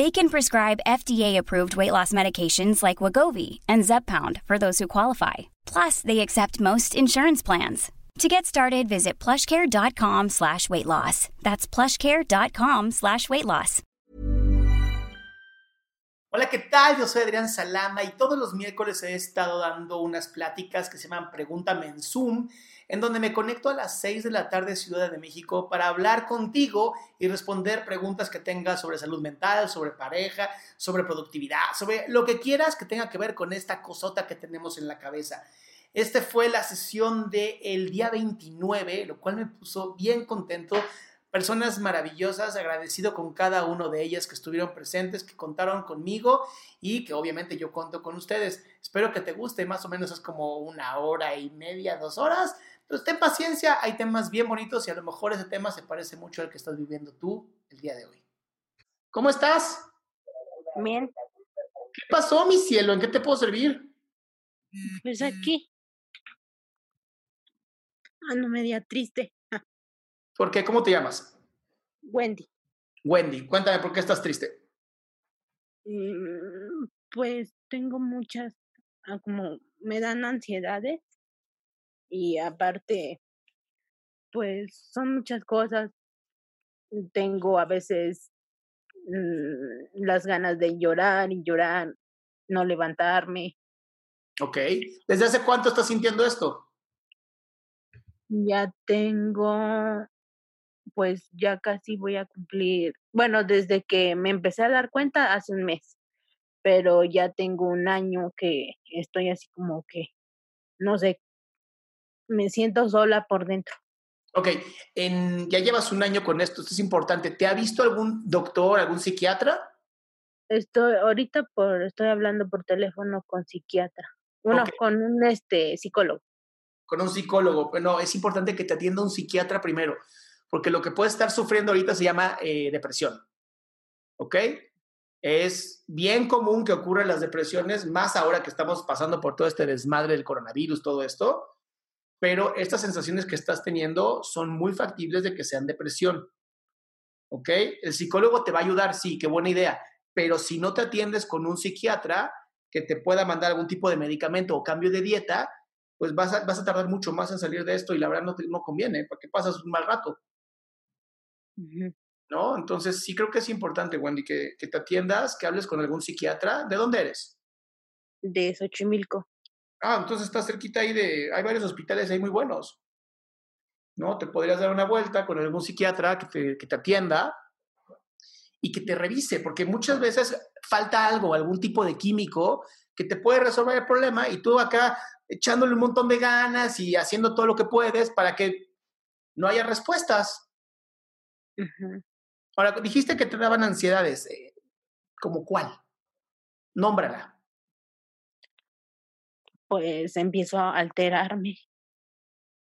They can prescribe FDA-approved weight loss medications like Wagovi and Zepbound for those who qualify. Plus, they accept most insurance plans. To get started, visit plushcare.com slash weight loss. That's plushcare.com slash weight loss. Hola, ¿qué tal? Yo soy Adrián Salama y todos los miércoles he estado dando unas pláticas que se llaman Pregúntame en Zoom, en donde me conecto a las 6 de la tarde Ciudad de México para hablar contigo y responder preguntas que tengas sobre salud mental, sobre pareja, sobre productividad, sobre lo que quieras que tenga que ver con esta cosota que tenemos en la cabeza. Este fue la sesión del día 29, lo cual me puso bien contento personas maravillosas, agradecido con cada uno de ellas que estuvieron presentes, que contaron conmigo y que obviamente yo cuento con ustedes. Espero que te guste, más o menos es como una hora y media, dos horas. Entonces ten paciencia, hay temas bien bonitos y a lo mejor ese tema se parece mucho al que estás viviendo tú el día de hoy. ¿Cómo estás? Bien, ¿Qué pasó, mi cielo? ¿En qué te puedo servir? pues aquí. Ando media triste. ¿Por qué? ¿Cómo te llamas? Wendy. Wendy, cuéntame por qué estás triste. Mm, Pues tengo muchas, ah, como me dan ansiedades y aparte, pues son muchas cosas. Tengo a veces mm, las ganas de llorar y llorar, no levantarme. Ok. ¿Desde hace cuánto estás sintiendo esto? Ya tengo, pues ya casi voy a cumplir, bueno, desde que me empecé a dar cuenta hace un mes, pero ya tengo un año que estoy así como que, no sé, me siento sola por dentro. Ok, en, ya llevas un año con esto, esto es importante. ¿Te ha visto algún doctor, algún psiquiatra? Estoy, ahorita por, estoy hablando por teléfono con psiquiatra, bueno, Ok. con un este psicólogo. Con un psicólogo. Bueno, es importante que te atienda un psiquiatra primero, porque lo que puedes estar sufriendo ahorita se llama eh, depresión. ¿Ok? Es bien común que ocurran las depresiones, más ahora que estamos pasando por todo este desmadre del coronavirus, todo esto, pero estas sensaciones que estás teniendo son muy factibles de que sean depresión. ¿Ok? El psicólogo te va a ayudar, sí, qué buena idea, pero si no te atiendes con un psiquiatra que te pueda mandar algún tipo de medicamento o cambio de dieta, pues vas a, vas a tardar mucho más en salir de esto y la verdad no, te, no conviene, porque pasas un mal rato. ¿no? Entonces sí creo que es importante, Wendy, que, que te atiendas, que hables con algún psiquiatra. ¿De dónde eres? De Xochimilco. Ah, entonces estás cerquita ahí de, hay varios hospitales ahí muy buenos, ¿no? Te podrías dar una vuelta con algún psiquiatra que te, que te atienda y que te revise, porque muchas veces falta algo, algún tipo de químico que te puede resolver el problema y tú acá echándole un montón de ganas y haciendo todo lo que puedes para que no haya respuestas. Ahora, dijiste que te daban ansiedades, eh, ¿como cuál? Nómbrala. Pues empiezo a alterarme.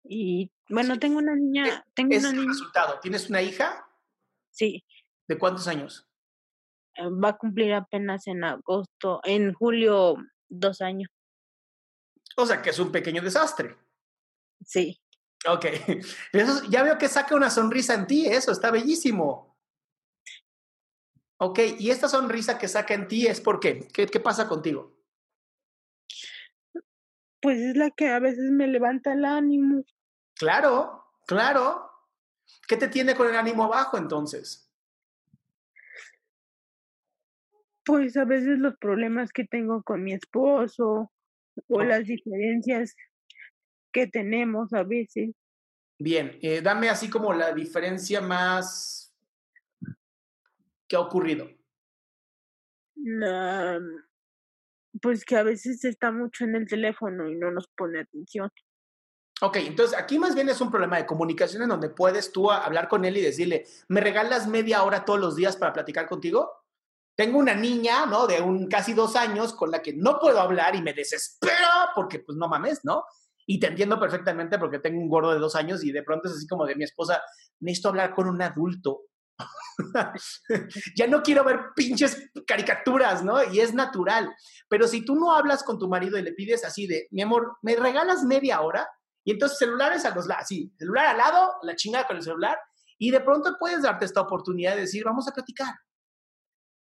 Y bueno, Sí. tengo una niña, tengo Es una el niña, resultado. ¿Tienes una hija? sí, ¿De cuántos años? eh, va a cumplir apenas en agosto, en julio, dos años, O sea, que es un pequeño desastre. sí. Ok. Eso, ya veo que saca una sonrisa en ti, eso está bellísimo. Ok, y esta sonrisa que saca en ti es por qué? ¿Qué, qué pasa contigo? Pues es la que a veces me levanta el ánimo. Claro, claro. ¿Qué te tiene con el ánimo abajo entonces? Pues a veces los problemas que tengo con mi esposo o las diferencias que tenemos a veces. Bien, eh, dame así como la diferencia más que ha ocurrido. La- pues que a veces está mucho en el teléfono y no nos pone atención. Ok, entonces aquí más bien es un problema de comunicación en donde puedes tú hablar con él y decirle, ¿me regalas media hora todos los días para platicar contigo? Tengo una niña, ¿no? De un casi dos años con la que no puedo hablar y me desespera porque, pues, no mames, ¿no? Y te entiendo perfectamente porque tengo un gordo de dos años y de pronto es así como de mi esposa, necesito hablar con un adulto. ya no quiero ver pinches caricaturas, ¿no? Y es natural. Pero si tú no hablas con tu marido y le pides así de, mi amor, ¿me regalas media hora? Y entonces celulares a los lados, así, celular al lado, la chingada con el celular, y de pronto puedes darte esta oportunidad de decir, vamos a platicar,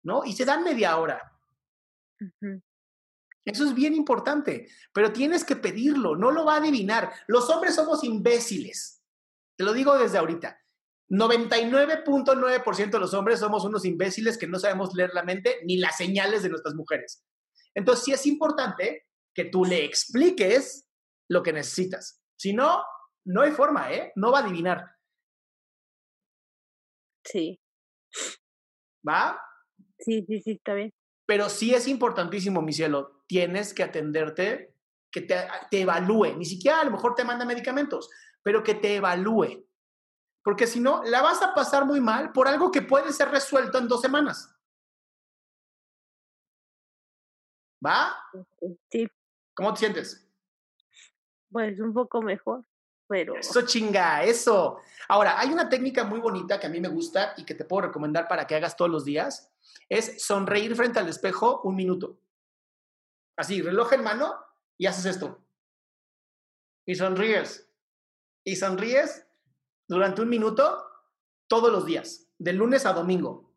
¿no? Y se dan media hora. Eso es bien importante, pero tienes que pedirlo, no lo va a adivinar. Los hombres somos imbéciles. Te lo digo desde ahorita. 99.9% de los hombres somos unos imbéciles que no sabemos leer la mente ni las señales de nuestras mujeres. Entonces sí es importante que tú le expliques lo que necesitas. Si no, no hay forma, ¿eh? No va a adivinar, Sí, ¿va? sí, sí, sí, está bien. Pero sí es importantísimo, mi cielo, tienes que atenderte, que te, te evalúe. Ni siquiera a lo mejor te manda medicamentos, pero que te evalúe. Porque si no, la vas a pasar muy mal por algo que puede ser resuelto en dos semanas. ¿Va? Sí, ¿Cómo te sientes? pues un poco mejor, pero Eso chinga, eso. Ahora, hay una técnica muy bonita que a mí me gusta y que te puedo recomendar para que hagas todos los días. Es sonreír frente al espejo un minuto. Así, reloj en mano y haces esto. Y sonríes. Y sonríes durante un minuto todos los días, de lunes a domingo.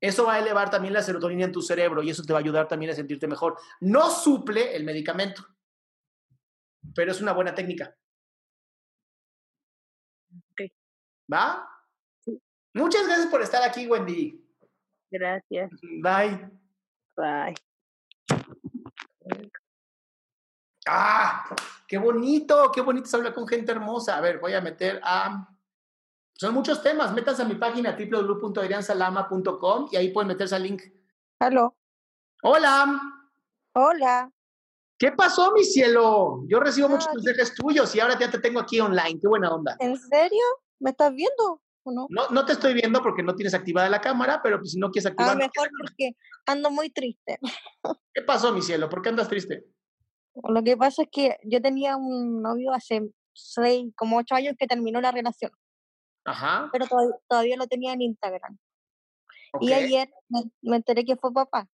Eso va a elevar también la serotonina en tu cerebro y eso te va a ayudar también a sentirte mejor. No suple el medicamento, pero es una buena técnica. Ok. ¿Va? Sí. Muchas gracias por estar aquí, Wendy. gracias. Bye. Bye. ¡Ah! ¡Qué bonito! ¡Qué bonito es hablar con gente hermosa! A ver, voy a meter a... Son muchos temas. Métanse a mi página www.adriansalama.com y ahí pueden meterse al link. Aló. ¡Hola! Hola. ¿Qué pasó, mi cielo? Yo recibo muchos mensajes tuyos y ahora ya te tengo aquí online. ¡Qué buena onda! ¿En serio? ¿Me estás viendo o no? No, no te estoy viendo porque no tienes activada la cámara, pero pues si no quieres A activar... lo mejor porque ando muy triste. ¿Qué pasó, mi cielo? ¿Por qué andas triste? Lo que pasa es que yo tenía un novio hace seis, como ocho años que terminó la relación, Ajá. pero todavía, todavía lo tenía en Instagram. ok. Y ayer me, me enteré que fue papá.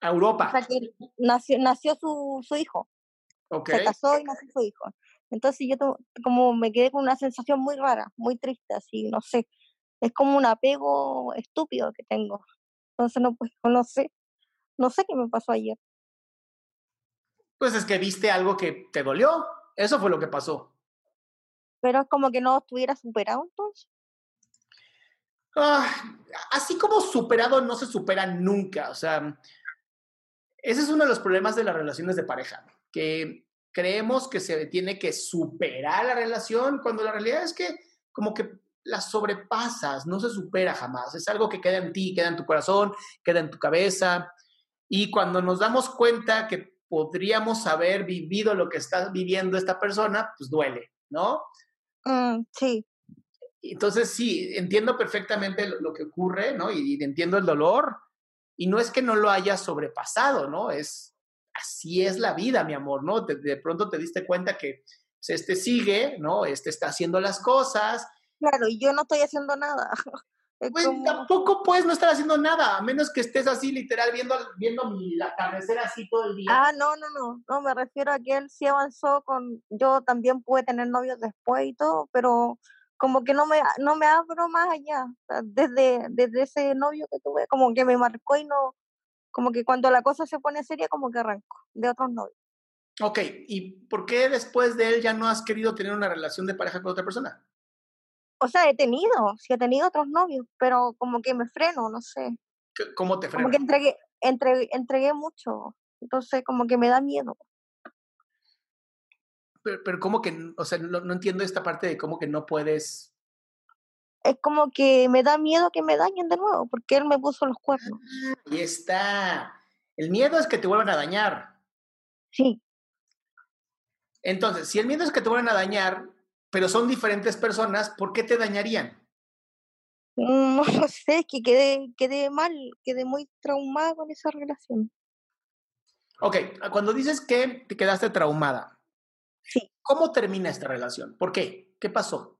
A O Europa. sea, que nació, nació su, su hijo. Ok. Se casó y nació su hijo. Entonces yo to- como me quedé con una sensación muy rara, muy triste, así, no sé. Es como un apego estúpido que tengo. Entonces no, pues, no sé. No sé qué me pasó ayer. Pues es que viste algo que te dolió. Eso fue lo que pasó. Pero es como que no estuviera superado entonces. Ah, así como superado no se supera nunca. O sea, ese es uno de los problemas de las relaciones de pareja, que creemos que se tiene que superar la relación cuando la realidad es que como que la sobrepasas, no se supera jamás. Es algo que queda en ti, queda en tu corazón, queda en tu cabeza. Y cuando nos damos cuenta que podríamos haber vivido lo que está viviendo esta persona, pues duele, ¿no? Mm, sí, Entonces, sí, entiendo perfectamente lo, lo que ocurre, ¿no? Y, y entiendo el dolor. Y no es que no lo hayas sobrepasado, ¿no? Es, así es la vida, mi amor, ¿no? Te- de pronto te diste cuenta que pues, este sigue, ¿no? Este está haciendo las cosas. claro, y yo no estoy haciendo nada. Es Pues tampoco puedes no estar haciendo nada, a menos que estés así literal viendo, viendo mi, atardecer así todo el día. Ah, no, no, no, no, me refiero a que él sí avanzó con, yo también pude tener novios después y todo, pero como que no me, no me abro más allá. Desde, desde ese novio que tuve, como que me marcó y no, como que cuando la cosa se pone seria, como que arranco de otros novios. Ok, ¿y por qué después de él ya no has querido tener una relación de pareja con otra persona? O sea, he tenido, sí he tenido otros novios, pero como que me freno, no sé. ¿Cómo te freno? Como que entregué, entregué, entregué mucho, entonces como que me da miedo. Pero, pero ¿cómo que, o sea, no, no entiendo esta parte de cómo que no puedes es como que me da miedo que me dañen de nuevo, porque él me puso los cuernos. Ahí está. El miedo es que te vuelvan a dañar. Sí. Entonces, si el miedo es que te vuelvan a dañar, pero son diferentes personas, ¿por qué te dañarían? Mm, no sé, es que quedé, quedé mal, quedé muy traumada con esa relación. Ok, cuando dices que te quedaste traumada, sí. ¿cómo termina esta relación? ¿Por qué? ¿Qué pasó?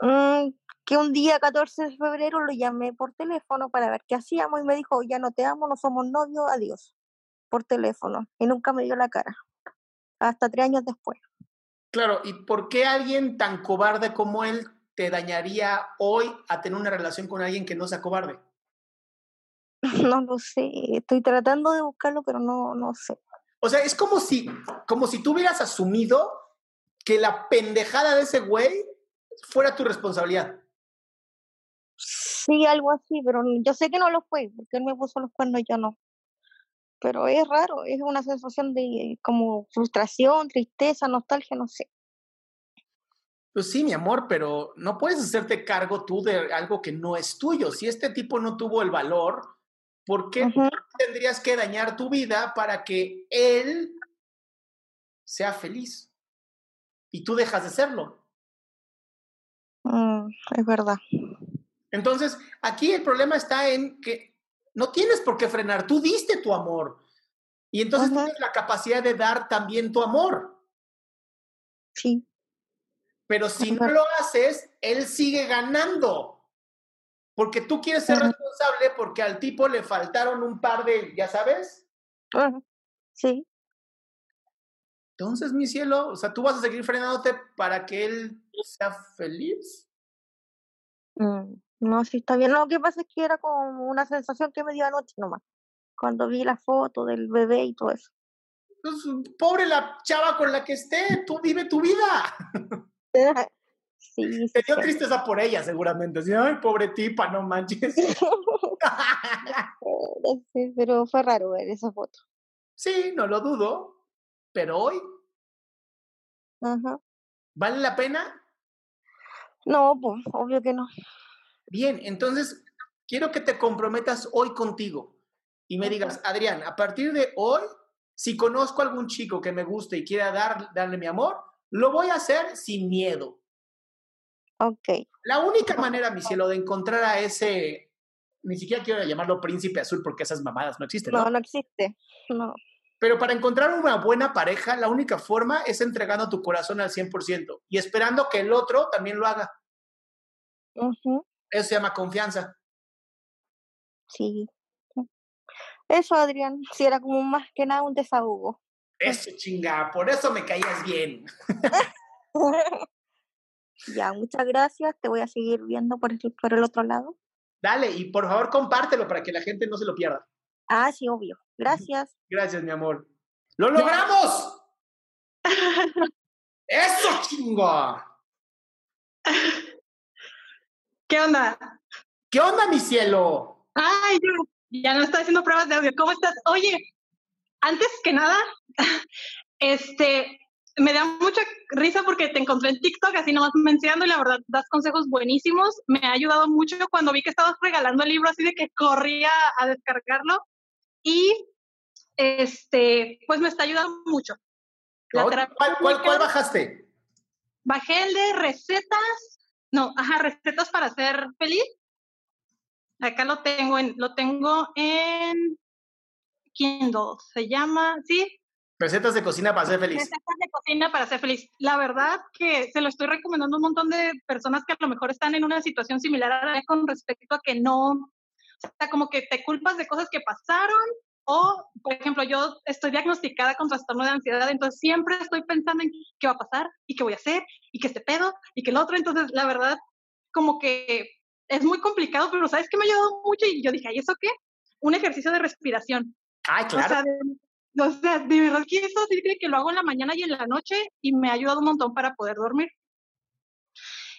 Mm, que un día 14 de febrero lo llamé por teléfono para ver qué hacíamos y me dijo, ya no te amo, no somos novios, adiós, por teléfono. Y nunca me dio la cara, hasta tres años después. Claro, ¿y por qué alguien tan cobarde como él te dañaría hoy a tener una relación con alguien que no sea cobarde? No lo sé, estoy tratando de buscarlo, pero no, no sé. O sea, es como si, como si tú hubieras asumido que la pendejada de ese güey fuera tu responsabilidad. Sí, algo así, pero yo sé que no lo fue, porque él me puso los cuernos y yo no. Pero es raro, es una sensación de como frustración, tristeza, nostalgia, no sé. Pues sí, mi amor, pero no puedes hacerte cargo tú de algo que no es tuyo. Si este tipo no tuvo el valor, ¿por qué tendrías que dañar tu vida para que él sea feliz? Y tú dejas de serlo. Mm, es verdad. Entonces, aquí el problema está en que no tienes por qué frenar, tú diste tu amor. Y entonces tienes la capacidad de dar también tu amor. Sí. Pero si no lo haces, él sigue ganando. Porque tú quieres ser responsable porque al tipo le faltaron un par de, ya sabes. Sí. Entonces, mi cielo, o sea, tú vas a seguir frenándote para que él sea feliz. Mm. No, sí está bien. Lo que pasa es que era como una sensación que me dio anoche nomás, cuando vi la foto del bebé y todo eso. Pues, pobre la chava con la que esté, tú vive tu vida. sí, Te dio tristeza por ella, seguramente. ¿sí? Ay, pobre tipa, no manches. sí, pero fue raro ver esa foto. Sí, no lo dudo, pero hoy. Ajá. ¿Vale la pena? No, pues, obvio que no. Bien, entonces quiero que te comprometas hoy contigo y me digas, Adrián, a partir de hoy, si conozco a algún chico que me guste y quiera dar, darle mi amor, lo voy a hacer sin miedo. Ok. La única manera, mi cielo, de encontrar a ese, ni siquiera quiero llamarlo príncipe azul porque esas mamadas no existen. No, no, no existe. No. Pero para encontrar una buena pareja, la única forma es entregando tu corazón al 100% y esperando que el otro también lo haga. Eso se llama confianza. Sí. Eso, Adrián, si era como más que nada un desahogo. Eso, chinga, por eso me caías bien. ya, muchas gracias. Te voy a seguir viendo por el, por el otro lado. Dale, y por favor compártelo para que la gente no se lo pierda. Ah, sí, obvio. Gracias. Gracias, mi amor. ¡Lo logramos! ¡Eso, chingo! ¿Qué onda? ¿Qué onda, mi cielo? Ay, ya, no estoy haciendo pruebas de audio. ¿Cómo estás? Oye, antes que nada, este, me da mucha risa porque te encontré en TikTok así nomás mencionando y la verdad das consejos buenísimos. Me ha ayudado mucho cuando vi que estabas regalando el libro así de que corría a descargarlo y este, pues me está ayudando mucho. ¿Cuál, cuál, cuál bajaste? Bajé el de recetas no, ajá, recetas para ser feliz. Acá lo tengo en, lo tengo en Kindle. Se llama, ¿sí? Recetas de cocina para ser feliz. Recetas de cocina para ser feliz. La verdad que se lo estoy recomendando a un montón de personas que a lo mejor están en una situación similar a con respecto a que no, o sea, como que te culpas de cosas que pasaron o por ejemplo, yo estoy diagnosticada con trastorno de ansiedad, entonces siempre estoy pensando en qué va a pasar y qué voy a hacer y que este pedo y que el otro. Entonces, la verdad, como que es muy complicado, pero ¿sabes qué me ha ayudado mucho? Y yo dije, ¿y eso qué? Un ejercicio de respiración. Ay, claro. O sea, de, o sea, de verdad que eso sí que lo hago en la mañana y en la noche y me ha ayudado un montón para poder dormir.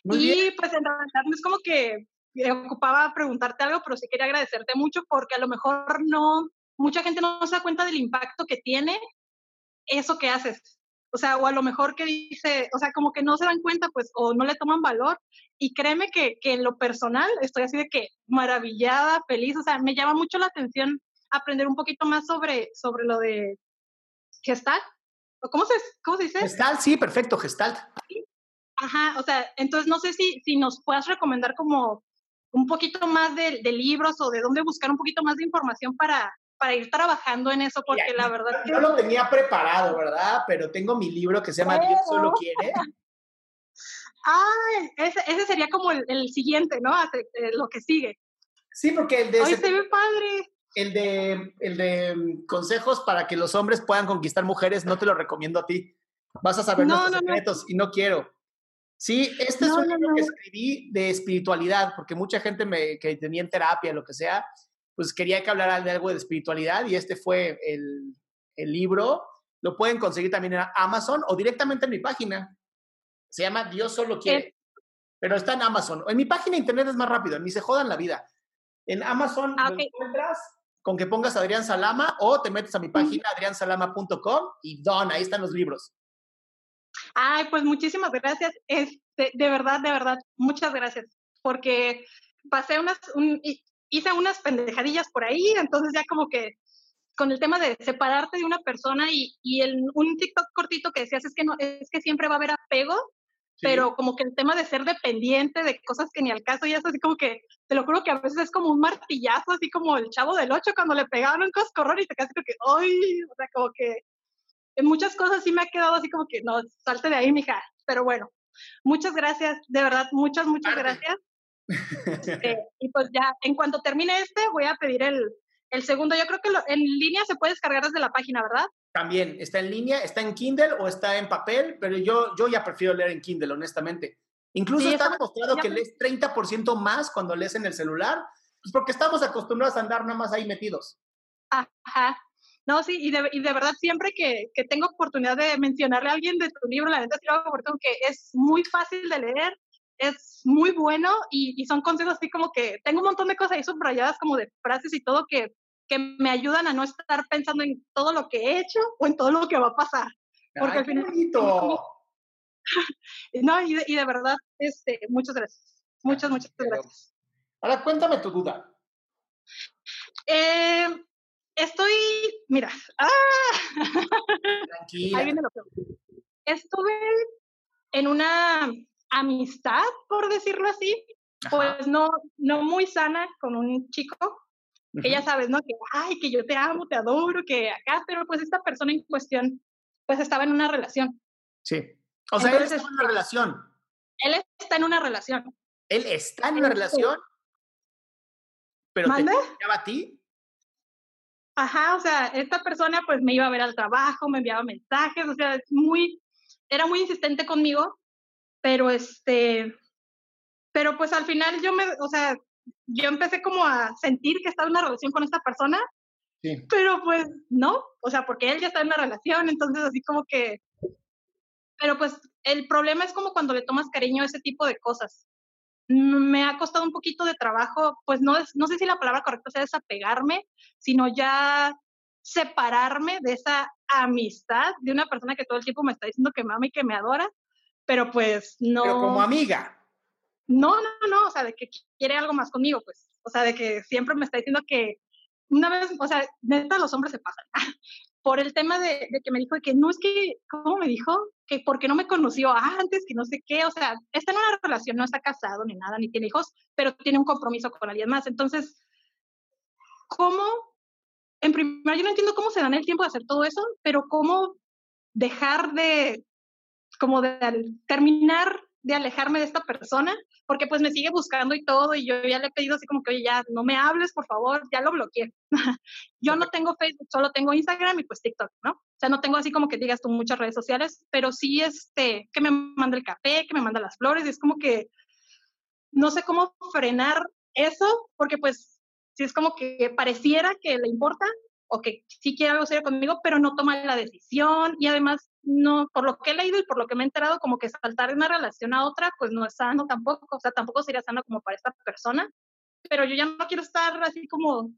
Muy y bien. pues en realidad no es como que me ocupaba preguntarte algo, pero sí quería agradecerte mucho porque a lo mejor no, mucha gente no se da cuenta del impacto que tiene eso que haces. O sea, o a lo mejor que dice, o sea, como que no se dan cuenta, pues, o no le toman valor. Y créeme que, que en lo personal estoy así de que maravillada, feliz. O sea, me llama mucho la atención aprender un poquito más sobre, sobre lo de Gestalt. ¿O cómo se, cómo se dice? Gestalt, sí, perfecto, Gestalt. Ajá, o sea, entonces no sé si, si nos puedas recomendar como un poquito más de, de libros o de dónde buscar un poquito más de información para, para ir trabajando en eso, porque Mira, la verdad que... No lo tenía preparado, ¿verdad? Pero tengo mi libro que se llama Dios solo quiere. Ah, ese, ese sería como el, el siguiente, ¿no? Hace- eh, lo que sigue. Sí, porque el de, Ay, ese- se ve padre. el de, el de mm, consejos para que los hombres puedan conquistar mujeres, no te lo recomiendo a ti. Vas a saber No, nuestros no, no. secretos y no quiero. Sí, este es No, un no, libro que no. escribí de espiritualidad, porque mucha gente me, que tenía en terapia, lo que sea, pues quería que hablara de algo de espiritualidad y este fue el, el libro. Lo pueden conseguir también en Amazon o directamente en mi página. Se llama Dios solo quiere. Pero está en Amazon. En mi página de internet es más rápido, ni se jodan la vida. En Amazon Ah, lo ok. encuentras con que pongas Adrián Salama o te metes a mi página adriansalama.com y don, ahí están los libros. Ay, pues muchísimas gracias. Este, de verdad, de verdad, muchas gracias. Porque pasé unas, un- hice unas pendejadillas por ahí, entonces ya como que con el tema de separarte de una persona y, y el, un TikTok cortito que decías es que no, es que siempre va a haber apego, Sí. pero como que el tema de ser dependiente de cosas que ni al caso y eso así como que, te lo juro que a veces es como un martillazo, así como el chavo del ocho cuando le pegaban un coscorrón y te quedas como que, ¡ay! O sea, como que en muchas cosas sí me ha quedado así como que, no, salte de ahí, mija. Pero bueno, muchas gracias, de verdad, muchas, muchas Arte. gracias. Eh, y pues ya, en cuanto termine este, voy a pedir el, el segundo. Yo creo que lo- en línea se puede descargar desde la página, ¿verdad? También está en línea, está en Kindle o está en papel, pero yo, yo ya prefiero leer en Kindle, honestamente. Incluso Sí, está demostrado que lees 30% más cuando lees en el celular, pues porque estamos acostumbrados a andar nada más ahí metidos. Ajá. No, sí, y de, y de verdad siempre que, que tengo oportunidad de mencionarle a alguien de tu libro, la neta sí lo hago porque es muy fácil de leer, es muy bueno y, y son consejos así como que tengo un montón de cosas ahí subrayadas como de frases y todo que, que me ayudan a no estar pensando en todo lo que he hecho o en todo lo que va a pasar. Porque Ay, al final- bonito. No, y de, y de verdad, este, muchas gracias. Muchas, muchas gracias. Ahora cuéntame tu duda. Eh, estoy, mira, ¡ah! Tranquila. Ahí viene lo peor. Estuve en una amistad, por decirlo así, Ajá. pues no, no muy sana con un chico, que ya sabes, ¿no? Que, ay, que yo te amo, te adoro, que acá, pero pues esta persona en cuestión, pues estaba en una relación. Sí. O sea, él está en una relación. Él está en una relación. Él está en una relación, pero te a ti. Ajá, o sea, esta persona pues me iba a ver al trabajo, me enviaba mensajes, o sea, es muy, era muy insistente conmigo, pero este, pero pues al final yo me, o sea, yo empecé como a sentir que estaba en una relación con esta persona, Sí. pero pues no, o sea, porque él ya está en una relación, entonces así como que, pero pues el problema es como cuando le tomas cariño a ese tipo de cosas. Mm, Me ha costado un poquito de trabajo, pues no, es, no sé si la palabra correcta sea desapegarme, sino ya separarme de esa amistad de una persona que todo el tiempo me está diciendo que me ama y que me adora, pero pues no. Pero como amiga. No, no, no, o sea, de que quiere algo más conmigo, pues. O sea, de que siempre me está diciendo que una vez, o sea, neta, los hombres se pasan. Por el tema de, de que me dijo que no es que, ¿cómo me dijo? Que porque no me conoció antes, que no sé qué, o sea, está en una relación, no está casado ni nada, ni tiene hijos, pero tiene un compromiso con alguien más. Entonces, ¿cómo? En primer, yo no entiendo cómo se dan el tiempo de hacer todo eso, pero cómo dejar de, como de al terminar de alejarme de esta persona, porque pues me sigue buscando y todo, y yo ya le he pedido así como que, oye, ya no me hables, por favor, ya lo bloqueé. yo no tengo Facebook, solo tengo Instagram y pues TikTok, ¿no? O sea, no tengo así como que digas tú muchas redes sociales, pero sí, este, que me manda el café, que me manda las flores, y es como que no sé cómo frenar eso, porque pues si es como que pareciera que le importa o que sí quiere algo serio conmigo, pero no toma la decisión y además no, por lo que he leído y por lo que me he enterado, como que saltar de una relación a otra, pues no es sano tampoco, o sea, tampoco sería sano como para esta persona, pero yo ya no quiero estar así como,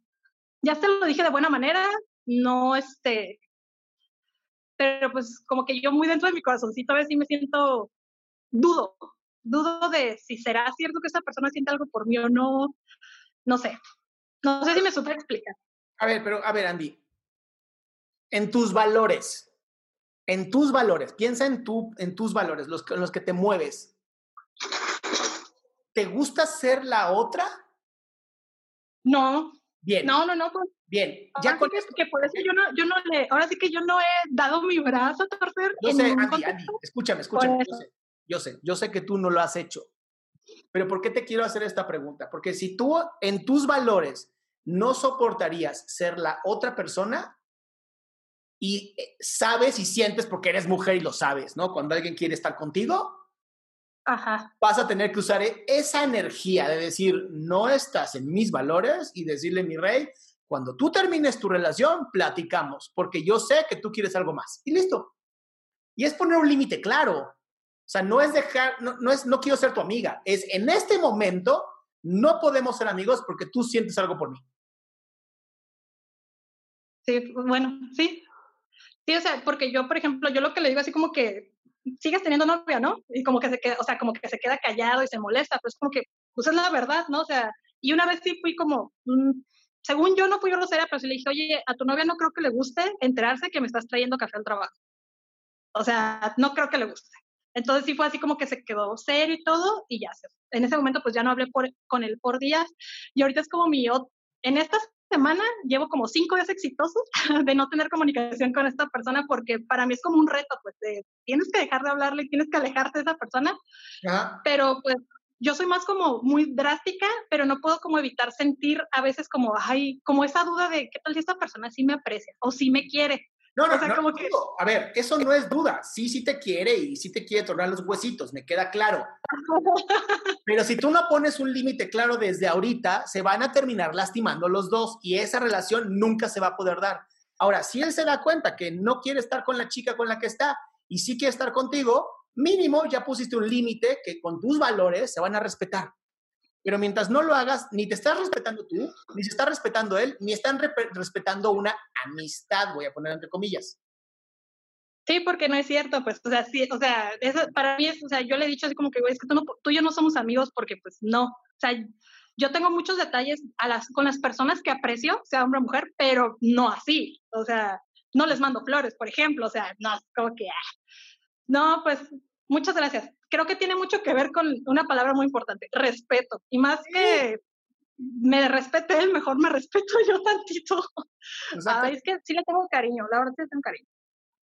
ya te lo dije de buena manera, no este, pero pues como que yo muy dentro de mi corazoncito a veces sí me siento, dudo, dudo de si será cierto que esa persona siente algo por mí o no, no sé, no sé si me supe explicar. A ver, pero a ver, Andy, en tus valores, en tus valores, piensa en, tu, en tus valores, los, los que te mueves. ¿Te gusta ser la otra? No. Bien. No, no, no. Pues, Bien. Ya con esto, que por eso yo no, yo no le, ahora sí que yo no he dado mi brazo a torcer. Yo sé, Andy, Andy, escúchame, escúchame. Yo sé, yo sé, yo sé que tú no lo has hecho. Pero ¿por qué te quiero hacer esta pregunta? Porque si tú en tus valores no soportarías ser la otra persona, y eh, sabes y sientes porque eres mujer y lo sabes, ¿no? Cuando alguien quiere estar contigo, Ajá. vas a tener que usar e, esa energía de decir, no estás en mis valores y decirle, mi rey, cuando tú termines tu relación, platicamos, porque yo sé que tú quieres algo más. Y listo. Y es poner un límite claro. O sea, no es dejar, no, no, es, no quiero ser tu amiga, es en este momento no podemos ser amigos porque tú sientes algo por mí. Sí, bueno, sí, Sí, o sea, porque yo, por ejemplo, yo lo que le digo así como que sigues teniendo novia, ¿no? Y como que se queda, o sea, como que se queda callado y se molesta, pues como que, pues es la verdad, ¿no? O sea, y una vez sí fui como, mm, según yo no fui grosera, pero sí le dije, oye, a tu novia no creo que le guste enterarse que me estás trayendo café al trabajo. O sea, no creo que le guste. Entonces sí fue así como que se quedó serio y todo, y ya. En ese momento pues ya no hablé por, con él por días, y ahorita es como mi, en estas semana llevo como cinco días exitosos de no tener comunicación con esta persona porque para mí es como un reto, pues de, tienes que dejar de hablarle, tienes que alejarte de esa persona, pero pues yo soy más como muy drástica, pero no puedo como evitar sentir a veces como, ay, como esa duda de qué tal si esta persona sí me aprecia o sí me quiere. No, no, no, como que... a ver, eso no es duda. Sí, sí te quiere y sí te quiere tornar los huesitos, me queda claro. Pero si tú no pones un límite claro desde ahorita, se van a terminar lastimando los dos y esa relación nunca se va a poder dar. Ahora, si él se da cuenta que no quiere estar con la chica con la que está y sí quiere estar contigo, mínimo ya pusiste un límite que con tus valores se van a respetar. Pero mientras no lo hagas, ni te estás respetando tú, ni se está respetando él, ni están respetando una amistad, voy a poner entre comillas. Sí, porque no es cierto, pues, o sea, para mí es, o sea, yo le he dicho así como que, es que tú, no, y yo no somos amigos porque, pues, no, o sea, yo tengo muchos detalles a las, con las personas que aprecio, sea hombre o mujer, pero no así, o sea, no les mando flores, por ejemplo, o sea, no, como que, ah. no, pues, muchas gracias creo que tiene mucho que ver con una palabra muy importante, respeto. Y más que me respete él, mejor me respeto yo tantito. Ay, es que sí le tengo cariño, la verdad sí le tengo cariño.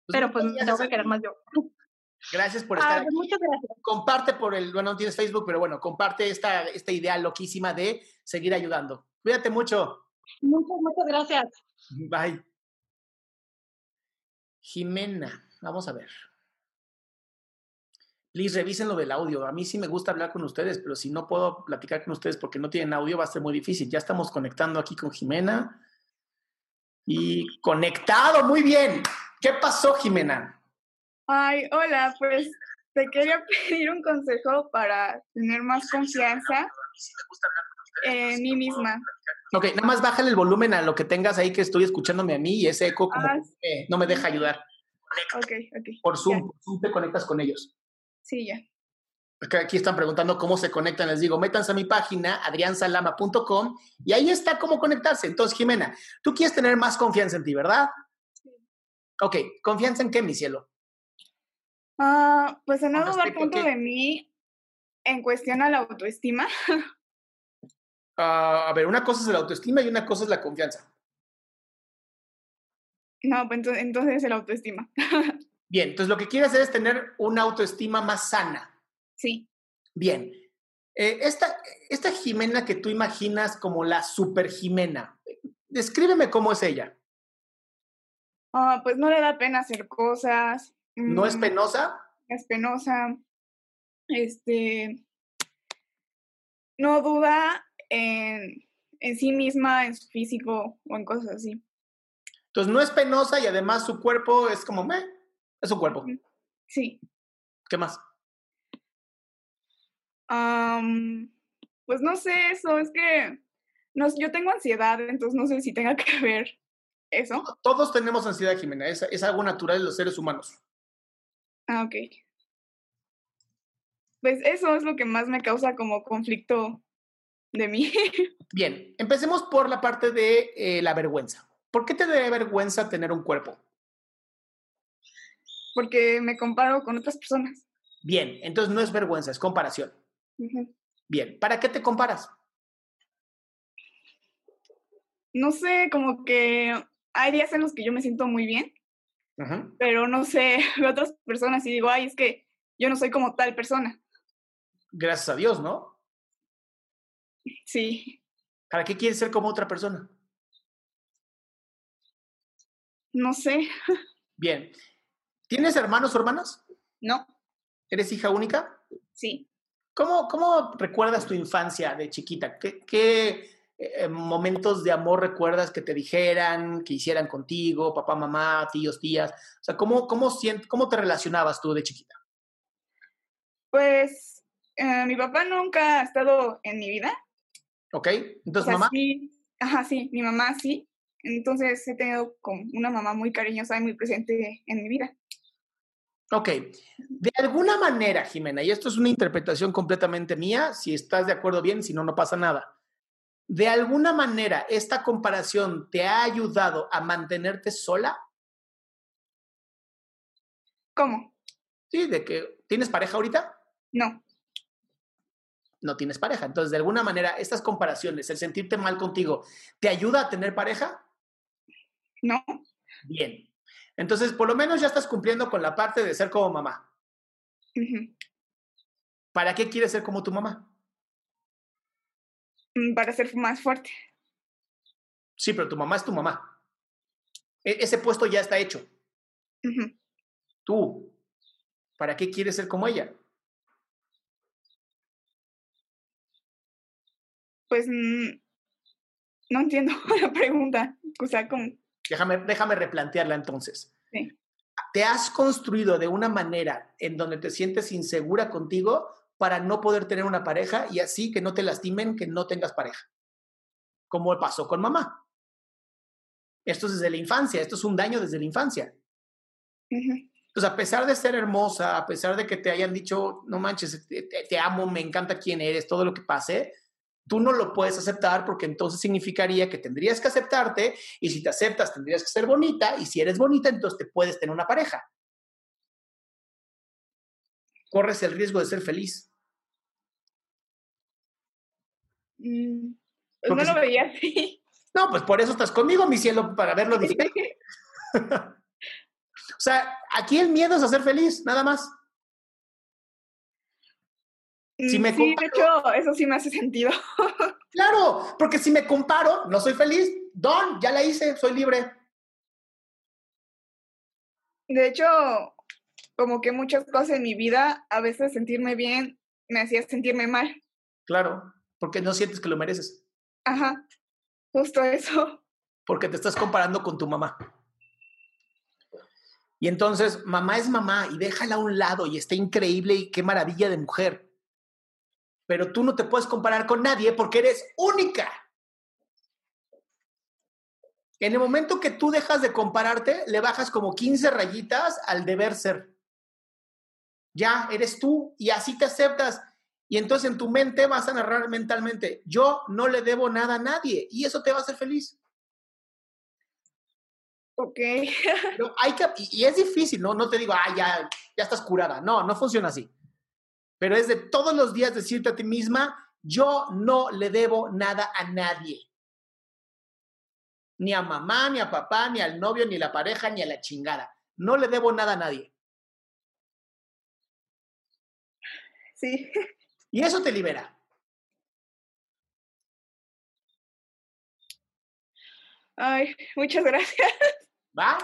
Pues Pero pues me tengo que querer más yo. Gracias por estar aquí. Muchas gracias. Comparte por el, bueno, no tienes Facebook, pero bueno, comparte esta, esta idea loquísima de seguir ayudando. Cuídate mucho. Muchas, muchas gracias. Bye. Jimena, vamos a ver please revisen lo del audio. A mí sí me gusta hablar con ustedes, pero si no puedo platicar con ustedes porque no tienen audio, va a ser muy difícil. Ya estamos conectando aquí con Jimena. Y conectado, muy bien. ¿Qué pasó, Jimena? Ay, hola, pues te quería pedir un consejo para tener más confianza en mí misma. Ok, nada más bájale el volumen a lo que tengas ahí que estoy escuchándome a mí y ese eco como ah, no me deja ayudar. Ok, ok. Por Zoom, por Zoom te conectas con ellos. Sí, ya. Aquí están preguntando cómo se conectan. Les digo, métanse a mi página, adriansalama.com, y ahí está cómo conectarse. Entonces, Jimena, tú quieres tener más confianza en ti, ¿verdad? Sí. Ok, ¿confianza en qué, mi cielo? Ah, pues en no dudar tanto de mí en cuestión a la autoestima. Ah, a ver, una cosa es la autoestima y una cosa es la confianza. No, pues entonces, entonces es la autoestima. Bien, entonces lo que quieres hacer es tener una autoestima más sana. Sí. Bien. Eh, esta, esta Jimena que tú imaginas como la super Jimena, descríbeme cómo es ella. Ah, pues no le da pena hacer cosas. ¿No es mm, penosa? Es penosa. Este. No duda en, en sí misma, en su físico o en cosas así. Entonces no es penosa y además su cuerpo es como, meh, es su cuerpo. Sí. ¿Qué más? Pues no sé, eso es que no, yo tengo ansiedad, entonces no sé si tenga que ver eso. Todos tenemos ansiedad, Jimena, es, es algo natural de los seres humanos. Ah, ok. Pues eso es lo que más me causa como conflicto de mí. Bien, empecemos por la parte de eh, la vergüenza. ¿Por qué te da vergüenza tener un cuerpo? Porque me comparo con otras personas. Bien, entonces no es vergüenza, es comparación. Bien, ¿para qué te comparas? No sé, como que hay días en los que yo me siento muy bien, pero no sé, veo otras personas y digo, ay, es que yo no soy como tal persona. Gracias a Dios, ¿no? Sí, ¿Para qué quieres ser como otra persona? no sé, Bien. ¿Tienes hermanos o hermanas? no, ¿Eres hija única? sí. ¿Cómo, cómo recuerdas tu infancia de chiquita? ¿Qué, qué, eh, momentos de amor recuerdas que te dijeran, que hicieran contigo, papá, mamá, tíos, tías? O sea, ¿cómo, cómo, cómo te relacionabas tú de chiquita? Pues eh, mi papá nunca ha estado en mi vida. ¿Ok? O Entonces, sea, mamá, sí, ajá, sí, mi mamá sí. Entonces he tenido como una mamá muy cariñosa y muy presente en mi vida. Ok. De alguna manera, Jimena, y esto es una interpretación completamente mía, si estás de acuerdo bien, si no, no pasa nada. De alguna manera, esta comparación te ha ayudado a mantenerte sola, ¿Cómo? ¿sí? De que tienes pareja ahorita, No, no tienes pareja. Entonces, de alguna manera, estas comparaciones, el sentirte mal contigo, ¿te ayuda a tener pareja? no, Bien. Entonces, por lo menos ya estás cumpliendo con la parte de ser como mamá. ¿Para qué quieres ser como tu mamá? mm, para ser más fuerte. Sí, pero tu mamá es tu mamá. E- ese puesto ya está hecho. Tú, ¿para qué quieres ser como ella? Pues mm, no entiendo la pregunta. O sea, como, Déjame, déjame replantearla entonces. Sí. ¿Te has construido de una manera en donde te sientes insegura contigo para no poder tener una pareja y así que no te lastimen que no tengas pareja? Como pasó con mamá. Esto es desde la infancia, esto es un daño desde la infancia. ujú, Entonces, a pesar de ser hermosa, a pesar de que te hayan dicho, no manches, te, te- te amo, me encanta quién eres, todo lo que pase, tú no lo puedes aceptar porque entonces significaría que tendrías que aceptarte y si te aceptas tendrías que ser bonita y si eres bonita entonces te puedes tener una pareja. Corres el riesgo de ser feliz. mm, pues no lo veía así. No, pues por eso estás conmigo, mi cielo, para verlo diferente. o sea, aquí el miedo es a ser feliz, nada más. Si me sí, de hecho, eso sí me hace sentido. Claro, porque si me comparo, no soy feliz. Don, ya la hice, soy libre. De hecho, como que muchas cosas en mi vida, a veces sentirme bien me hacía sentirme mal. Claro, porque no sientes que lo mereces, Ajá, justo eso. porque te estás comparando con tu mamá. Y entonces, mamá es mamá y déjala a un lado y está increíble y qué maravilla de mujer. Pero tú no te puedes comparar con nadie porque eres única. En el momento que tú dejas de compararte, le bajas como 15 rayitas al deber ser. Ya, eres tú y así te aceptas. Y entonces en tu mente vas a narrar mentalmente, yo no le debo nada a nadie y eso te va a hacer feliz. Ok. Pero hay que, y, y es difícil, ¿no? No te digo, ah, ya, ya estás curada. No, no funciona así. Pero es de todos los días decirte a ti misma, yo no le debo nada a nadie. Ni a mamá, ni a papá, ni al novio, ni a la pareja, ni a la chingada. No le debo nada a nadie. Sí. Y eso te libera. Ay, muchas gracias. ¿Va?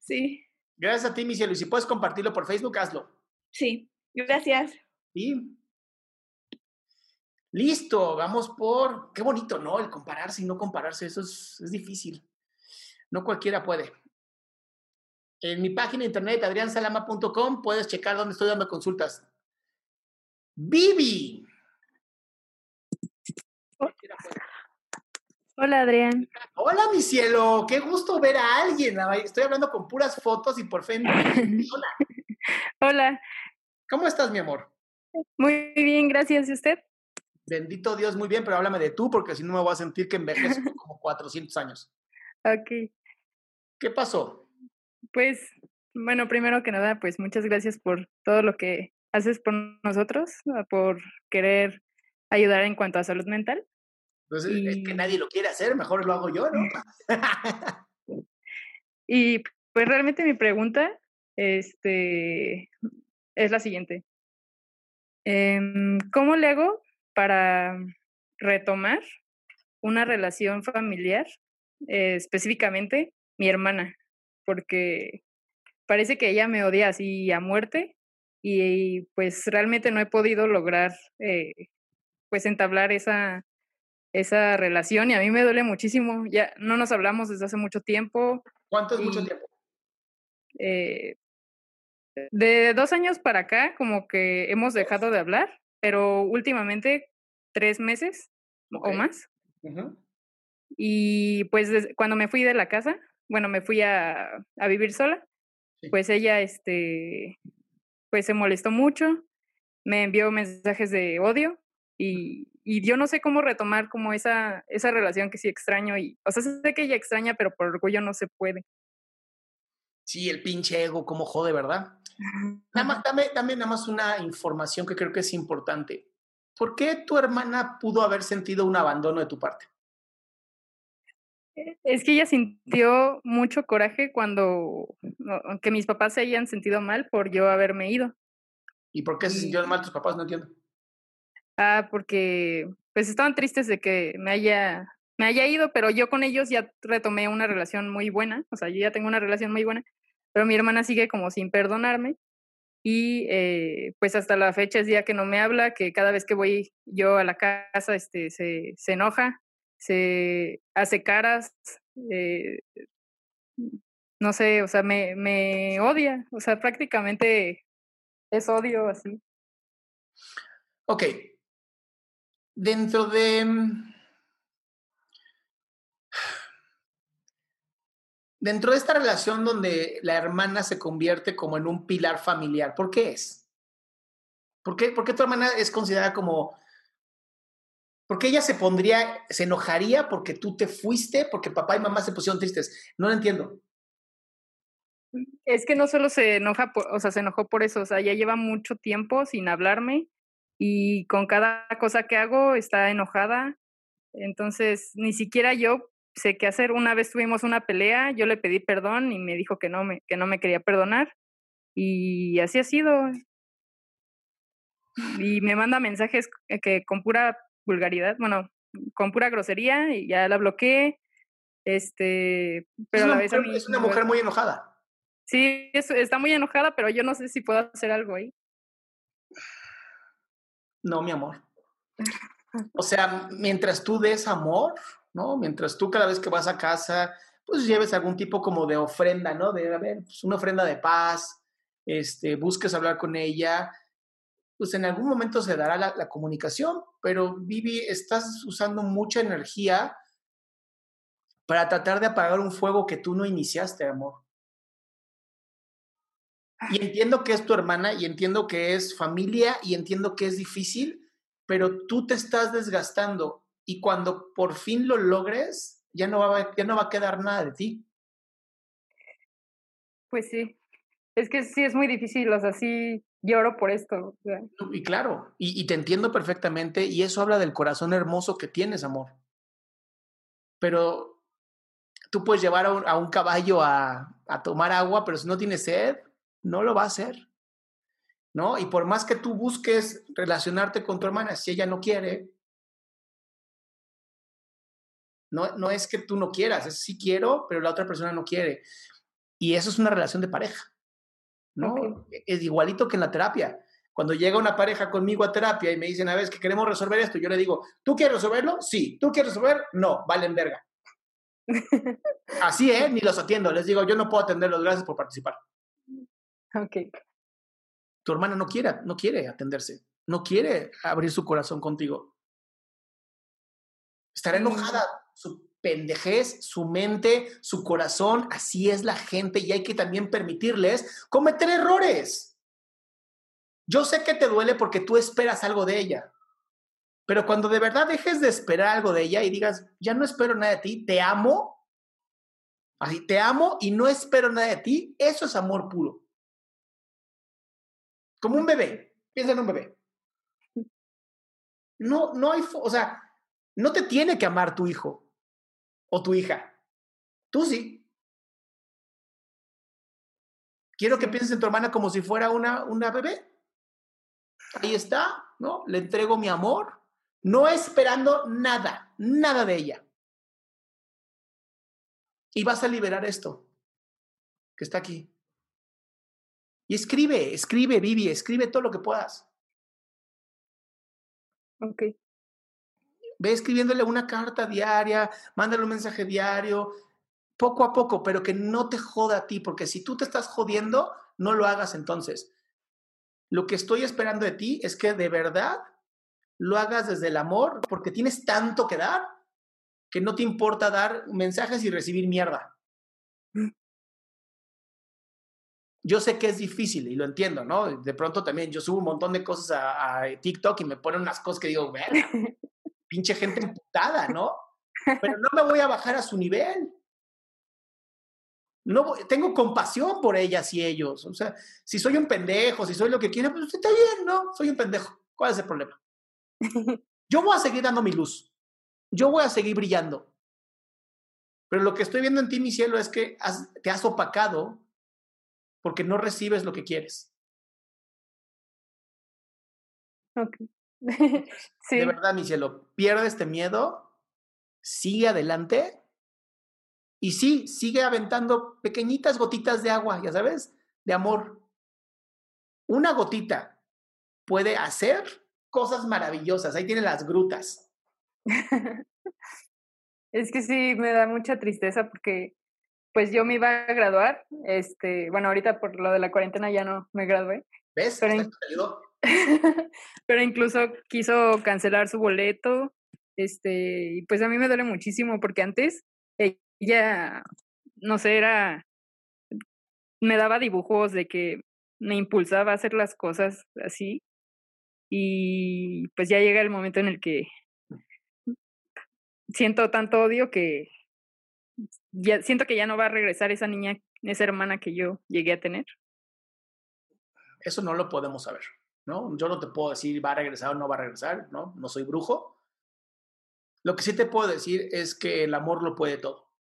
Sí, Gracias a ti, mi cielo. Y si puedes compartirlo por Facebook, hazlo. sí, gracias. Sí. Listo, vamos por. Qué bonito, ¿no? El compararse y no compararse, eso es, es difícil. No cualquiera puede. En mi página de internet, adriansalama.com, puedes checar dónde estoy dando consultas. Vivi. Hola Adrián. Hola, mi cielo. Qué gusto ver a alguien. Estoy hablando con puras fotos y por fin. Hola. Hola, ¿Cómo estás, mi amor? muy bien, gracias. ¿Y usted? Bendito Dios, muy bien, pero háblame de tú, porque si no me voy a sentir que envejezco como 400 años. Ok, ¿Qué pasó? pues bueno, primero que nada, pues muchas gracias por todo lo que haces por nosotros, ah, por querer ayudar en cuanto a salud mental. Pues es- es que nadie lo quiere hacer, mejor lo hago yo, ¿no? Y pues realmente mi pregunta este, es la siguiente. Em, ¿Cómo le hago para retomar una relación familiar, eh, específicamente mi hermana? Porque parece que ella me odia así a muerte y pues realmente no he podido lograr eh, pues entablar esa, esa relación y a mí me duele muchísimo. Ya no nos hablamos desde hace mucho tiempo. ¿Cuánto es mucho tiempo? eh, de dos años para acá, como que hemos dejado de hablar, pero últimamente tres meses o más. Y pues cuando me fui de la casa, bueno, me fui a, a vivir sola, Sí. pues ella, este, pues se molestó mucho, me envió mensajes de odio y, y yo no sé cómo retomar como esa, esa relación que sí extraño y, o sea, sé que ella extraña, pero por orgullo no se puede. Sí, el pinche ego, como jode, ¿verdad? Nada más, dame, dame nada más una información que creo que es importante. ¿Por qué tu hermana pudo haber sentido un abandono de tu parte? Es que ella sintió mucho coraje cuando no, que mis papás se hayan sentido mal por yo haberme ido. ¿Y por qué se sintieron mal tus papás? No entiendo. Ah, porque pues estaban tristes de que me haya me haya ido, pero yo con ellos ya retomé una relación muy buena, o sea, yo ya tengo una relación muy buena, pero mi hermana sigue como sin perdonarme y eh, pues hasta la fecha es día que no me habla, que cada vez que voy yo a la casa este se, enoja, se hace caras, eh, no sé, o sea, me, me odia, o sea, prácticamente es odio así. Ok. Dentro de... Dentro de esta relación donde la hermana se convierte como en un pilar familiar, ¿por qué es? ¿Por qué, por qué tu hermana es considerada como... ¿Por qué ella se pondría, se enojaría porque tú te fuiste, porque papá y mamá se pusieron tristes? No lo entiendo. Es que no solo se enoja, por, o sea, se enojó por eso, o sea, ya lleva mucho tiempo sin hablarme y con cada cosa que hago está enojada. Entonces, ni siquiera yo sé qué hacer. Una vez tuvimos una pelea, yo le pedí perdón y me dijo que no me, que no me quería perdonar. Y así ha sido. Y me manda mensajes que- con pura vulgaridad, bueno, con pura grosería y ya la bloqueé. Este, pero es a la vez a mujer, mí es una mujer muy enojada. Sí, es- está muy enojada, pero yo no sé si puedo hacer algo ahí. No, mi amor. O sea, mientras tú des amor, ¿no? Mientras tú cada vez que vas a casa, pues lleves algún tipo como de ofrenda, ¿no? De, a ver, pues una ofrenda de paz, este, busques hablar con ella, pues en algún momento se dará la, la comunicación, pero Vivi, estás usando mucha energía para tratar de apagar un fuego que tú no iniciaste, amor. Y entiendo que es tu hermana y entiendo que es familia y entiendo que es difícil, pero tú te estás desgastando y cuando por fin lo logres, ya no va, a- ya no va a quedar nada de ti. Pues sí. Es que sí es muy difícil, o sea, sí lloro por esto. o sea. Y claro, y, y te entiendo perfectamente y eso habla del corazón hermoso que tienes, amor. Pero tú puedes llevar a un, a un caballo a, a tomar agua, pero si no tiene sed, no lo va a hacer. ¿no? Y por más que tú busques relacionarte con tu hermana, si ella no quiere, no, no es que tú no quieras, es sí quiero, pero la otra persona no quiere. Y eso es una relación de pareja, ¿no? Es igualito que en la terapia. Cuando llega una pareja conmigo a terapia y me dicen, a ver, que queremos resolver esto, yo le digo, ¿tú quieres resolverlo? Sí. ¿Tú quieres resolver? No, valen verga. Así, ¿eh? Ni los atiendo. Les digo, yo no puedo atenderlos, gracias por participar. Ok. Tu hermana no quiere, no quiere atenderse, no quiere abrir su corazón contigo. Estará enojada, su pendejez, su mente, su corazón, así es la gente y hay que también permitirles cometer errores. Yo sé que te duele porque tú esperas algo de ella, pero cuando de verdad dejes de esperar algo de ella y digas, ya no espero nada de ti, te amo, así te amo y no espero nada de ti, eso es amor puro. Como un bebé, piensa en un bebé. No, no hay, o sea, no te tiene que amar tu hijo o tu hija. Tú sí. Quiero que pienses en tu hermana como si fuera una, una bebé. Ahí está, ¿no? Le entrego mi amor, no esperando nada, nada de ella. Y vas a liberar esto que está aquí. Y escribe, escribe, Vivi, escribe todo lo que puedas. Ok. Ve escribiéndole una carta diaria, mándale un mensaje diario, poco a poco, pero que no te joda a ti, porque si tú te estás jodiendo, no lo hagas entonces. Lo que estoy esperando de ti es que de verdad lo hagas desde el amor, porque tienes tanto que dar que no te importa dar mensajes y recibir mierda. Mm. Yo sé que es difícil y lo entiendo, ¿no? De pronto también yo subo un montón de cosas a, a TikTok y me ponen unas cosas que digo, pinche gente imputada, ¿no? Pero no me voy a bajar a su nivel. No tengo compasión por ellas y ellos. O sea, si soy un pendejo, si soy lo que quiera, pues está bien, ¿no? Soy un pendejo. ¿Cuál es el problema? Yo voy a seguir dando mi luz. Yo voy a seguir brillando. Pero lo que estoy viendo en ti, mi cielo, es que te has opacado porque no recibes lo que quieres. De verdad, mi cielo, pierde este miedo, sigue adelante y sí, sigue aventando pequeñitas gotitas de agua, ya sabes, de amor. Una gotita puede hacer cosas maravillosas. Ahí tiene las grutas. es que sí, me da mucha tristeza porque pues yo me iba a graduar, este, bueno, ahorita por lo de la cuarentena ya no me gradué. ¿Ves? Pero, pero incluso quiso cancelar su boleto, este, y pues a mí me duele muchísimo porque antes ella, no sé, era, me daba dibujos de que me impulsaba a hacer las cosas así, y pues ya llega el momento en el que siento tanto odio que ya siento que ya no va a regresar esa niña, esa hermana que yo llegué a tener. Eso no lo podemos saber. ¿No? Yo no te puedo decir va a regresar o no va a regresar, ¿no? No soy brujo. Lo que sí te puedo decir es que el amor lo puede todo,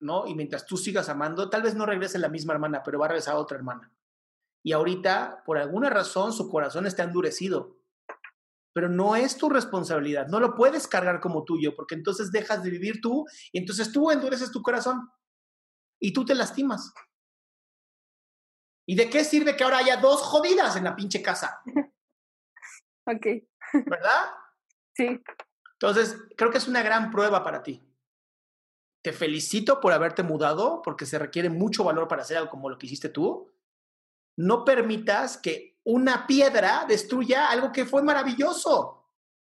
¿no? Y mientras tú sigas amando, tal vez no regrese la misma hermana, pero va a regresar otra hermana. Y ahorita, por alguna razón, su corazón está endurecido, pero no es tu responsabilidad, no lo puedes cargar como tuyo, porque entonces dejas de vivir tú y entonces tú endureces tu corazón y tú te lastimas. ¿Y de qué sirve que ahora haya dos jodidas en la pinche casa? ok. ¿Verdad? Sí. Entonces, creo que es una gran prueba para ti. Te felicito por haberte mudado, porque se requiere mucho valor para hacer algo como lo que hiciste tú. No permitas que una piedra destruya algo que fue maravilloso.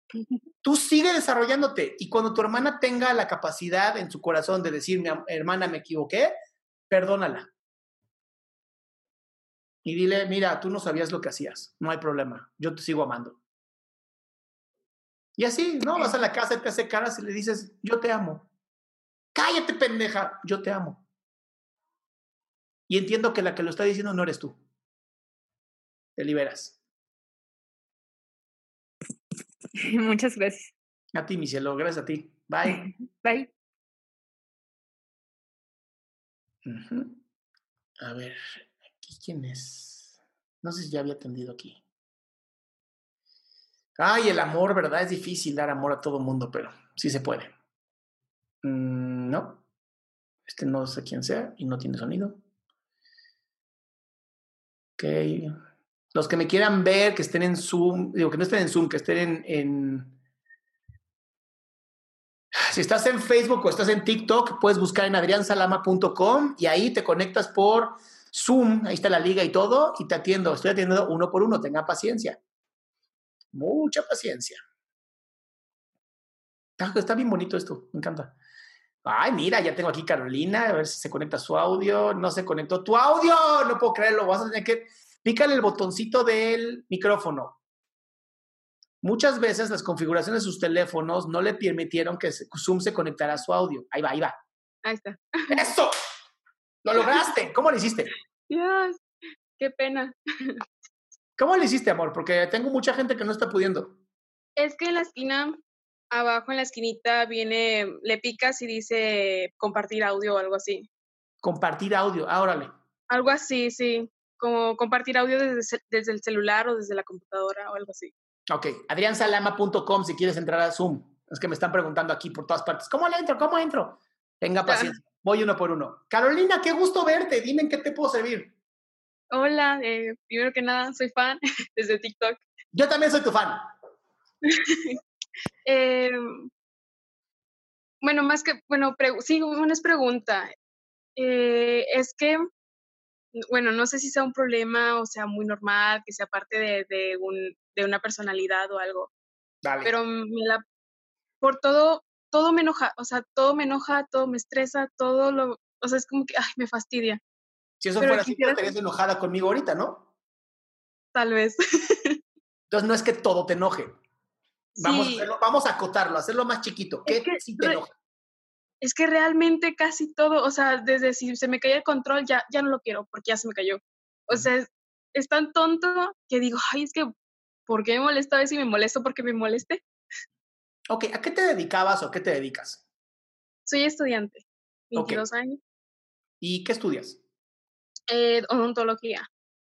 Tú sigue desarrollándote y cuando tu hermana tenga la capacidad en su corazón de decir, mi hermana, me equivoqué, perdónala y dile, mira, tú no sabías lo que hacías, no hay problema, yo te sigo amando. Y así, ¿no? Vas a la casa te hace caras y le dices, yo te amo. Cállate, pendeja, yo te amo. Y entiendo que la que lo está diciendo no eres tú. Te liberas. Muchas gracias. A ti, mi cielo, gracias a ti. Bye. Bye. A ver, ¿quién es? No sé si ya había atendido aquí. Ay, el amor, ¿verdad? Es difícil dar amor a todo mundo, pero sí se puede. Mm, no. Este no sé quién sea y no tiene sonido. Ok. Los que me quieran ver, que estén en Zoom, digo que no estén en Zoom, que estén en, si estás en Facebook o estás en TikTok, puedes buscar en adriansalama.com y ahí te conectas por Zoom, ahí está la liga y todo, y te atiendo. Estoy atendiendo uno por uno, tenga paciencia. Mucha paciencia. Está, está bien bonito esto, me encanta. Ay, mira, ya tengo aquí Carolina, a ver si se conecta su audio. No se conectó tu audio, no puedo creerlo. Vas a tener que pícale el botoncito del micrófono. Muchas veces las configuraciones de sus teléfonos no le permitieron que Zoom se conectara a su audio. Ahí va, ahí va. Ahí está. ¡Eso! ¡Lo lograste! ¿Cómo lo hiciste? Dios, qué pena. ¿Cómo lo hiciste, amor? Porque tengo mucha gente que no está pudiendo. Es que en la esquina, abajo en la esquinita, viene, le picas y dice compartir audio o algo así. Compartir audio, ah, órale. Algo así, sí. Como compartir audio desde, desde el celular o desde la computadora o algo así. Ok, adriansalama.com si quieres entrar a Zoom. Es que me están preguntando aquí por todas partes. ¿Cómo le entro? ¿Cómo entro? Tenga paciencia. Voy uno por uno. Carolina, qué gusto verte. Dime en qué te puedo servir. Hola, eh, primero que nada, soy fan desde TikTok. Yo también soy tu fan. eh, bueno, más que, bueno, sí, una es pregunta. Eh, es que bueno, no sé si sea un problema o sea muy normal, que sea parte de, de, un, de una personalidad o algo. Dale. Pero me la, por todo, todo me enoja, o sea, todo me enoja, todo me estresa, todo lo, o sea, es como que, ay, me fastidia. Si eso fuera así, estarías enojada conmigo ahorita, ¿no? Tal vez. Entonces no es que todo te enoje. Vamos, a, hacerlo, vamos a acotarlo, hacerlo más chiquito. ¿Qué que, sí te enoja? es que realmente casi todo, o sea, desde si se me caía el control, ya, ya no lo quiero porque ya se me cayó. O sea, es, es tan tonto que digo, ay, es que, ¿por qué me molesta a veces y me molesto porque me moleste? Ok, ¿a qué te dedicabas o qué te dedicas? Soy estudiante, 22 okay. años. ¿Y qué estudias? Eh, odontología.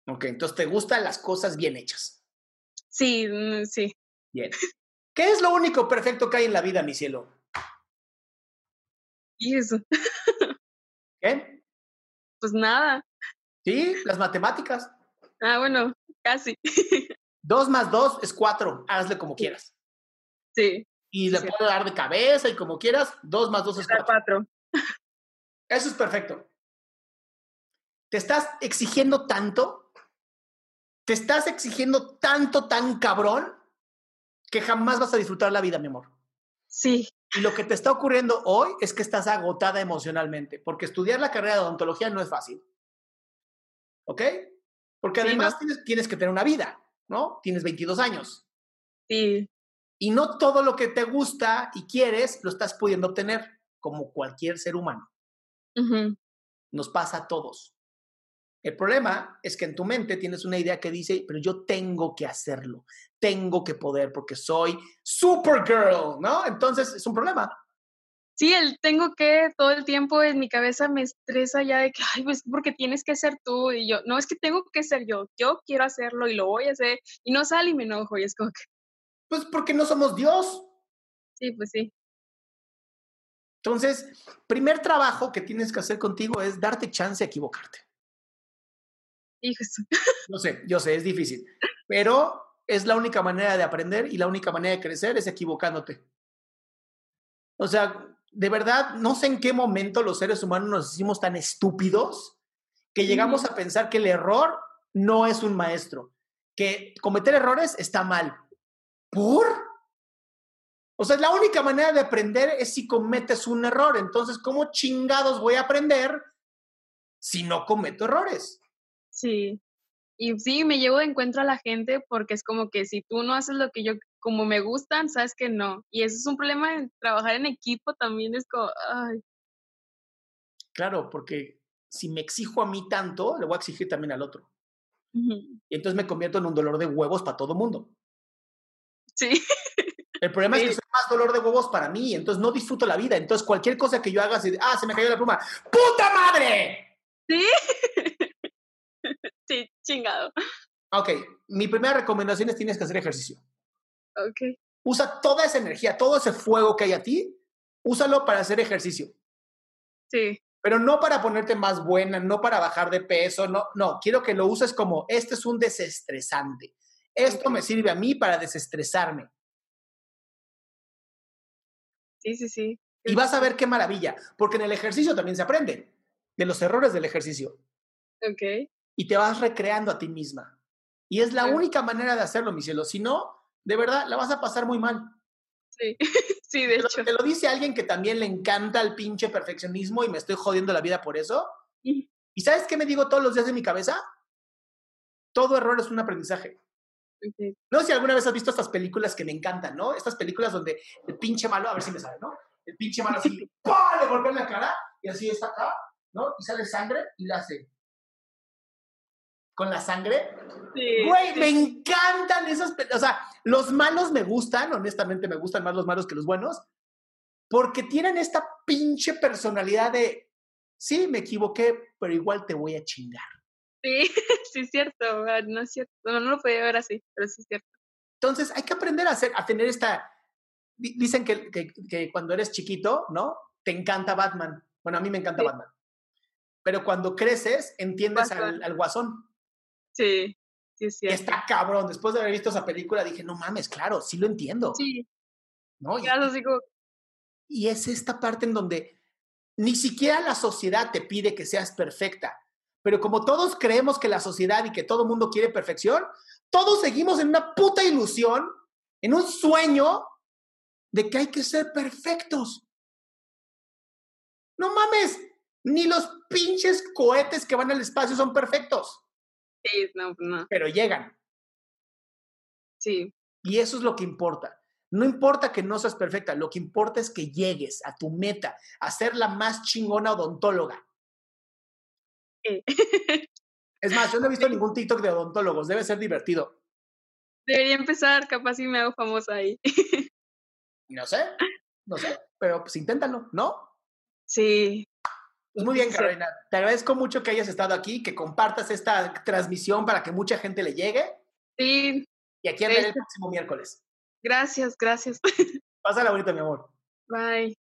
Ok, entonces te gustan las cosas bien hechas. Sí, sí. Bien. ¿Qué es lo único perfecto que hay en la vida, mi cielo? ¿Y eso? ¿Qué? Pues nada. Sí, las matemáticas. Ah, bueno, casi. Dos más dos es cuatro. Hazle como quieras. Sí. Y le sí. puedo dar de cabeza y como quieras. Dos más dos es cuatro. cuatro. Eso es perfecto. ¿Te estás exigiendo tanto? ¿Te estás exigiendo tanto, tan cabrón? Que jamás vas a disfrutar la vida, mi amor. Sí. Y lo que te está ocurriendo hoy es que estás agotada emocionalmente, porque estudiar la carrera de odontología no es fácil. ¿Ok? Porque además sí, ¿no? tienes, tienes, que tener una vida, ¿no? Tienes 22 años. Sí. Y no todo lo que te gusta y quieres lo estás pudiendo obtener, como cualquier ser humano. Uh -huh. Nos pasa a todos. El problema es que en tu mente tienes una idea que dice, pero yo tengo que hacerlo, tengo que poder porque soy Supergirl, ¿no? Entonces es un problema. Sí, el tengo que todo el tiempo en mi cabeza me estresa ya de que, ay, pues porque tienes que ser tú y yo, no, es que tengo que ser yo, yo quiero hacerlo y lo voy a hacer y no sale y me enojo y es como que... Pues porque no somos Dios. Sí, pues sí. Entonces, primer trabajo que tienes que hacer contigo es darte chance a equivocarte. Hijos. Yo sé, yo sé, es difícil, pero es la única manera de aprender y la única manera de crecer es equivocándote. O sea, de verdad, no sé en qué momento los seres humanos nos hicimos tan estúpidos que llegamos a pensar que el error no es un maestro, que cometer errores está mal. ¿Por? O sea, la única manera de aprender es si cometes un error. Entonces, ¿cómo chingados voy a aprender si no cometo errores? Sí. Y sí, me llevo de encuentro a la gente porque es como que si tú no haces lo que yo, como me gustan, sabes que no. Y eso es un problema de trabajar en equipo también, es como, ay. Claro, porque si me exijo a mí tanto, le voy a exigir también al otro. Uh -huh. Y entonces me convierto en un dolor de huevos para todo mundo. Sí. El problema sí. es que soy más dolor de huevos para mí, entonces no disfruto la vida. Entonces cualquier cosa que yo haga, así, ah, se me cayó la pluma, ¡puta madre! Sí. sí, chingado. Ok, mi primera recomendación es tienes que hacer ejercicio. Ok. Usa toda esa energía, todo ese fuego que hay a ti, úsalo para hacer ejercicio. Sí. Pero no para ponerte más buena, no para bajar de peso, no, no, quiero que lo uses como, este es un desestresante. Esto me sirve a mí para desestresarme. Sí, sí, sí. Y vas a ver qué maravilla, porque en el ejercicio también se aprende de los errores del ejercicio Ok. y te vas recreando a ti misma. Y es la única manera de hacerlo, mi cielo. Si no, de verdad, la vas a pasar muy mal. Sí. sí, de Te lo, hecho. te lo dice alguien que también le encanta el pinche perfeccionismo y me estoy jodiendo la vida por eso. ¿Y sabes qué me digo todos los días de mi cabeza? Todo error es un aprendizaje. No sé si alguna vez has visto estas películas que me encantan, ¿no? Estas películas donde el pinche malo, a ver si me sale, ¿no? El pinche malo así, ¡pah! le golpea en la cara y así está acá, ¿no? Y sale sangre y la hace. Con la sangre. Sí, Güey, sí. me encantan esas películas. O sea, los malos me gustan, honestamente me gustan más los malos que los buenos, porque tienen esta pinche personalidad de, sí, me equivoqué, pero igual te voy a chingar. Sí, sí es cierto. No es cierto. No, no lo podía ver así, pero sí es cierto. Entonces, hay que aprender a, hacer, a tener esta... di- Dicen que, que- que cuando eres chiquito, ¿no? Te encanta Batman. Bueno, a mí me encanta Sí. Batman. Pero cuando creces, entiendes al, Guasón. al guasón. Sí, sí es cierto. está cabrón. Después de haber visto esa película, dije, no mames, claro, sí lo entiendo. Sí, ¿no? Y, ya lo digo. y es esta parte en donde ni siquiera la sociedad te pide que seas perfecta. Pero como todos creemos que la sociedad y que todo el mundo quiere perfección, todos seguimos en una puta ilusión, en un sueño de que hay que ser perfectos. No mames, ni los pinches cohetes que van al espacio son perfectos, Sí, no, no. pero llegan. Sí, Y eso es lo que importa. No importa que no seas perfecta, lo que importa es que llegues a tu meta, a ser la más chingona odontóloga. Es más, yo no he visto ningún TikTok de odontólogos, debe ser divertido. debería empezar, capaz si me hago famosa ahí. No sé, no sé, pero pues inténtalo, ¿no? Sí, Pues muy bien, Sí. Carolina. Te agradezco mucho que hayas estado aquí, que compartas esta transmisión para que mucha gente le llegue. sí, Y aquí andaré el próximo miércoles. gracias, gracias. Pásala bonito, mi amor. Bye.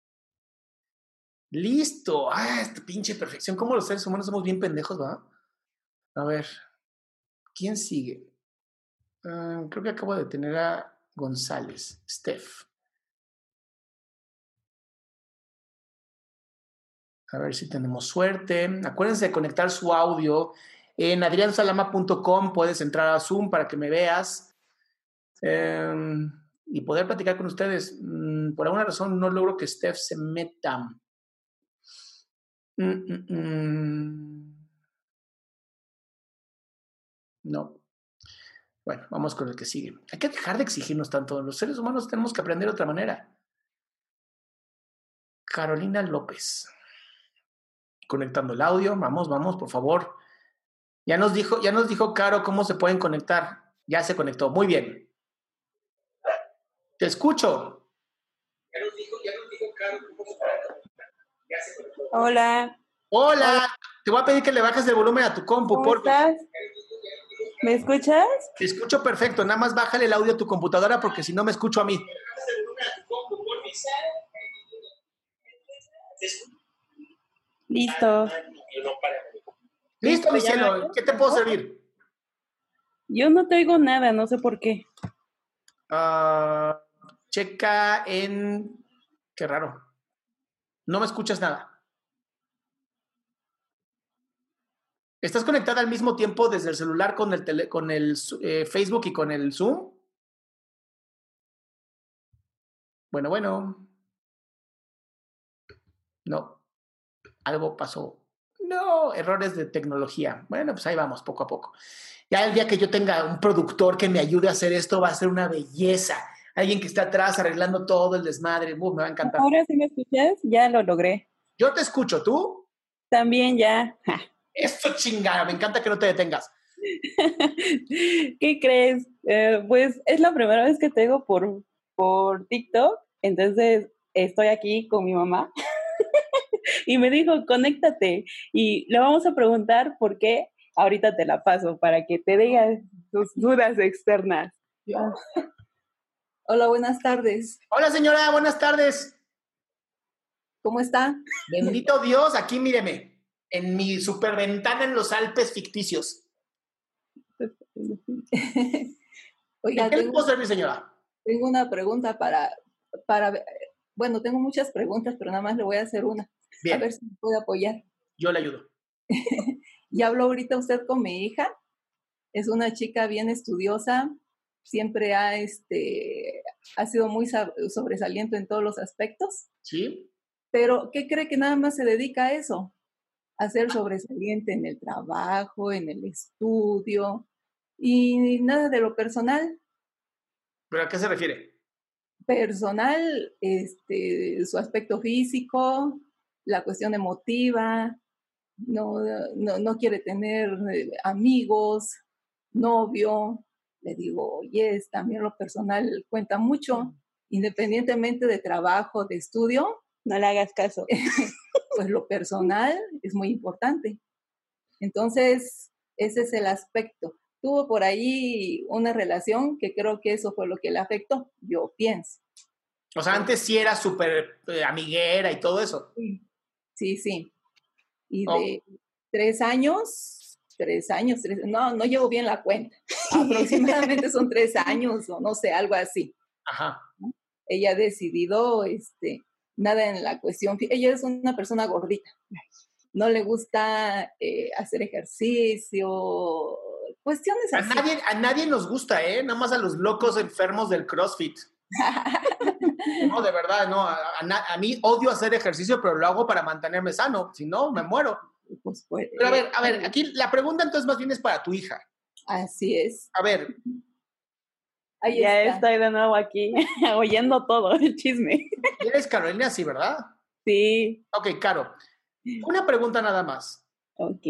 Listo. Ah, esta pinche perfección. ¿Cómo los seres humanos somos bien pendejos, va? A ver. ¿Quién sigue? Ah, creo que acabo de tener a González, Steph. A ver si tenemos suerte. Acuérdense de conectar su audio. En adriansalama.com puedes entrar a Zoom para que me veas em, y poder platicar con ustedes. Mm, por alguna razón no logro que Steph se meta. Mm, mm, mm. No. Bueno, vamos con el que sigue. Hay que dejar de exigirnos tanto. Los seres humanos tenemos que aprender de otra manera. Carolina López. Conectando el audio. Vamos, vamos, por favor. Ya nos dijo, ya nos dijo Caro cómo se pueden conectar. Ya se conectó. Muy bien. Te escucho. Ya nos dijo, ya nos dijo Caro cómo se pueden conectar. Hola, Hola, te voy a pedir que le bajes el volumen a tu compu, ¿cómo por estás? ¿Me escuchas? Te escucho perfecto, nada más bájale el audio a tu computadora porque si no me escucho a mí. Listo. Listo, mi ¿Ya me cielo? ¿qué te puedo servir? Yo no te oigo nada, no sé por qué. Ah, checa en... Qué raro. No me escuchas nada. ¿Estás conectada al mismo tiempo desde el celular con el, tele- con el eh, Facebook y con el Zoom? Bueno, bueno. No. Algo pasó. No, errores de tecnología. Bueno, pues ahí vamos, poco a poco. Ya el día que yo tenga un productor que me ayude a hacer esto va a ser una belleza. Alguien que está atrás arreglando todo el desmadre. Uf, me va a encantar. Ahora sí me escuchas, ya lo logré. Yo te escucho, ¿tú? También ya. Esto chingada, me encanta que no te detengas. ¿Qué crees? Eh, pues es la primera vez que te digo por, por TikTok, entonces estoy aquí con mi mamá y me dijo, conéctate y le vamos a preguntar por qué ahorita te la paso para que te digas tus dudas externas. Hola, buenas tardes. Hola señora, buenas tardes. ¿Cómo está? Bendito Dios, aquí míreme, en mi superventana en los Alpes ficticios. Oiga, ¿En qué le tengo, puedo servir, señora? tengo una pregunta para, para, bueno, tengo muchas preguntas, pero nada más le voy a hacer una. A ver si me puede apoyar. yo le ayudo. Y habló ahorita usted con mi hija. Es una chica bien estudiosa, siempre ha, este, ha sido muy sa- sobresaliente en todos los aspectos. ¿Sí? Pero, ¿qué cree que nada más se dedica a eso? A ser sobresaliente en el trabajo, en el estudio y nada de lo personal. ¿Pero a qué se refiere? Personal, este, su aspecto físico, la cuestión emotiva, no, no, no quiere tener eh, amigos, novio. Le digo, oye, también lo personal cuenta mucho, independientemente de trabajo, de estudio, No le hagas caso. pues lo personal es muy importante. Entonces, ese es el aspecto. Tuvo por ahí una relación que creo que eso fue lo que le afectó, yo pienso. O sea, antes sí era súper eh, amiguera y todo eso. Sí, sí. Y Oh. de tres años, tres años, tres, no, no llevo bien la cuenta. Aproximadamente son tres años o no sé, algo así. Ajá. Ella ha decidido, este, nada en la cuestión, ella es una persona gordita. No le gusta eh, hacer ejercicio, cuestiones A así. nadie, a nadie nos gusta, ¿eh? Nada más a los locos enfermos del CrossFit. No, de verdad, no. A, a a mí odio hacer ejercicio, pero lo hago para mantenerme sano. Si no, me muero. Pues, pues, Pero a ver, eh, a ver, aquí la pregunta entonces más bien es para tu hija. Así es. A ver, Ahí ya está. estoy de nuevo aquí, oyendo todo el chisme. eres Carolina, sí, ¿verdad? Sí, Ok, Caro. Una pregunta nada más. ok.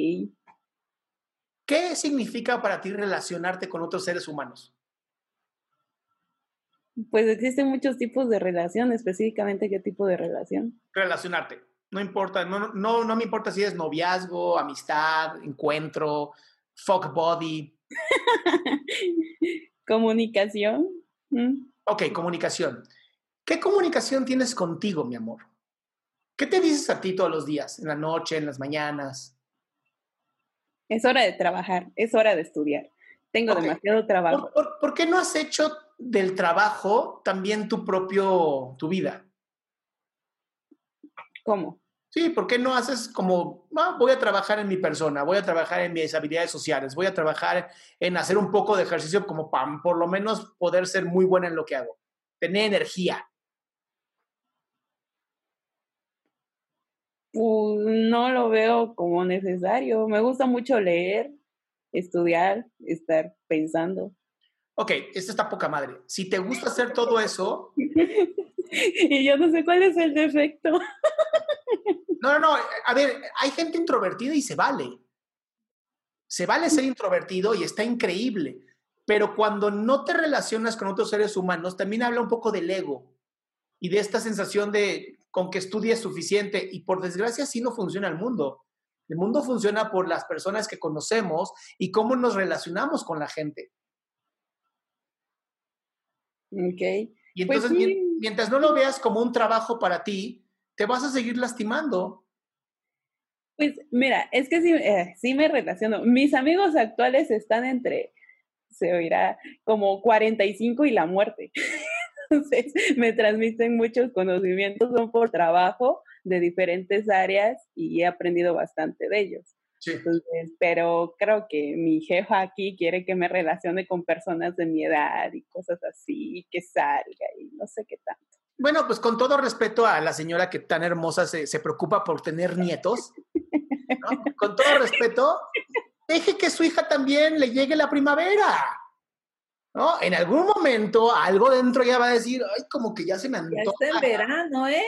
¿Qué significa para ti relacionarte con otros seres humanos? Pues existen muchos tipos de relación, específicamente qué tipo de relación. Relacionarte. No importa, no, no, no me importa si es noviazgo, amistad, encuentro, fuck body. Comunicación. Ok, comunicación. ¿Qué comunicación tienes contigo, mi amor? ¿Qué te dices a ti todos los días? En la noche, en las mañanas. Es hora de trabajar, es hora de estudiar. Tengo demasiado trabajo. ¿Por, por, por qué no has hecho del trabajo también tu propio, tu vida? ¿Cómo? Sí, ¿por qué no haces como, "Ah, voy a trabajar en mi persona, voy a trabajar en mis habilidades sociales, voy a trabajar en hacer un poco de ejercicio como para por lo menos poder ser muy buena en lo que hago, tener energía? Pues no lo veo como necesario. Me gusta mucho leer, estudiar, estar pensando. Ok, esto está poca madre. Si te gusta hacer todo eso, y yo no sé cuál es el defecto. no, no, no, a ver, hay gente introvertida y se vale. Se vale ser introvertido y está increíble, pero cuando no te relacionas con otros seres humanos, también habla un poco del ego y de esta sensación de con que estudies suficiente y por desgracia así no funciona el mundo. El mundo funciona por las personas que conocemos y cómo nos relacionamos con la gente. Ok. Y Pues entonces, sí. mientras no lo veas como un trabajo para ti, te vas a seguir lastimando. Pues mira, es que sí, eh, sí me relaciono. Mis amigos actuales están entre, se oirá, como 45 y la muerte. Entonces, me transmiten muchos conocimientos, son por trabajo de diferentes áreas y he aprendido bastante de ellos. Sí. Entonces, pero creo que mi jefa aquí quiere que me relacione con personas de mi edad y cosas así, que salga y no sé qué tanto. Bueno, pues con todo respeto a la señora que tan hermosa se, se preocupa por tener nietos, ¿no? con todo respeto, deje que su hija también le llegue la primavera. ¿No? En algún momento algo dentro ya va a decir, ay, como que ya se me Ya antoja. está el verano, ¿eh?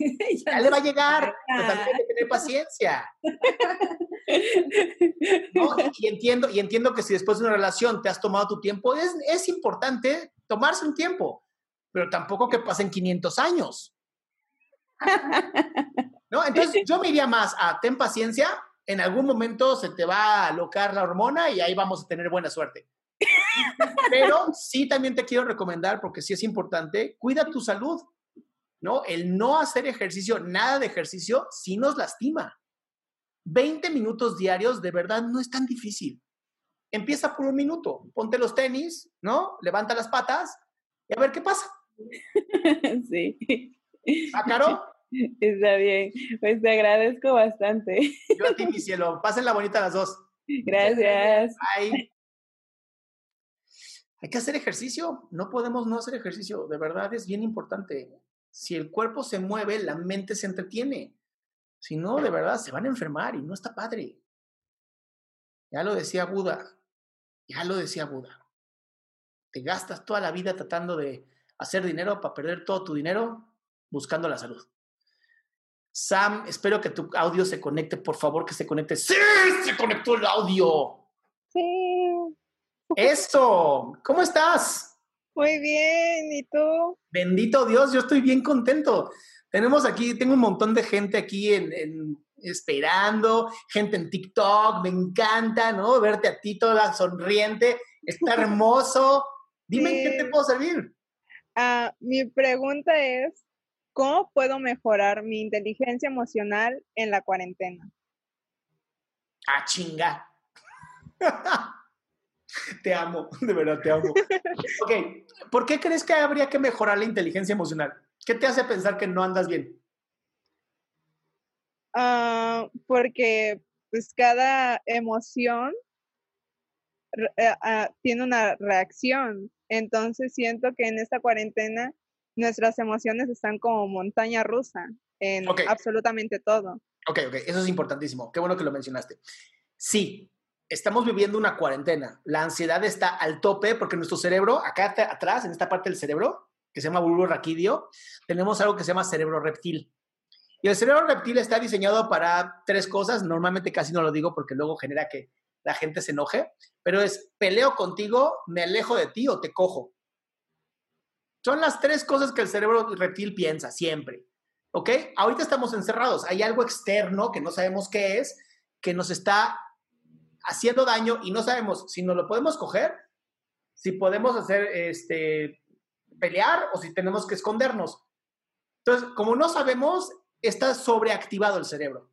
Ya le va a llegar, pero también hay que tener paciencia. ¿no? Y, y entiendo, y entiendo que si después de una relación te has tomado tu tiempo, es, es importante tomarse un tiempo, pero tampoco que pasen 500 años. ¿No? Entonces yo me iría más a ten paciencia en algún momento se te va a alocar la hormona y ahí vamos a tener buena suerte. Pero sí también te quiero recomendar, porque sí es importante, cuida tu salud, ¿no? El no hacer ejercicio, nada de ejercicio, sí nos lastima. 20 minutos diarios de verdad no es tan difícil. Empieza por un minuto, ponte los tenis, ¿no? Levanta las patas y a ver qué pasa. Sí. ¿Ah, Caro? Está bien. Pues te agradezco bastante. Yo a ti, mi cielo. Pásenla bonita las dos. Gracias. Bye. Hay que hacer ejercicio. No podemos no hacer ejercicio. De verdad es bien importante. Si el cuerpo se mueve, la mente se entretiene. Si no, de verdad, se van a enfermar y no está padre. Ya lo decía Buda. Ya lo decía Buda. Te gastas toda la vida tratando de hacer dinero para perder todo tu dinero buscando la salud. Sam, espero que tu audio se conecte, por favor, que se conecte. ¡Sí! ¡Se conectó el audio! Sí. ¡Eso! ¿Cómo estás? Muy bien, ¿y tú? Bendito Dios, yo estoy bien contento. Tenemos aquí, tengo un montón de gente aquí en, en- esperando, gente en TikTok, me encanta, ¿no? Verte a ti toda sonriente, está hermoso. Dime en qué te puedo servir. Ah, mi pregunta es, ¿cómo puedo mejorar mi inteligencia emocional en la cuarentena? Ah, chinga. te amo, de verdad te amo. Ok, ¿por qué crees que habría que mejorar la inteligencia emocional? ¿Qué te hace pensar que no andas bien? Ah, porque pues cada emoción eh, ah, tiene una reacción. Entonces siento que en esta cuarentena nuestras emociones están como montaña rusa en absolutamente todo. Ok, ok, eso es importantísimo. Qué bueno que lo mencionaste. Sí, estamos viviendo una cuarentena. La ansiedad está al tope porque nuestro cerebro, acá at- atrás, en esta parte del cerebro, que se llama bulbo raquídeo, tenemos algo que se llama cerebro reptil. Y el cerebro reptil está diseñado para tres cosas. Normalmente casi no lo digo porque luego genera que la gente se enoje, pero es peleo contigo, me alejo de ti o te cojo. Son las tres cosas que el cerebro reptil piensa siempre. ¿Ok? Ahorita estamos encerrados. Hay algo externo que no sabemos qué es, que nos está haciendo daño y no sabemos si nos lo podemos coger, si podemos hacer, este, pelear o si tenemos que escondernos. Entonces, como no sabemos, está sobreactivado el cerebro.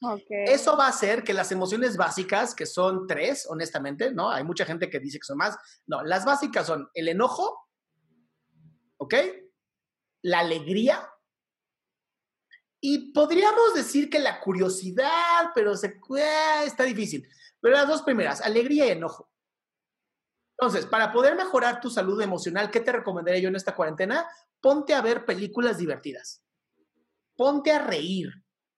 Okay. Eso va a hacer que las emociones básicas, que son tres, honestamente, ¿no? Hay mucha gente que dice que son más. No, las básicas son el enojo, ¿ok? La alegría. Y podríamos decir que la curiosidad, pero se, eh, está difícil. Pero las dos primeras, alegría y enojo. Entonces, para poder mejorar tu salud emocional, ¿qué te recomendaría yo en esta cuarentena? Ponte a ver películas divertidas. Ponte a reír.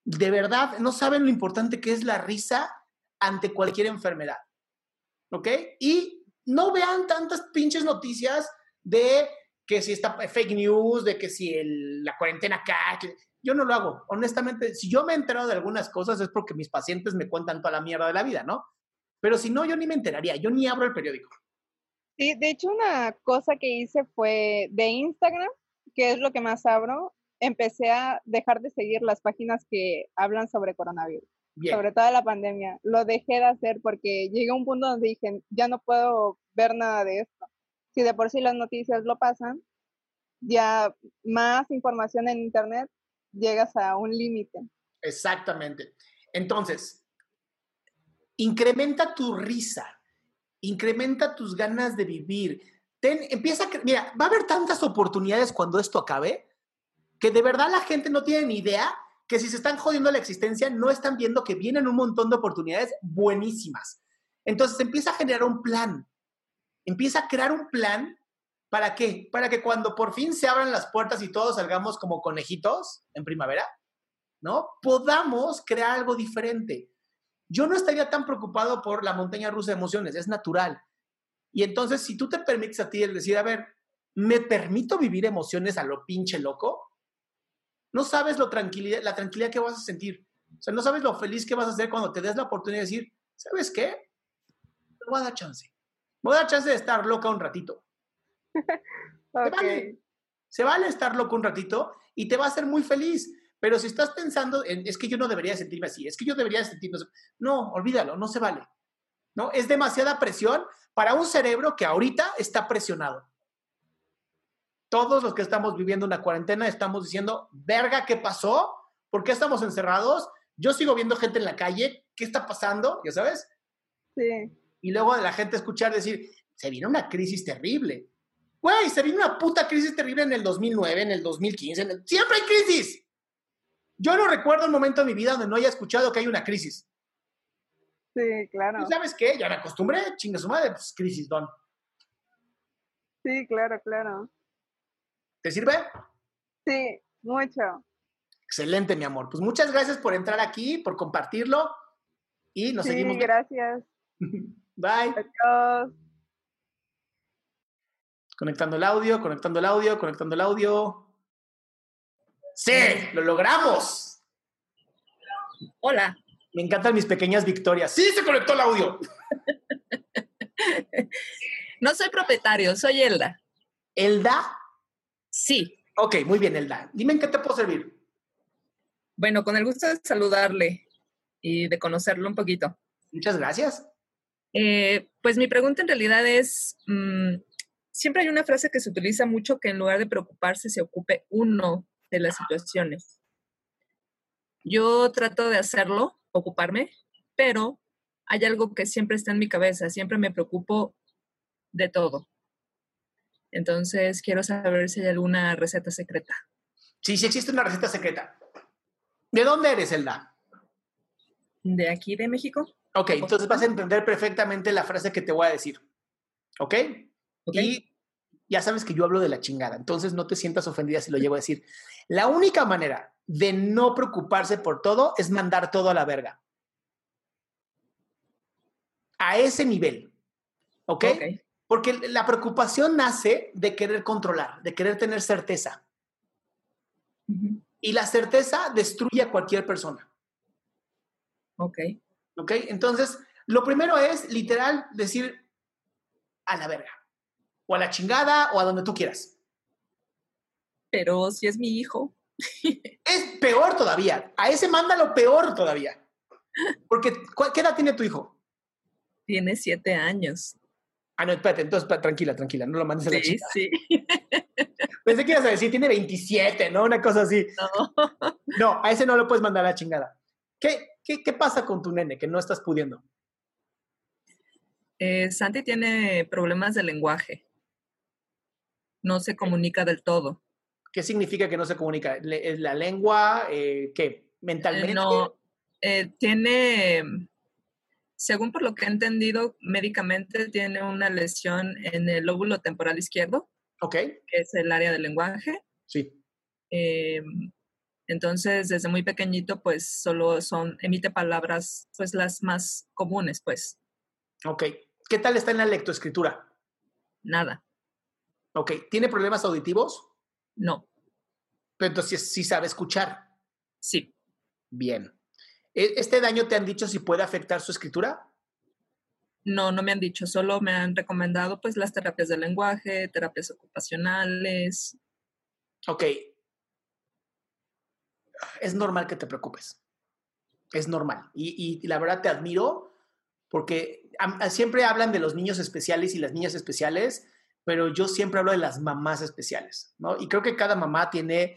De verdad, no saben lo importante que es la risa ante cualquier enfermedad. ¿Ok? Y no vean tantas pinches noticias de que si está fake news, de que si la cuarentena acá. Yo no lo hago. Honestamente, si yo me he enterado de algunas cosas es porque mis pacientes me cuentan toda la mierda de la vida, ¿no? Pero si no, yo ni me enteraría. Yo ni abro el periódico. Sí, de hecho una cosa que hice fue de Instagram, que es lo que más abro, empecé a dejar de seguir las páginas que hablan sobre coronavirus, Bien. sobre toda la pandemia. Lo dejé de hacer porque llegué a un punto donde dije, ya no puedo ver nada de esto. Si de por sí las noticias lo pasan, ya más información en internet, llegas a un límite. Exactamente. Entonces, incrementa tu risa, incrementa tus ganas de vivir. Ten, empieza a, mira, va a haber tantas oportunidades cuando esto acabe que de verdad la gente no tiene ni idea que si se están jodiendo la existencia, no están viendo que vienen un montón de oportunidades buenísimas. Entonces empieza a generar un plan, empieza a crear un plan. ¿Para qué? Para que cuando por fin se abran las puertas y todos salgamos como conejitos en primavera, ¿no? Podamos crear algo diferente. Yo no estaría tan preocupado por la montaña rusa de emociones, es natural. Y entonces, si tú te permites a ti el decir, a ver, ¿me permito vivir emociones a lo pinche loco? No sabes lo tranquilidad, la tranquilidad que vas a sentir. O sea, no sabes lo feliz que vas a ser cuando te des la oportunidad de decir, ¿sabes qué? Me voy a dar chance. Me voy a dar chance de estar loca un ratito. Se Ok. vale. Se vale estar loco un ratito y te va a hacer muy feliz. Pero si estás pensando en, es que yo no debería sentirme así, es que yo debería sentirme... No, olvídalo, no se vale. ¿No? Es demasiada presión para un cerebro que ahorita está presionado. Todos los que estamos viviendo una cuarentena estamos diciendo, verga, ¿qué pasó? ¿Por qué estamos encerrados? Yo sigo viendo gente en la calle, ¿qué está pasando? ¿Ya sabes? Sí. Y luego de la gente escuchar decir, se viene una crisis terrible. Güey, se vino una puta crisis terrible en el 2009, en el 2015, en el... siempre hay crisis. Yo no recuerdo un momento de mi vida donde no haya escuchado que hay una crisis. Sí, claro. ¿Y sabes qué? Ya me acostumbré, chinga su madre, pues crisis, don. Sí, claro, claro. ¿Te sirve? Sí, mucho. Excelente, mi amor. Pues muchas gracias por entrar aquí, por compartirlo y nos sí, seguimos. gracias. Bye. Adiós. Conectando el audio, conectando el audio, conectando el audio. ¡Sí! ¡Lo logramos! Hola. Me encantan mis pequeñas victorias. ¡Sí, se conectó el audio! no soy propietario, soy Elda. ¿Elda? Sí. Ok, muy bien, Elda. Dime en qué te puedo servir. Bueno, con el gusto de saludarle y de conocerlo un poquito. Muchas gracias. Eh, pues mi pregunta en realidad es, mmm, siempre hay una frase que se utiliza mucho que en lugar de preocuparse se ocupe uno de las situaciones. Yo trato de hacerlo, ocuparme, pero hay algo que siempre está en mi cabeza, siempre me preocupo de todo. Entonces quiero saber si hay alguna receta secreta. Sí, sí existe una receta secreta. ¿De dónde eres, Elda? De aquí, de México. Ok, entonces vas a entender perfectamente la frase que te voy a decir. ¿Ok? Y ya sabes que yo hablo de la chingada, entonces no te sientas ofendida si lo llego a decir. La única manera de no preocuparse por todo es mandar todo a la verga. A ese nivel. ¿Ok? okay. Porque la preocupación nace de querer controlar, de querer tener certeza. Uh -huh. Y la certeza destruye a cualquier persona. Ok. Ok, entonces, lo primero es literal decir a la verga, o a la chingada, o a donde tú quieras. Pero si es mi hijo. es peor todavía. A ese mándalo peor todavía. Porque, ¿qué edad tiene tu hijo? Tiene siete años. Ah, no, espérate, entonces tranquila, tranquila, no lo mandes a la sí, chica. Sí, Pensé que ibas a decir, tiene 27, ¿no? Una cosa así. No. No, a ese no lo puedes mandar a la chingada. ¿Qué, qué, qué pasa con tu nene que no estás pudiendo? Eh, Santi tiene problemas de lenguaje. No se comunica del todo. ¿Qué significa que no se comunica? ¿Es la lengua? Eh, ¿Qué? ¿Mentalmente? Eh, no, eh, tiene, según por lo que he entendido, médicamente tiene una lesión en el lóbulo temporal izquierdo. Ok. Que es el área del lenguaje. Sí. Eh, entonces, desde muy pequeñito, pues solo son, emite palabras, pues las más comunes, pues. Ok. ¿Qué tal está en la lectoescritura? Nada. Ok. ¿Tiene problemas auditivos? No. Pero entonces sí sabe escuchar. Sí. Bien. ¿Este daño te han dicho si puede afectar su escritura? No, no me han dicho, solo me han recomendado pues las terapias del lenguaje, terapias ocupacionales. Ok. Es normal que te preocupes. Es normal. Y, y la verdad te admiro porque a, a, siempre hablan de los niños especiales y las niñas especiales, pero yo siempre hablo de las mamás especiales, ¿no? Y creo que cada mamá tiene,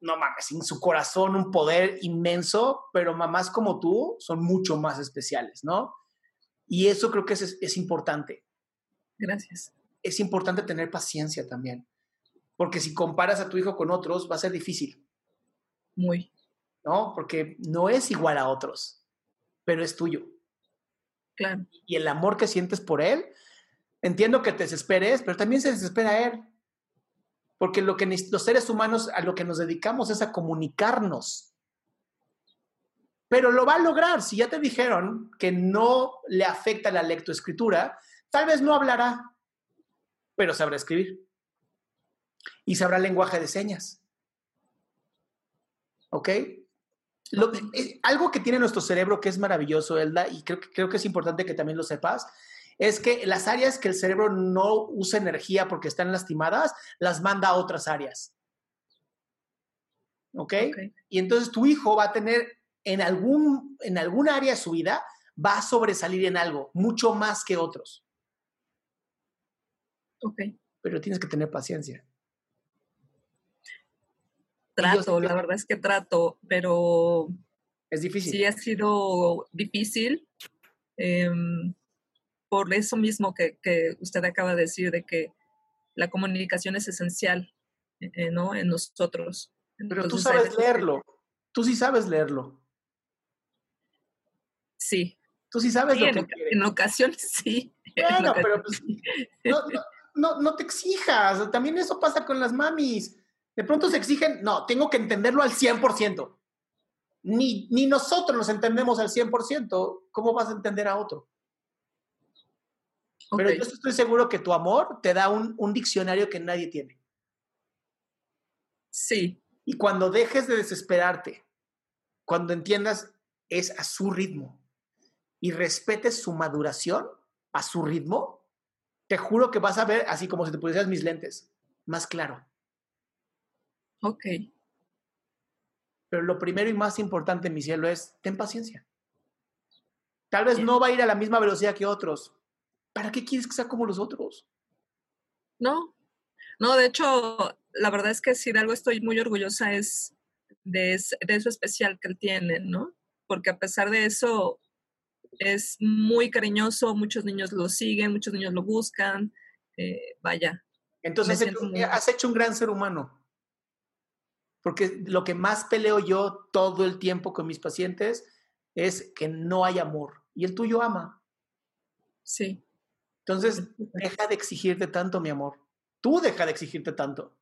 no mames, en su corazón un poder inmenso, pero mamás como tú son mucho más especiales, ¿no? Y eso creo que es, es importante. Gracias. Es importante tener paciencia también, porque si comparas a tu hijo con otros, va a ser difícil. Muy. ¿No? Porque no es igual a otros, pero es tuyo. Claro. Y el amor que sientes por él, entiendo que te desesperes, pero también se desespera a él. Porque lo que los seres humanos a lo que nos dedicamos es a comunicarnos. Pero lo va a lograr. Si ya te dijeron que no le afecta la lectoescritura, tal vez no hablará, pero sabrá escribir. Y sabrá lenguaje de señas. ¿Ok? Lo, eh, algo que tiene nuestro cerebro que es maravilloso, Elda, y creo, creo que es importante que también lo sepas, es que las áreas que el cerebro no usa energía porque están lastimadas, las manda a otras áreas. ¿ok? Y entonces tu hijo va a tener en algún, en algún área de su vida, va a sobresalir en algo, mucho más que otros. Ok. Pero tienes que tener paciencia. Trato, la verdad es que trato, pero... Es difícil. Sí ha sido difícil. Em, por eso mismo que, que, usted acaba de decir, de que la comunicación es esencial, eh, ¿no? En nosotros. Pero tú sabes leerlo. Tú sí sabes leerlo. Sí. Tú sí sabes lo en, que quieres. En ocasiones sí. Bueno, pero pues, no, no, no, te exijas. También eso pasa con las mamis. De pronto se exigen, no, tengo que entenderlo al 100%. Ni, ni nosotros nos entendemos al 100%. ¿Cómo vas a entender a otro? Okay. Pero yo estoy seguro que tu amor te da un, un diccionario que nadie tiene. Sí. Y cuando dejes de desesperarte, cuando entiendas, es a su ritmo y respetes su maduración a su ritmo, te juro que vas a ver, así como si te pusieras mis lentes, más claro. Ok. Pero lo primero y más importante, mi cielo, es ten paciencia. Tal vez no va a ir a la misma velocidad que otros. ¿Para qué quieres que sea como los otros? No, no, de hecho, la verdad es que si de algo estoy muy orgullosa es de, de eso especial que él tiene, ¿no? Porque a pesar de eso, es muy cariñoso, muchos niños lo siguen, muchos niños lo buscan, eh, vaya. Entonces has hecho, muy... has hecho, un gran ser humano. Porque lo que más peleo yo todo el tiempo con mis pacientes es que no hay amor. Y el tuyo ama. Sí. Entonces, deja de exigirte tanto, mi amor. Tú deja de exigirte tanto.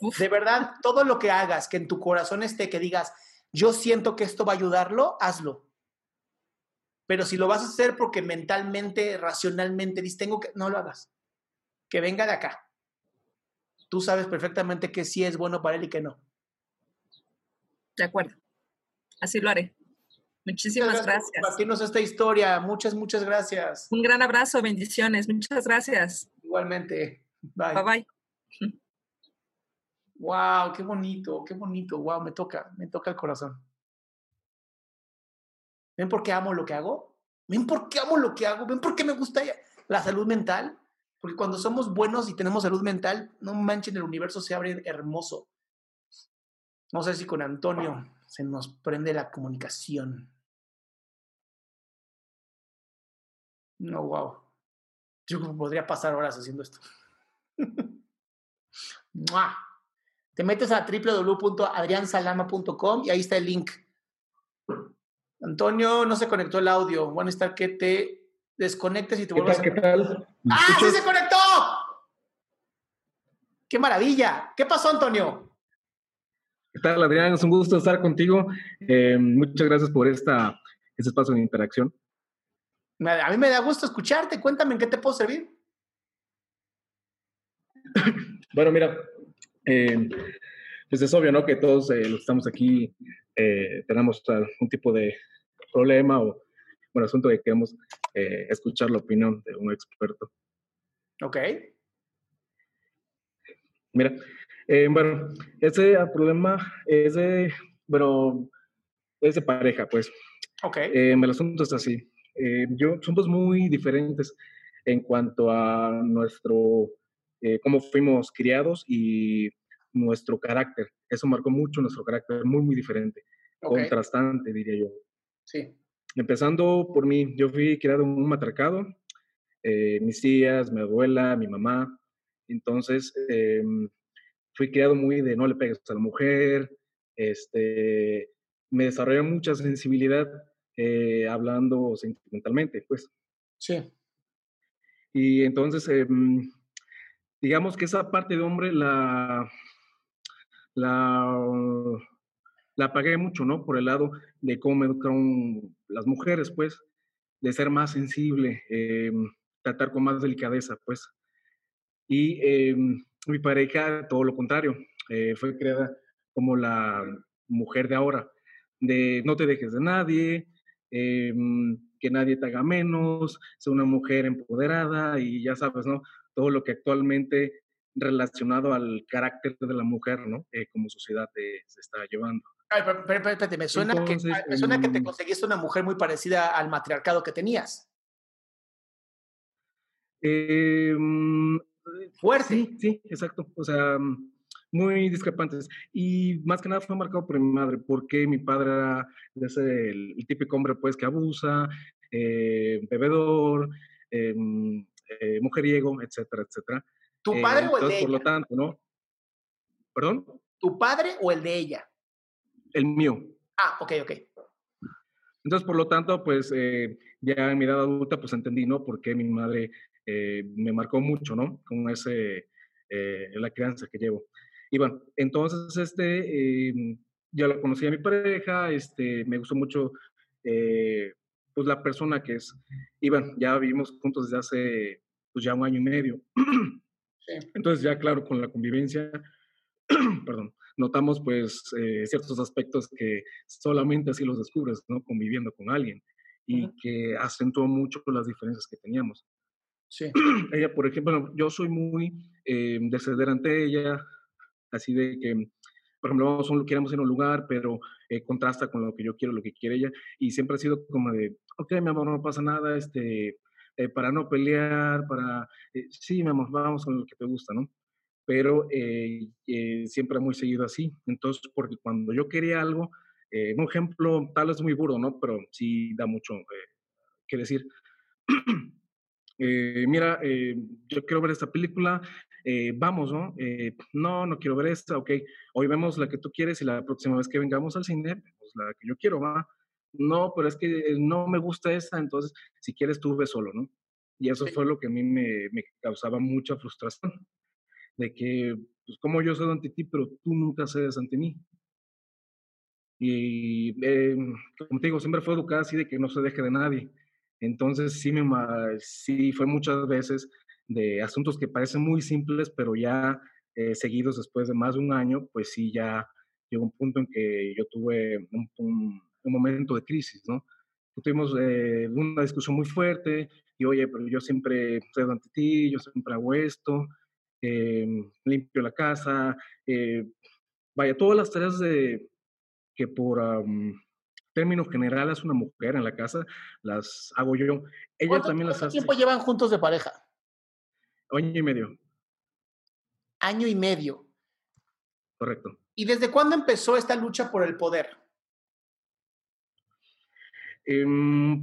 Uf. De verdad, todo lo que hagas, que en tu corazón esté, que digas, yo siento que esto va a ayudarlo, hazlo. Pero si lo vas a hacer porque mentalmente, racionalmente dices, tengo que, no lo hagas. Que venga de acá. Tú sabes perfectamente que sí es bueno para él y que no. De acuerdo. Así lo haré. Muchísimas Muchas gracias. por compartirnos esta historia. Muchas, muchas gracias. Un gran abrazo, bendiciones. Muchas gracias. Igualmente. Bye. Bye bye. Wow, qué bonito, qué bonito. Wow, me toca, me toca el corazón. ¿Ven por qué amo lo que hago? ¿Ven por qué amo lo que hago? ¿Ven por qué me gusta la salud mental? Porque cuando somos buenos y tenemos salud mental, no manchen, el universo se abre hermoso. No sé si con Antonio se nos prende la comunicación. No, wow. Yo podría pasar horas haciendo esto. Te metes a www.adriansalama.com y ahí está el link. Antonio, no se conectó el audio. Van a estar que te desconectes y te vuelvas a... ¿Qué tal? ¡Ah, sí se conectó! ¡Qué maravilla! ¿Qué pasó, Antonio? ¿Qué tal, Adrián? Es un gusto estar contigo. Eh, muchas gracias por esta, este espacio de interacción. A mí me da gusto escucharte. Cuéntame en qué te puedo servir. bueno, mira, eh, pues es obvio, ¿no? Que todos eh, los que estamos aquí eh, tenemos un tipo de problema o, bueno, asunto que queremos escuchar la opinión de un experto. Ok. Mira, bueno, ese problema es de, bueno, es de pareja, pues. Ok. el asunto es así. Yo, somos muy diferentes en cuanto a nuestro, cómo fuimos criados y nuestro carácter. Eso marcó mucho nuestro carácter, muy, muy diferente, okay. contrastante, diría yo. Sí. Empezando por mí, yo fui criado en un matracado, eh, mis tías, mi abuela, mi mamá. Entonces, eh, fui criado muy de no le pegues a la mujer, este, me desarrollé mucha sensibilidad eh, hablando sentimentalmente, pues. Sí. Y entonces, digamos que esa parte de hombre la, la, la pagué mucho, ¿no? Por el lado de cómo me educaron las mujeres, pues, de ser más sensible, eh, tratar con más delicadeza, pues. Y eh, mi pareja, todo lo contrario, eh, fue creada como la mujer de ahora, de no te dejes de nadie, que nadie te haga menos, ser una mujer empoderada y ya sabes, ¿no? Todo lo que actualmente relacionado al carácter de la mujer, ¿no? Eh, como sociedad se está llevando. Ay, pero, pero, me suena, que, me suena que te em conseguiste una mujer muy parecida al matriarcado que tenías. Eh, Fuerte. Sí, sí, exacto. O sea, muy discrepantes. Y más que nada fue marcado por mi madre, porque mi padre era ese, el, el, típico hombre pues que abusa, eh, bebedor, eh, eh, mujeriego, etcétera, etcétera. ¿Tu padre o el de por ella? lo tanto, ¿no? ¿Perdón? ¿Tu padre o el de ella? El mío. Ah, ok, ok. Entonces, por lo tanto, pues eh, ya en mi edad adulta, pues entendí, ¿no? Por qué mi madre eh, me marcó mucho, ¿no? Con ese, eh, la crianza que llevo. Y bueno, entonces, este, eh, ya lo conocí a mi pareja, este, me gustó mucho, eh, pues la persona que es. Y bueno, ya vivimos juntos desde hace, pues ya un año y medio. Entonces, ya claro, con la convivencia, perdón, notamos pues eh, ciertos aspectos que solamente así los descubres, ¿no? Conviviendo con alguien y uh -huh. que acentuó mucho las diferencias que teníamos. Sí. ella, por ejemplo, yo soy muy eh, de ceder ante ella, así de que, por ejemplo, vamos queremos ir a un lugar, pero eh, contrasta con lo que yo quiero, lo que quiere ella, y siempre ha sido como de, ok, mi amor, no pasa nada, este, eh, para no pelear, para, eh, sí, mi amor, vamos con lo que te gusta, ¿no? Pero eh, siempre muy seguido así. Entonces, porque cuando yo quería algo, un ejemplo tal vez muy burdo, ¿no? Pero sí da mucho que decir. mira, yo quiero ver esta película, vamos, ¿no? no, no quiero ver esta, ok, hoy vemos la que tú quieres y la próxima vez que vengamos al cine, vemos la que yo quiero, va no, pero es que no me gusta esta, entonces si quieres tú ve solo, ¿no? Y eso sí. fue lo que a mí me, me, causaba mucha frustración, de que, pues como yo cedo ante ti, pero tú nunca cedes ante mí. Y eh, como te digo, siempre fue educada así de que no se deje de nadie. Entonces sí, me, sí fue muchas veces de asuntos que parecen muy simples, pero ya eh, seguidos después de más de un año, pues sí, ya llegó un punto en que yo tuve un, un un momento de crisis, ¿no? Tuvimos eh, una discusión muy fuerte y, oye, pero yo siempre cedo ante ti, yo siempre hago esto, eh, limpio la casa, eh, vaya, todas las tareas de, que por um, términos generales una mujer en la casa las hago yo. Ella también las hace. ¿Cuánto tiempo llevan juntos de pareja? Año y medio. Año y medio. Correcto. ¿Y desde cuándo empezó esta lucha por el poder? Eh,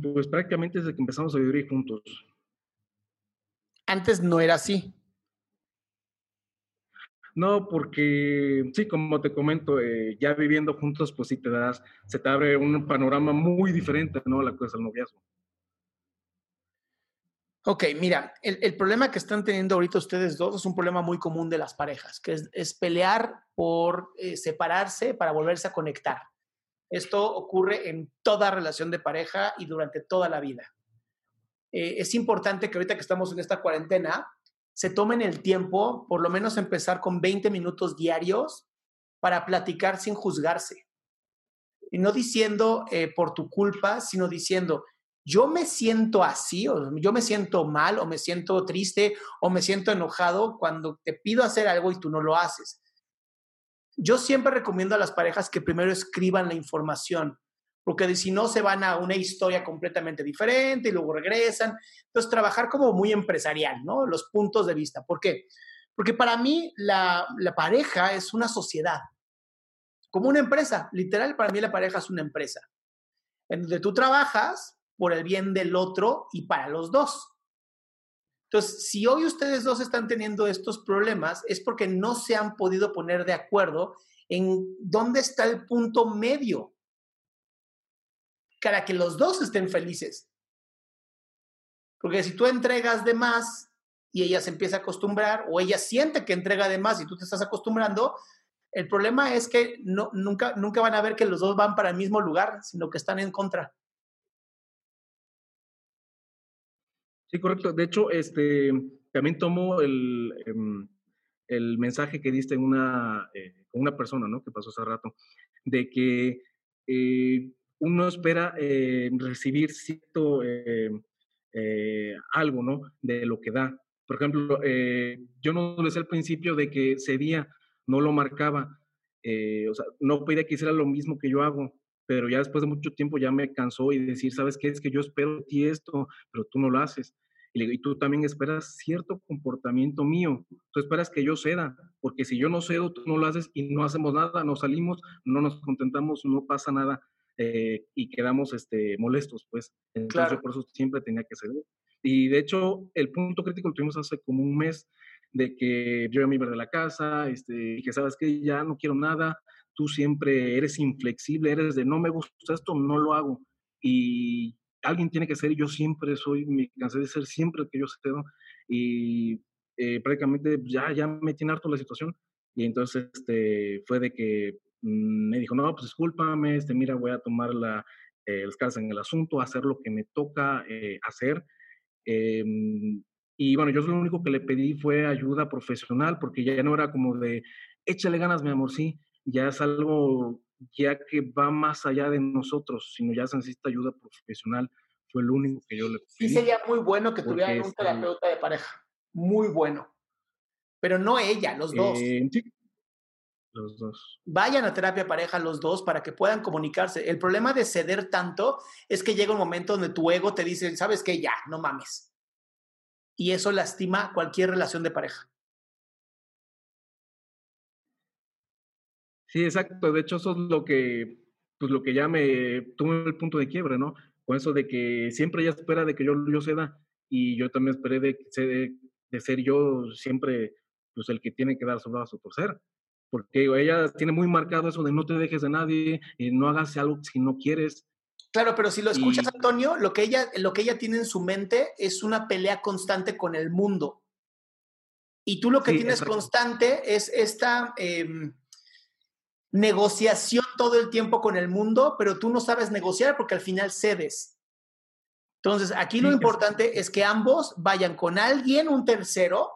pues prácticamente desde que empezamos a vivir juntos. Antes no era así. No, porque sí, como te comento, eh, ya viviendo juntos, pues sí te das, se te abre un panorama muy diferente, ¿no? La cosa del noviazgo. Ok, mira, el, problema que están teniendo ahorita ustedes dos es un problema muy común de las parejas, que es, es pelear por eh, separarse para volverse a conectar. Esto ocurre en toda relación de pareja y durante toda la vida. Eh, es importante que ahorita que estamos en esta cuarentena, se tomen el tiempo, por lo menos empezar con 20 minutos diarios para platicar sin juzgarse. Y no diciendo eh, por tu culpa, sino diciendo, yo me siento así, o yo me siento mal, o me siento triste, o me siento enojado cuando te pido hacer algo y tú no lo haces. Yo siempre recomiendo a las parejas que primero escriban la información, porque si no se van a una historia completamente diferente y luego regresan. Entonces, trabajar como muy empresarial, ¿no? Los puntos de vista. ¿Por qué? Porque para mí la, la pareja es una sociedad, como una empresa. Literal, para mí la pareja es una empresa, en donde tú trabajas por el bien del otro y para los dos. Entonces, si hoy ustedes dos están teniendo estos problemas, es porque no se han podido poner de acuerdo en dónde está el punto medio para que los dos estén felices. Porque si tú entregas de más y ella se empieza a acostumbrar, o ella siente que entrega de más y tú te estás acostumbrando, el problema es que nunca van a ver que los dos van para el mismo lugar, sino que están en contra. Sí, correcto. De hecho, este, también tomo el, el mensaje que diste en una, eh, una persona, ¿no? Que pasó hace rato, de que eh, uno espera eh, recibir cierto algo, ¿no? De lo que da. Por ejemplo, yo no decía al principio de que cedía, no lo marcaba, o sea, no pedía que hiciera lo mismo que yo hago, pero ya después de mucho tiempo ya me cansó y decir, ¿sabes qué? Es que yo espero de ti esto, pero tú no lo haces. Y, y tú también esperas cierto comportamiento mío. Tú esperas que yo ceda, porque si yo no cedo, tú no lo haces y no hacemos nada, nos salimos, no nos contentamos, no pasa nada eh, y quedamos este, molestos, pues. Entonces, por eso siempre tenía que ceder. Y de hecho, el punto crítico lo tuvimos hace como un mes de que yo me iba de la casa, este, que sabes que ya no quiero nada, tú siempre eres inflexible, eres de no me gusta esto, no lo hago. Y alguien tiene que ser, yo siempre soy, me cansé de ser siempre el que yo cedo, y eh, prácticamente ya, ya me tiene harto la situación. Y entonces este, fue de que mm, me dijo, no, pues discúlpame, este, mira, voy a tomar la, eh, las en el asunto, hacer lo que me toca eh, hacer. Em, y bueno, yo lo único que le pedí fue ayuda profesional, porque ya no era como de, échale ganas, mi amor, sí, ya es algo ya que va más allá de nosotros, sino ya se necesita ayuda profesional. Fue lo único que yo le pedí. Sí sería muy bueno que tuvieran un terapeuta de pareja, muy bueno. Pero no ella, los dos. Eh, sí, los dos. Vayan a terapia pareja los dos para que puedan comunicarse. El problema de ceder tanto es que llega un momento donde tu ego te dice, sabes qué? ya, no mames. Y eso lastima cualquier relación de pareja. Sí, exacto. De hecho, eso es lo que, pues lo que ya me tuvo el punto de quiebre, ¿no? Con eso de que siempre ella espera de que yo, yo ceda y yo también esperé de, de, de ser yo siempre pues el que tiene que dar su brazo por ser. Porque ella tiene muy marcado eso de no te dejes de nadie, y no hagas algo si no quieres. Claro, pero si lo escuchas, Antonio, lo que, ella, lo que ella tiene en su mente es una pelea constante con el mundo. Y tú lo que tienes constante es esta... Eh, negociación todo el tiempo con el mundo, pero tú no sabes negociar porque al final cedes. Entonces, aquí lo importante es que ambos vayan con alguien, un tercero,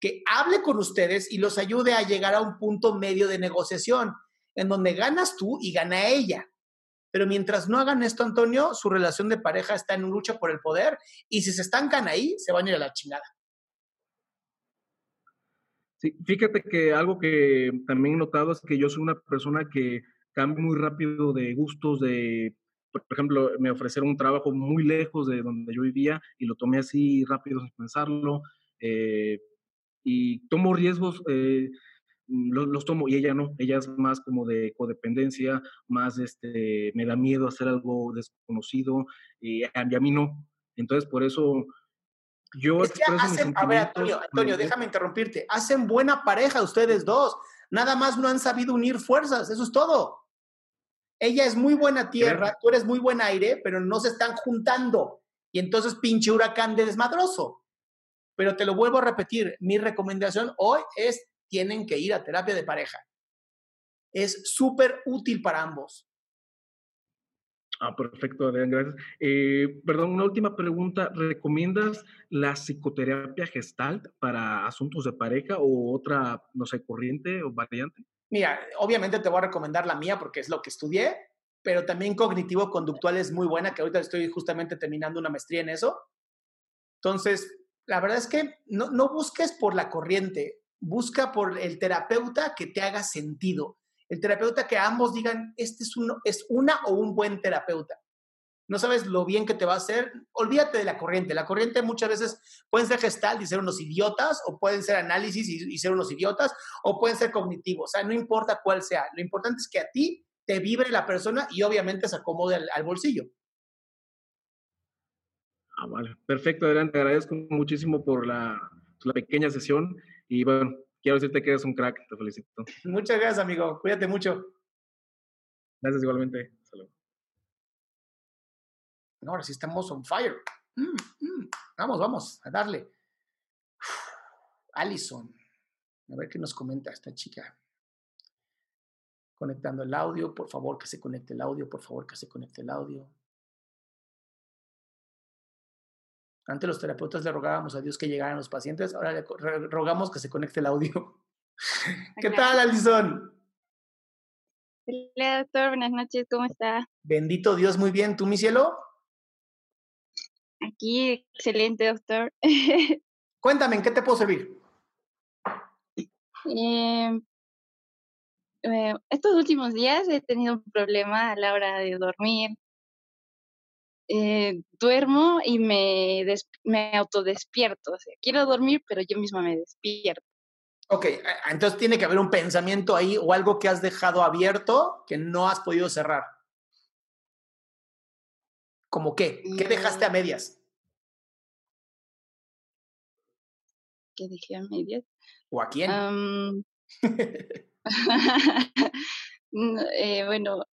que hable con ustedes y los ayude a llegar a un punto medio de negociación, en donde ganas tú y gana ella. Pero mientras no hagan esto, Antonio, su relación de pareja está en lucha por el poder y si se estancan ahí, se van a ir a la chingada. Sí, fíjate que algo que también he notado es que yo soy una persona que cambia muy rápido de gustos, de, por ejemplo, me ofrecieron un trabajo muy lejos de donde yo vivía y lo tomé así rápido sin pensarlo. Eh, y tomo riesgos, eh, los, los, tomo y ella no, ella es más como de codependencia, más este, me da miedo hacer algo desconocido y a mí no. Entonces, por eso yo es que hacen, a ver, Antonio, Antonio, déjame interrumpirte. Hacen buena pareja ustedes dos. Nada más no han sabido unir fuerzas, eso es todo. Ella es muy buena tierra, tú eres muy buen aire, pero no se están juntando. Y entonces pinche huracán de desmadroso. Pero te lo vuelvo a repetir, mi recomendación hoy es tienen que ir a terapia de pareja. Es súper útil para ambos. Ah, perfecto, Adrián, gracias. Eh, perdón, una última pregunta. ¿Recomiendas la psicoterapia gestalt para asuntos de pareja o otra, no sé, corriente o variante? Mira, obviamente te voy a recomendar la mía porque es lo que estudié, pero también cognitivo-conductual es muy buena, que ahorita estoy justamente terminando una maestría en eso. Entonces, la verdad es que no, no busques por la corriente, busca por el terapeuta que te haga sentido el terapeuta que ambos digan, este es, uno, es una o un buen terapeuta. No sabes lo bien que te va a hacer. Olvídate de la corriente. La corriente muchas veces pueden ser gestal y ser unos idiotas, o pueden ser análisis y, ser unos idiotas, o pueden ser cognitivos. O sea, no importa cuál sea. Lo importante es que a ti te vibre la persona y obviamente se acomode al, bolsillo. Ah, vale. Perfecto, adelante. Te agradezco muchísimo por la pequeña sesión y bueno, quiero decirte que eres un crack, te felicito. Muchas gracias, amigo. Cuídate mucho. Gracias igualmente. Salud. ahora sí estamos on fire. Mm, mm. Vamos, vamos, a darle. Allison. A ver qué nos comenta esta chica. Conectando el audio, por favor que se conecte el audio, por favor que se conecte el audio. Antes los terapeutas le rogábamos a Dios que llegaran los pacientes, ahora le rogamos que se conecte el audio. ¿Qué tal, Alison? Hola, doctor. Buenas noches. ¿Cómo está? Bendito Dios, muy bien. ¿Tú, mi cielo? Aquí, excelente, doctor. Cuéntame, ¿en qué te puedo servir? Eh, eh, estos últimos días he tenido un problema a la hora de dormir. Eh, duermo y me, me autodespierto. O sea, quiero dormir, pero yo misma me despierto. Ok, entonces tiene que haber un pensamiento ahí o algo que has dejado abierto que no has podido cerrar. ¿Cómo qué? ¿Qué dejaste a medias? ¿Qué dije a medias? ¿O a quién? Eh, bueno,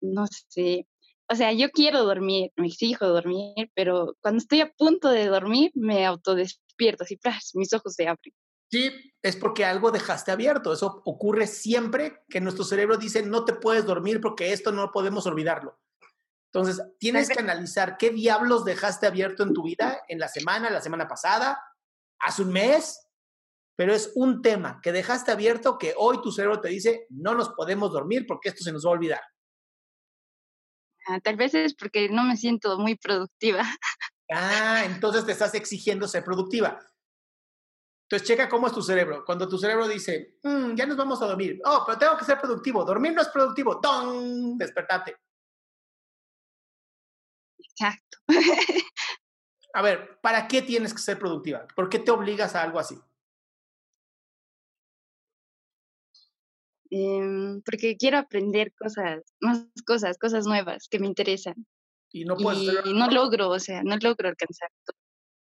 no sé. O sea, yo quiero dormir, me exijo dormir, pero cuando estoy a punto de dormir, me autodespierto, así, ¡pras! mis ojos se abren. Sí, es porque algo dejaste abierto. Eso ocurre siempre que nuestro cerebro dice no te puedes dormir porque esto no podemos olvidarlo. Entonces, tienes que analizar qué diablos dejaste abierto en tu vida en la semana, la semana pasada, hace un mes, pero es un tema que dejaste abierto que hoy tu cerebro te dice no nos podemos dormir porque esto se nos va a olvidar. Ah, tal vez es porque no me siento muy productiva. Ah, entonces te estás exigiendo ser productiva. Entonces, checa cómo es tu cerebro. Cuando tu cerebro dice, "Mm, ya nos vamos a dormir. Oh, pero tengo que ser productivo. Dormir no es productivo. ¡Don! Despertate. Exacto. A ver, ¿para qué tienes que ser productiva? ¿Por qué te obligas a algo así? Em, porque quiero aprender cosas, más cosas, cosas nuevas que me interesan. Y no puedes y hacerlo- no logro, o sea, no logro alcanzar todo.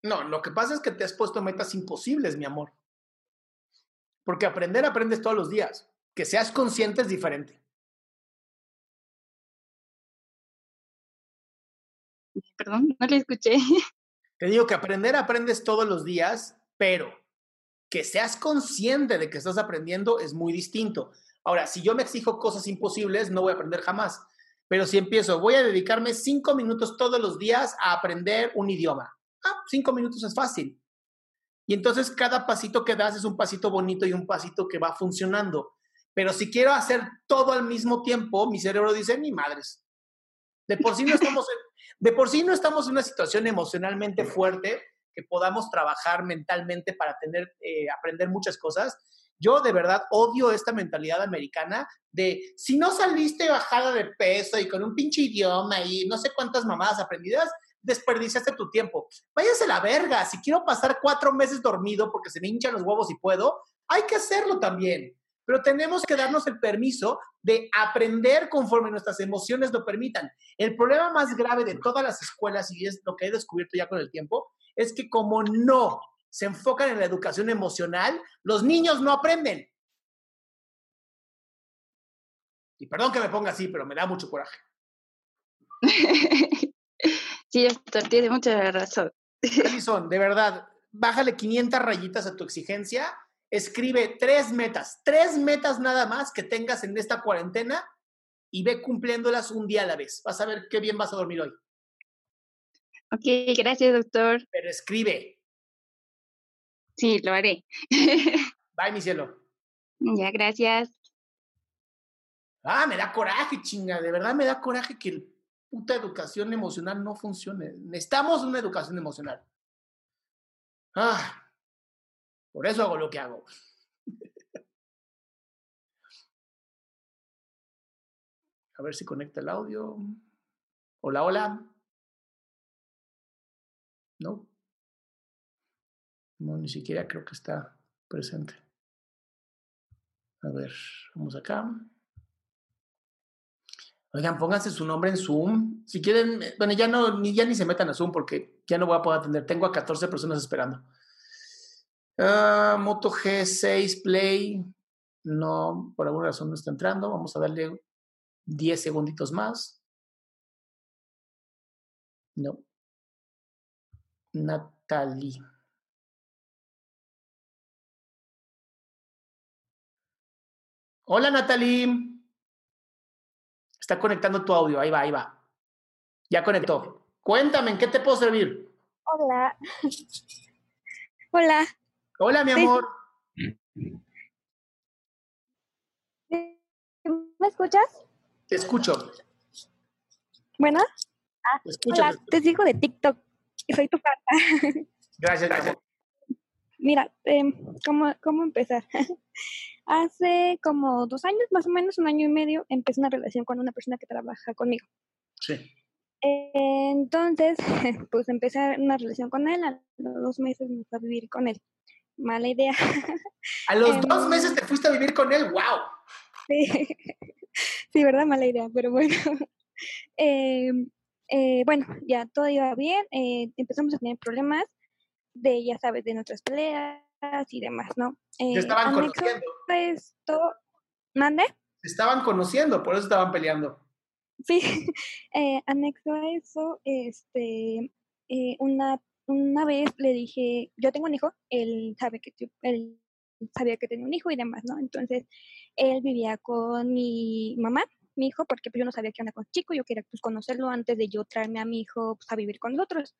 No, lo que pasa es que te has puesto metas imposibles, mi amor. Porque aprender, aprendes todos los días. Que seas consciente es diferente. Perdón, no le escuché. Te digo que aprender, aprendes todos los días, pero que seas consciente de que estás aprendiendo es muy distinto. Ahora, si yo me exijo cosas imposibles, no voy a aprender jamás. Pero si empiezo, voy a dedicarme cinco minutos todos los días a aprender un idioma. Ah, cinco minutos es fácil. Y entonces cada pasito que das es un pasito bonito y un pasito que va funcionando. Pero si quiero hacer todo al mismo tiempo, mi cerebro dice, ni madres. De por sí no estamos de por sí no estamos en una situación emocionalmente fuerte que podamos trabajar mentalmente para eh, aprender muchas cosas. Yo de verdad odio esta mentalidad americana de si no saliste bajada de peso y con un pinche idioma y no sé cuántas mamadas aprendidas, desperdiciaste tu tiempo. Váyase la verga. Si quiero pasar cuatro meses dormido porque se me hinchan los huevos y puedo, hay que hacerlo también. Pero tenemos que darnos el permiso de aprender conforme nuestras emociones lo permitan. El problema más grave de todas las escuelas, y es lo que he descubierto ya con el tiempo, es que como no se enfocan en la educación emocional, los niños no aprenden. Y perdón que me ponga así, pero me da mucho coraje. Sí, esto tiene mucha razón. Alison, de verdad, bájale 500 rayitas a tu exigencia, escribe tres metas, tres metas nada más que tengas en esta cuarentena y ve cumpliéndolas un día a la vez. Vas a ver qué bien vas a dormir hoy. Ok, gracias, doctor. Pero escribe. Sí, lo haré. Bye, mi cielo. Ya, gracias. Ah, me da coraje, chinga. De verdad me da coraje que el puta educación emocional no funcione. Necesitamos una educación emocional. Ah, por eso hago lo que hago. A ver si conecta el audio. Hola, hola. No. No, ni siquiera creo que está presente. A ver, vamos acá. Oigan, pónganse su nombre en Zoom. Si quieren, eh, bueno, ya no, ni, ya ni se metan a Zoom porque ya no voy a poder atender. Tengo a 14 personas esperando. Ah, Moto G6 Play. No, por alguna razón no está entrando. Vamos a darle 10 segunditos más. No. Natalie. Hola, Natalie. Está conectando tu audio. Ahí va, ahí va. Ya conectó. Cuéntame, ¿en qué te puedo servir? Hola. Hola. Hola, mi amor. ¿Me escuchas? Te escucho. Bueno. Ah, Te escucho, hola, te sigo de TikTok y soy tu fan. Gracias, amor. Mira, em, ¿cómo, ¿cómo empezar? Hace como dos años, más o menos, un año y medio, empecé una relación con una persona que trabaja conmigo. Sí. Entonces, pues empecé una relación con él, a los dos meses me fui a vivir con él. Mala idea. A los dos Em, meses te fuiste a vivir con él, wow. Sí, sí, ¿verdad? Mala idea, pero bueno. Em, eh, bueno, ya todo iba bien, eh, empezamos a tener problemas de, ya sabes, de nuestras peleas y demás, ¿no? Eh, estaban anexo conociendo. esto, ¿mande? Estaban conociendo, por eso estaban peleando. Sí, eh, anexo a eso, este, eh, una, una vez le dije, yo tengo un hijo, él sabe que él sabía que tenía un hijo y demás, ¿no? Entonces, él vivía con mi mamá, mi hijo, porque pues, yo no sabía que era con chico, yo quería pues conocerlo antes de yo traerme a mi hijo pues, a vivir con nosotros,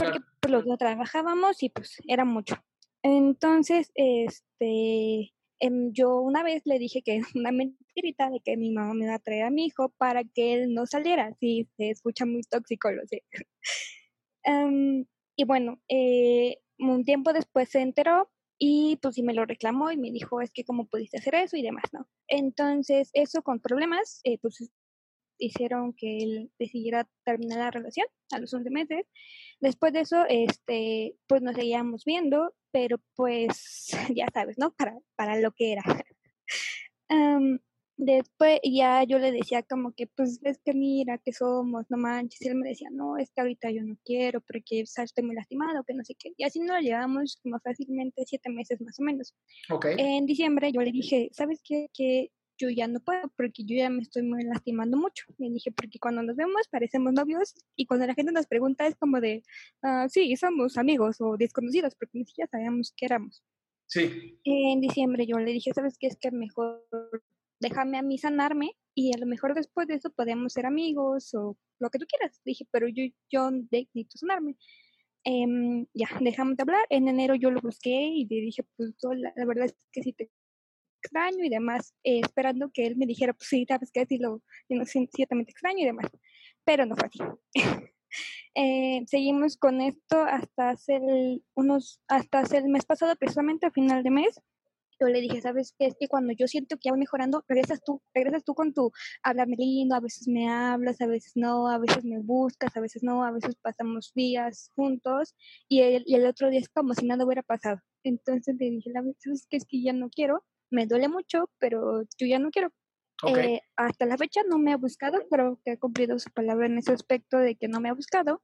porque pues, los dos trabajábamos y pues era mucho. Entonces, este, em, yo una vez le dije que una mentirita de que mi mamá me iba a traer a mi hijo para que él no saliera. Sí, se escucha muy tóxico, lo sé. Em, y bueno, eh, un tiempo después se enteró y pues sí me lo reclamó y me dijo, es que cómo pudiste hacer eso y demás, ¿no? Entonces, eso con problemas, eh, pues hicieron que él decidiera terminar la relación a los 11 meses. Después de eso, este, pues nos seguíamos viendo, pero pues ya sabes, ¿no? Para, para lo que era. Am, después ya yo le decía como que, pues es que mira, que somos, no manches. Y él me decía, no, es que ahorita yo no quiero porque ¿sabes? estoy muy lastimado, que no sé qué. Y así nos llevamos como fácilmente siete meses más o menos. Ok. En diciembre yo le dije, ¿sabes qué? Que yo ya no puedo porque yo ya me estoy muy lastimando mucho. Le dije, porque cuando nos vemos parecemos novios y cuando la gente nos pregunta es como de, "Ah, sí, somos amigos o desconocidos porque ni siquiera sabíamos qué éramos. Sí. En diciembre yo le dije, ¿sabes qué? Es que mejor déjame a mí sanarme y a lo mejor después de eso podemos ser amigos o lo que tú quieras. Dije, pero yo, yo necesito sanarme. Em, ya, dejamos de hablar. En enero yo lo busqué y le dije, pues la, la verdad es que sí te extraño y demás, eh, esperando que él me dijera, pues sí, sabes que sí, lo, no, sí, sí, yo también te extraño y demás. Pero no fue así. Eh, seguimos con esto hasta hace el, unos, hasta hace el mes pasado, precisamente a final de mes. Yo le dije, ¿sabes qué? Es que cuando yo siento que ya voy mejorando, regresas tú, regresas tú con tu hablarme lindo, a veces me hablas, a veces no, a veces me buscas, a veces no, a veces pasamos días juntos y el, y el otro día es como si nada hubiera pasado. Entonces le dije, la verdad es que es que ya no quiero, me duele mucho, pero yo ya no quiero. Ok. Eh, hasta la fecha no me ha buscado, creo que ha cumplido su palabra en ese aspecto de que no me ha buscado,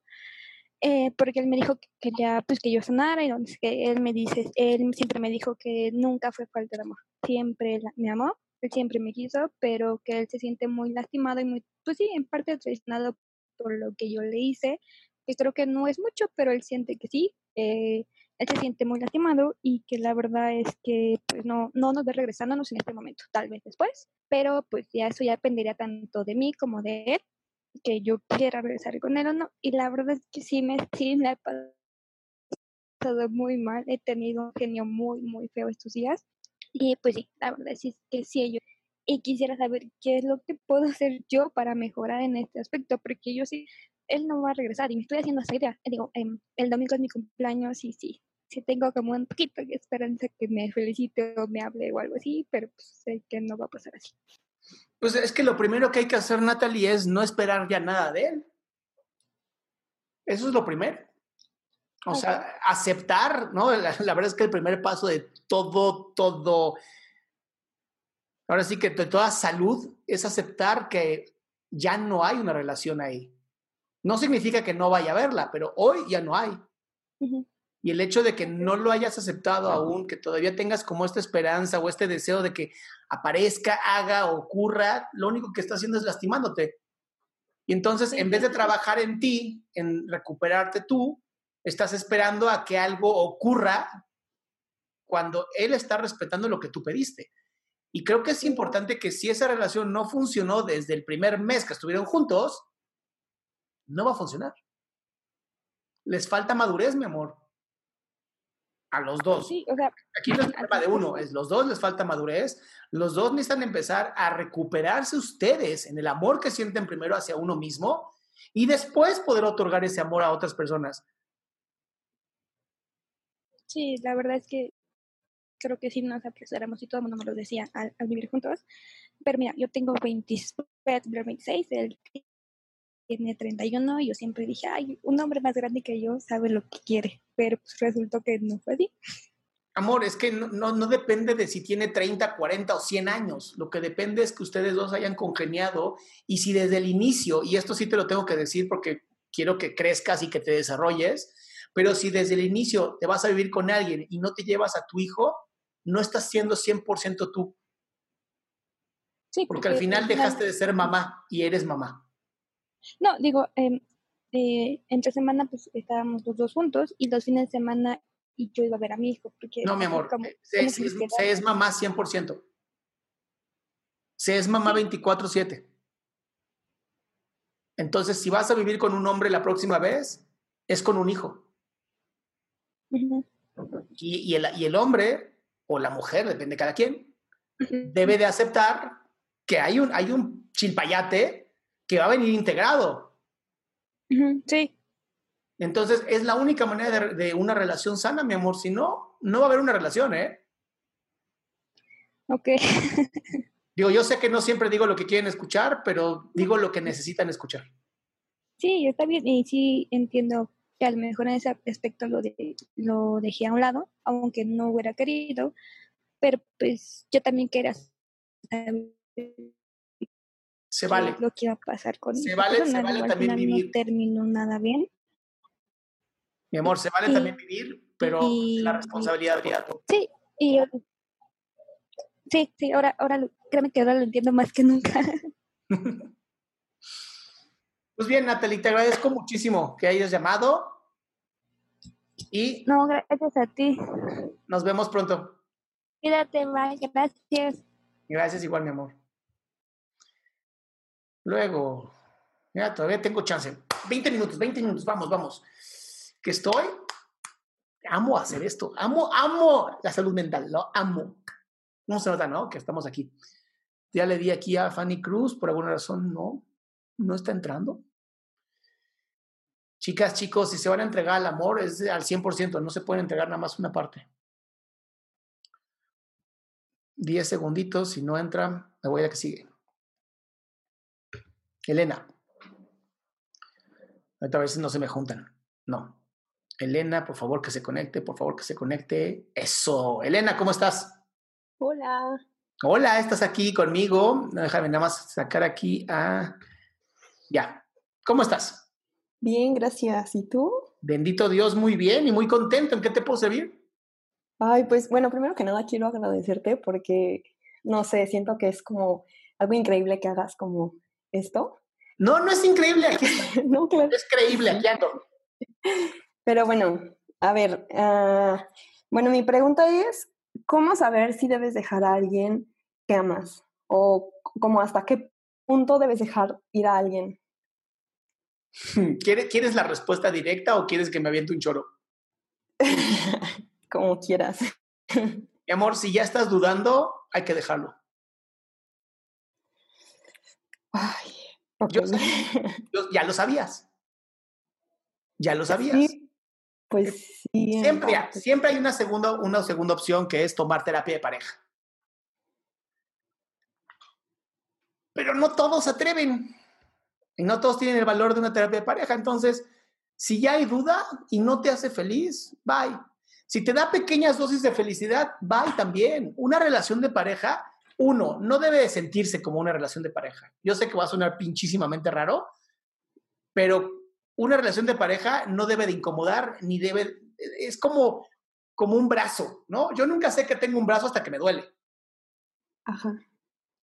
eh, porque él me dijo que quería pues que yo sanara y donde que él me dice, él siempre me dijo que nunca fue falta de amor, siempre me amó, él siempre me quiso, pero que él se siente muy lastimado y muy, pues sí, en parte traicionado por lo que yo le hice, que creo que no es mucho, pero él siente que sí, eh, él se siente muy lastimado y que la verdad es que pues no, no nos ve regresándonos en este momento, tal vez después, pero pues ya eso ya dependería tanto de mí como de él, que yo quiera regresar con él o no, y la verdad es que sí me, sí me ha pasado muy mal, he tenido un genio muy, muy feo estos días, y pues sí, la verdad es que sí, yo, y quisiera saber qué es lo que puedo hacer yo para mejorar en este aspecto, porque yo sí, él no va a regresar y me estoy haciendo esa idea. Digo, em, el domingo es mi cumpleaños y sí, sí tengo como un poquito de esperanza que me felicite o me hable o algo así, pero pues sé que no va a pasar así. Pues es que lo primero que hay que hacer, Natalie, es no esperar ya nada de él. Eso es lo primero. O sea, aceptar, ¿no? La, la verdad es que el primer paso de todo, todo, ahora sí que de toda salud es aceptar que ya no hay una relación ahí. No significa que no vaya a haberla, pero hoy ya no hay. Y el hecho de que no lo hayas aceptado aún, que todavía tengas como esta esperanza o este deseo de que aparezca, haga, ocurra, lo único que está haciendo es lastimándote. Y entonces, en vez de trabajar en ti, en recuperarte tú, estás esperando a que algo ocurra cuando él está respetando lo que tú pediste. Y creo que es importante que si esa relación no funcionó desde el primer mes que estuvieron juntos, no va a funcionar. Les falta madurez, mi amor. A los dos. Sí, o sea, Aquí no es problema de uno, es los dos les falta madurez, los dos necesitan empezar a recuperarse ustedes en el amor que sienten primero hacia uno mismo y después poder otorgar ese amor a otras personas. Sí, la verdad es que creo que sí nos apresuramos y todo el mundo me lo decía al, al vivir juntos. Pero mira, yo tengo 20, voy a cumplir 26, él tiene 31 y yo siempre dije, ay, un hombre más grande que yo sabe lo que quiere, pero pues resultó que no fue así. Amor, es que no, no, no depende de si tiene 30, 40 o 100 años. Lo que depende es que ustedes dos hayan congeniado y si desde el inicio, y esto sí te lo tengo que decir porque quiero que crezcas y que te desarrolles, pero si desde el inicio te vas a vivir con alguien y no te llevas a tu hijo, no estás siendo 100% tú. Sí, Porque al final dejaste de ser mamá y eres mamá. No, digo, eh, eh, entre semana pues estábamos los dos juntos y los fines de semana y yo iba a ver a mi hijo. Porque No, mi amor, como- se, como se- que se quedaba- es mamá 100%. Se es mamá 24/7. Entonces, si vas a vivir con un hombre la próxima vez, es con un hijo. Y el, y el hombre o la mujer, depende de cada quien, debe de aceptar que hay un, hay un chilpayate que va a venir integrado. Sí, Entonces, es la única manera de, de una relación sana, mi amor. Si no, no va a haber una relación, ¿eh? ok. Digo, yo sé que no siempre digo lo que quieren escuchar, pero digo lo que necesitan escuchar. Sí, está bien y sí entiendo que a lo mejor en ese aspecto lo, de, lo dejé a un lado, aunque no hubiera querido, pero pues yo también quería saber Se vale. lo que iba a pasar con Se vale- se vale también vivir. no terminó nada bien. Mi amor, se vale Y- también vivir, pero y- la responsabilidad de todo. Sí, y sí, sí, ahora, ahora lo- créeme que ahora lo entiendo más que nunca. Pues bien, Natalie, te agradezco muchísimo que hayas llamado y No, gracias a ti. nos vemos pronto. Cuídate, bye, gracias. Gracias igual, mi amor. Luego, mira, todavía tengo chance. 20 minutos, 20 minutos, vamos, vamos. Que estoy, amo hacer esto, amo, amo la salud mental, lo amo. No se nota, ¿no? Que estamos aquí. Ya le di aquí a Fanny Cruz, por alguna razón no, no está entrando. Chicas, chicos, si se van a entregar al amor es al 100%, no se pueden entregar nada más una parte. 10 segunditos, si no entra, me voy a que sigue. Elena. Ahorita a ver si no se me juntan. No. Elena, por favor que se conecte, por favor que se conecte. Eso. Elena, ¿cómo estás? Hola. Hola, estás aquí conmigo. Déjame nada más sacar aquí a... Ya. ¿Cómo estás? Bien, gracias. ¿Y tú? Bendito Dios, muy bien y muy contento. ¿En qué te puedo servir? Ay, pues bueno, primero que nada quiero agradecerte porque, no sé, siento que es como algo increíble que hagas como esto. No, no es increíble. Aquí no, claro. Es creíble, aquí ando. Pero bueno, a ver, ah, bueno, mi pregunta es, ¿cómo saber si debes dejar a alguien que amas? O como hasta qué punto debes dejar ir a alguien. ¿Quieres, ¿Quieres la respuesta directa o quieres que me aviente un choro? Como quieras. Mi amor, si ya estás dudando, hay que dejarlo. Ay, yo, yo- ya lo sabías. Ya lo sabías. Sí, pues sí. en Siempre, parte. siempre hay una segunda, una segunda opción que es tomar terapia de pareja. Pero no todos se atreven. Y no todos tienen el valor de una terapia de pareja. Entonces, si ya hay duda y no te hace feliz, bye. Si te da pequeñas dosis de felicidad, bye también. Una relación de pareja, uno, no debe de sentirse como una relación de pareja. Yo sé que va a sonar pinchísimamente raro, pero una relación de pareja no debe de incomodar ni debe, es como, como un brazo, ¿no? Yo nunca sé que tengo un brazo hasta que me duele. Ajá.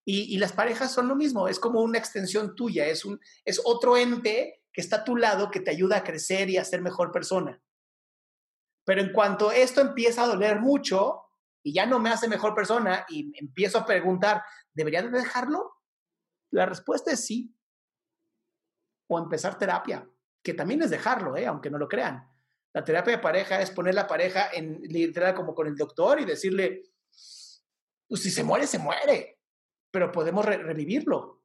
Y, y las parejas son lo mismo, es como una extensión tuya, es, un, es otro ente que está a tu lado que te ayuda a crecer y a ser mejor persona. Pero en cuanto esto empieza a doler mucho y ya no me hace mejor persona y empiezo a preguntar, ¿debería de dejarlo? La respuesta es sí. O empezar terapia, que también es dejarlo, ¿eh? aunque no lo crean. La terapia de pareja es poner la pareja en literal como con el doctor y decirle, pues si se muere, se muere, pero podemos re- revivirlo.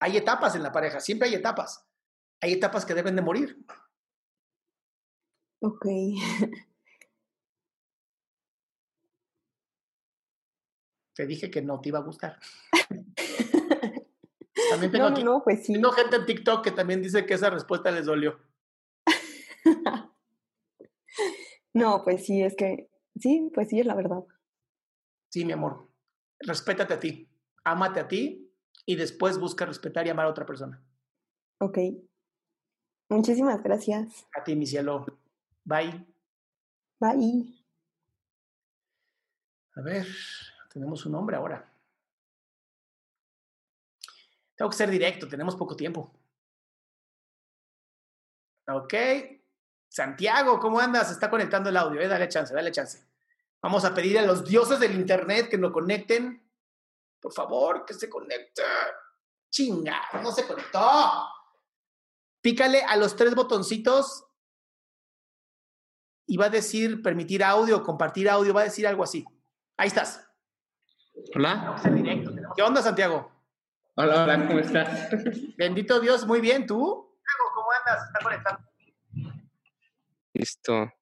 Hay etapas en la pareja, siempre hay etapas. Hay etapas que deben de morir. Ok. Te dije que no te iba a gustar. también tengo No, no, aquí- no, pues sí. tengo gente en TikTok que también dice que esa respuesta les dolió. No, pues sí, es que sí, pues sí, es la verdad. Sí, mi amor. Respétate a ti. Ámate a ti y después busca respetar y amar a otra persona. Ok. Muchísimas gracias. A ti, mi cielo. Bye. Bye. A ver, tenemos un nombre ahora. Tengo que ser directo, tenemos poco tiempo. Ok. Santiago, ¿cómo andas? Está conectando el audio, ¿eh? Dale chance, dale chance. Vamos a pedir a los dioses del internet que lo conecten. Por favor, que se conecte. Chinga, no se conectó. Pícale a los tres botoncitos y va a decir permitir audio, compartir audio, va a decir algo así. Ahí estás. Hola. ¿Qué onda, Santiago? Hola, hola, ¿cómo estás? Bendito Dios, muy bien, ¿tú? ¿Cómo andas? Está conectando. Listo.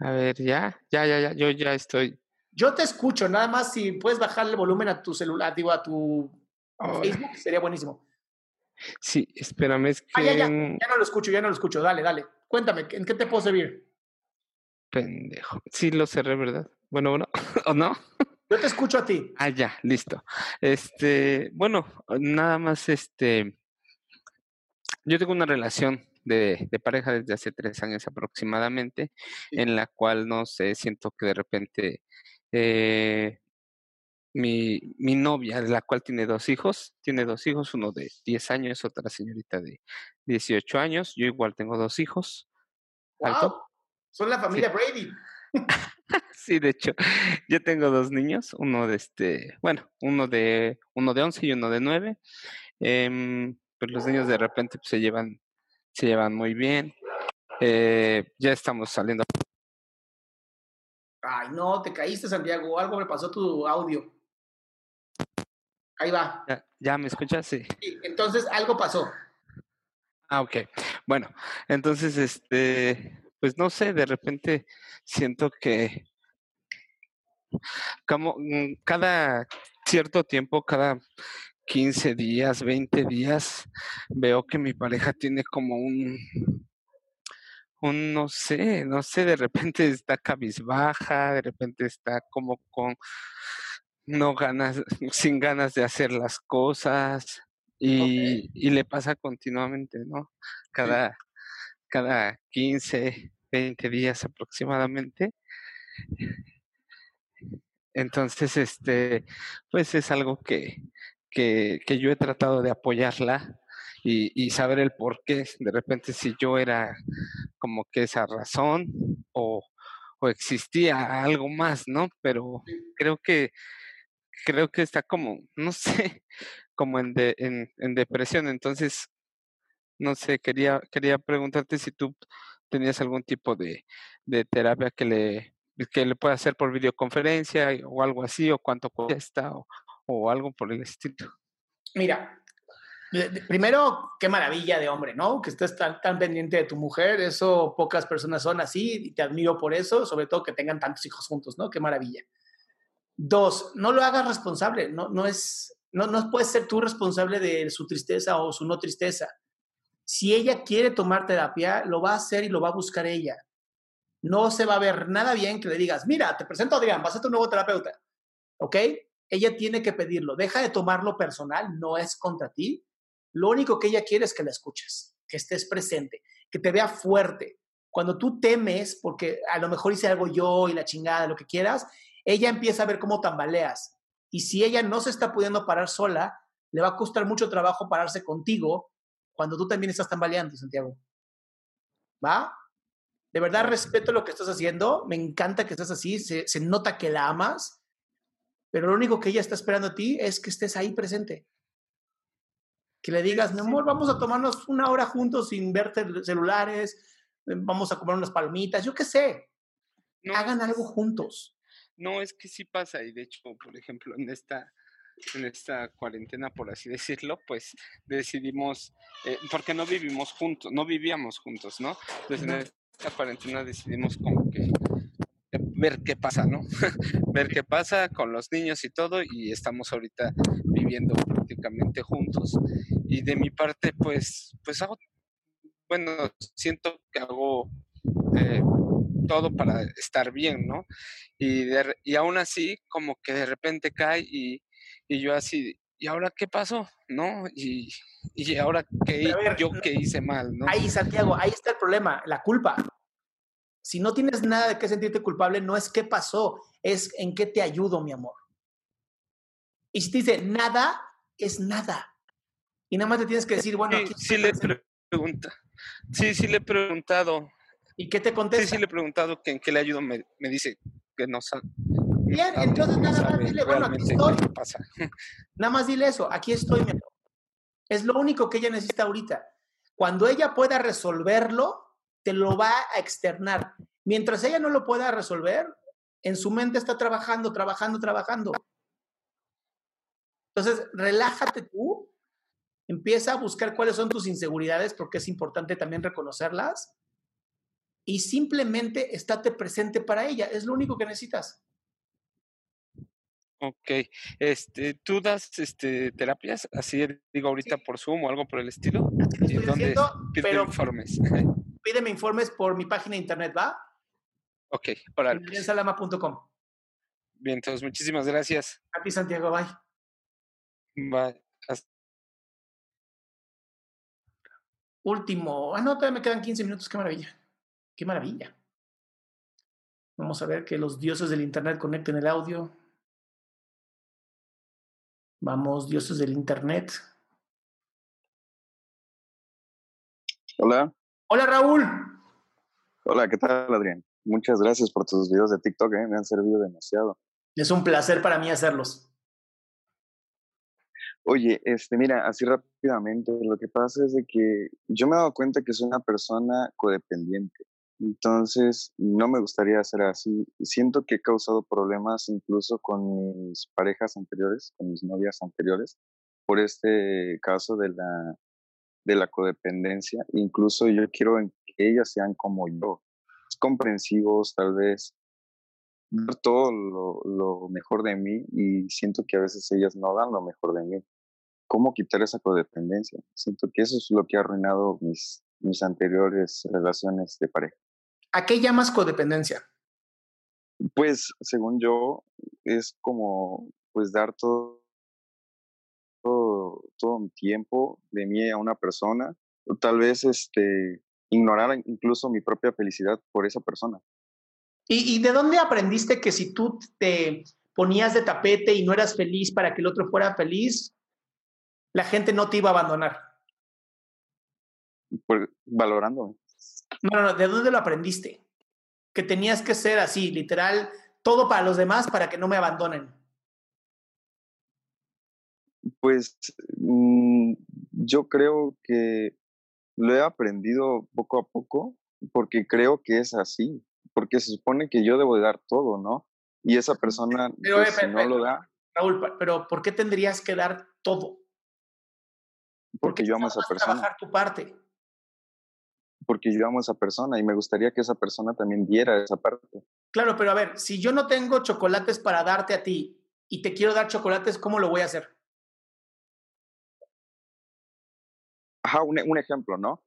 A ver, ya, ya, ya, ya, yo ya estoy. Yo te escucho, nada más si puedes bajarle el volumen a tu celular, digo, a tu Facebook, sería buenísimo. Sí, espérame, es que. Ah, ya, ya, ya no lo escucho, ya no lo escucho. Dale, dale. Cuéntame, ¿en qué te puedo servir? Pendejo. Sí, lo cerré, ¿verdad? Bueno, bueno, ¿o no? Yo te escucho a ti. Ah, ya, listo. Este, bueno, nada más, este. Yo tengo una relación de, de pareja desde hace tres años aproximadamente, en la cual, no sé, siento que de repente eh, mi, mi novia, de la cual tiene dos hijos, tiene dos hijos, uno de 10 años, otra señorita de 18 años, yo igual tengo dos hijos. ¿Alto? Son la familia Brady. Sí, de hecho, yo tengo dos niños, uno de este, bueno, uno de uno de 11 y uno de 9. Em, pues los niños de repente pues, se llevan se llevan muy bien. Eh, ya estamos saliendo. Ay, no, te caíste, Santiago. Algo me pasó tu audio. Ahí va. ¿Ya, ya me escuchas? Sí. Sí, entonces, algo pasó. Ah, ok. Bueno, entonces, este, pues no sé, de repente siento que como mm, cada cierto tiempo, cada 15 días, 20 días, veo que mi pareja tiene como un, un, no sé, no sé, de repente está cabizbaja, de repente está como con no ganas, sin ganas de hacer las cosas y, y le pasa continuamente, ¿no? Cada, cada 15, 20 días aproximadamente. Entonces, este, pues es algo que, que, que yo he tratado de apoyarla y, y saber el por qué. De repente, si yo era como que esa razón o, o existía algo más, ¿no? Pero creo que creo que está como, no sé, como en, de- en, en depresión. Entonces, no sé, quería, quería preguntarte si tú tenías algún tipo de, de terapia que le, que le pueda hacer por videoconferencia o algo así, o cuánto cuesta, o, o algo por el estilo. Mira, primero, qué maravilla de hombre, ¿no? Que estés tan, tan pendiente de tu mujer. Eso pocas personas son así y te admiro por eso, sobre todo que tengan tantos hijos juntos, ¿no? Qué maravilla. Dos, no lo hagas responsable. No, no es, no, no puedes ser tú responsable de su tristeza o su no tristeza. Si ella quiere tomar terapia, lo va a hacer y lo va a buscar ella. No se va a ver nada bien que le digas, mira, te presento a Adrián, vas a un nuevo terapeuta. ¿Ok? Ella tiene que pedirlo. Deja de tomarlo personal, no es contra ti. Lo único que ella quiere es que la escuches, que estés presente, que te vea fuerte. Cuando tú temes, porque a lo mejor hice algo yo y la chingada, lo que quieras, ella empieza a ver cómo tambaleas. Y si ella no se está pudiendo parar sola, le va a costar mucho trabajo pararse contigo cuando tú también estás tambaleando, Santiago. ¿Va? De verdad respeto lo que estás haciendo, me encanta que estés así, se, se nota que la amas, pero lo único que ella está esperando a ti es que estés ahí presente. Que le digas, mi amor, vamos a tomarnos una hora juntos sin ver tel- celulares, eh, vamos a comer unas palomitas, yo qué sé. Hagan algo juntos. No, es que sí pasa, y de hecho, por ejemplo, en esta, en esta cuarentena, por así decirlo, pues decidimos, eh, porque no vivimos juntos, no vivíamos juntos, ¿no? Entonces, en esta cuarentena decidimos como que ver qué pasa, ¿no? ver qué pasa con los niños y todo y estamos ahorita viviendo prácticamente juntos y de mi parte pues pues hago bueno siento que hago eh, todo para estar bien, ¿no? Y, y aún así como que de repente cae y, y yo así ¿y ahora qué pasó? ¿No? Y, y ahora qué yo qué hice mal, ¿no? Ahí, Santiago, ahí está el problema, la culpa. Si no tienes nada de qué sentirte culpable, no es qué pasó, es en qué te ayudo, mi amor. Y si te dice nada, es nada. Y nada más te tienes que decir, bueno, sí, sí le pregunta. Sí, sí le he preguntado. ¿Y qué te contesta? Sí, sí le he preguntado que en qué le ayudo. Me, me dice que no sabe. Bien, entonces nada más dile, bueno, aquí estoy. Pasa. Nada más dile eso, aquí estoy, mi amor. Es lo único que ella necesita ahorita. Cuando ella pueda resolverlo, te lo va a externar. Mientras ella no lo pueda resolver, en su mente está trabajando, trabajando, trabajando. Entonces, relájate tú, empieza a buscar cuáles son tus inseguridades, porque es importante también reconocerlas, y simplemente estate presente para ella, es lo único que necesitas. Ok, este, ¿tú das este, terapias? Así digo ahorita por Zoom o algo por el estilo. Estoy ¿Dónde diciendo, pero informes? pídeme informes por mi página de internet, ¿va? Ok, órale. Salama.com. Bien, entonces muchísimas gracias. A ti, Santiago, bye. Bye. Hasta- Último. Ah, no, todavía me quedan 15 minutos. Qué maravilla. Qué maravilla. Vamos a ver que los dioses del internet conecten el audio. Vamos, dioses del internet. Hola. Hola, Raúl. Hola, ¿qué tal, Adrián? Muchas gracias por tus videos de TikTok, ¿eh? me han servido demasiado. Es un placer para mí hacerlos. Oye, este, mira, así rápidamente, lo que pasa es de que yo me he dado cuenta que soy una persona codependiente. Entonces, no me gustaría ser así. Siento que he causado problemas incluso con mis parejas anteriores, con mis novias anteriores, por este caso de la, de la codependencia. Incluso yo quiero que ellas sean como yo, comprensivos, tal vez, dar todo lo, lo mejor de mí y siento que a veces ellas no dan lo mejor de mí. ¿Cómo quitar esa codependencia? Siento que eso es lo que ha arruinado mis, mis anteriores relaciones de pareja. ¿A qué llamas codependencia? Pues, según yo, es como, pues, dar todo, todo, todo mi tiempo de mí a una persona, o tal vez, este, ignorar incluso mi propia felicidad por esa persona. ¿Y, ¿Y de dónde aprendiste que si tú te ponías de tapete y no eras feliz para que el otro fuera feliz, la gente no te iba a abandonar? Pues, valorándome. No, no, no, ¿de dónde lo aprendiste? Que tenías que ser así, literal, todo para los demás para que no me abandonen. Pues mm, yo creo que lo he aprendido poco a poco porque creo que es así, porque se supone que yo debo de dar todo, ¿no? Y esa persona, Pero, pues, eh, si no lo da, Raúl, pero ¿por qué tendrías que dar todo? porque yo amo a esa persona, trabajar tu parte. Porque yo amo a esa persona y me gustaría que esa persona también diera esa parte. Claro, pero a ver, si yo no tengo chocolates para darte a ti y te quiero dar chocolates, ¿cómo lo voy a hacer? Ajá, un, un ejemplo, ¿no?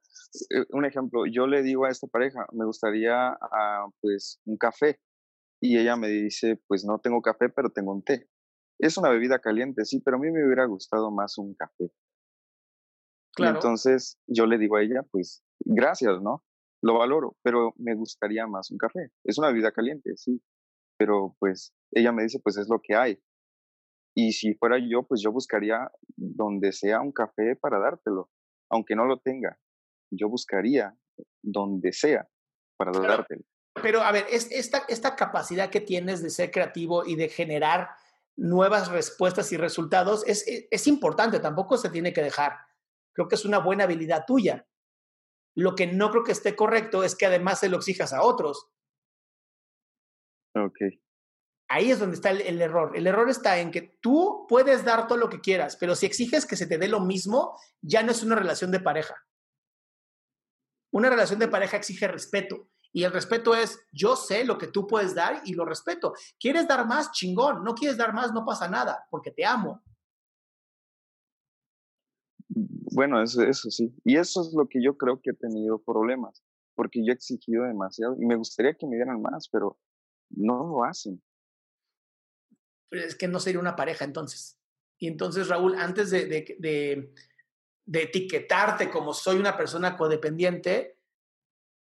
Eh, Un ejemplo, yo le digo a esta pareja, me gustaría, ah, pues, un café. Y ella me dice, pues, no tengo café, pero tengo un té. Es una bebida caliente, sí, pero a mí me hubiera gustado más un café. Y entonces yo le digo a ella, pues, gracias, ¿no? Lo valoro, pero me gustaría más un café. Es una bebida caliente, sí, pero pues ella me dice, pues es lo que hay. Y si fuera yo, pues yo buscaría donde sea un café para dártelo, aunque no lo tenga. Yo buscaría donde sea para dártelo. Pero a ver, es esta, esta capacidad que tienes de ser creativo y de generar nuevas respuestas y resultados es, es, es importante, tampoco se tiene que dejar. Creo que es una buena habilidad tuya. Lo que no creo que esté correcto es que además se lo exijas a otros. Ok. Ahí es donde está el, el error. El error está en que tú puedes dar todo lo que quieras, pero si exiges que se te dé lo mismo, ya no es una relación de pareja. Una relación de pareja exige respeto Y el respeto es, yo sé lo que tú puedes dar y lo respeto. ¿Quieres dar más? Chingón. No quieres dar más, no pasa nada, porque te amo. Bueno, eso, sí. Y eso es lo que yo creo que he tenido problemas, porque yo he exigido demasiado y me gustaría que me dieran más, pero no lo hacen. Pero es que no sería una pareja entonces. Y entonces, Raúl, antes de, de, de, de etiquetarte como soy una persona codependiente,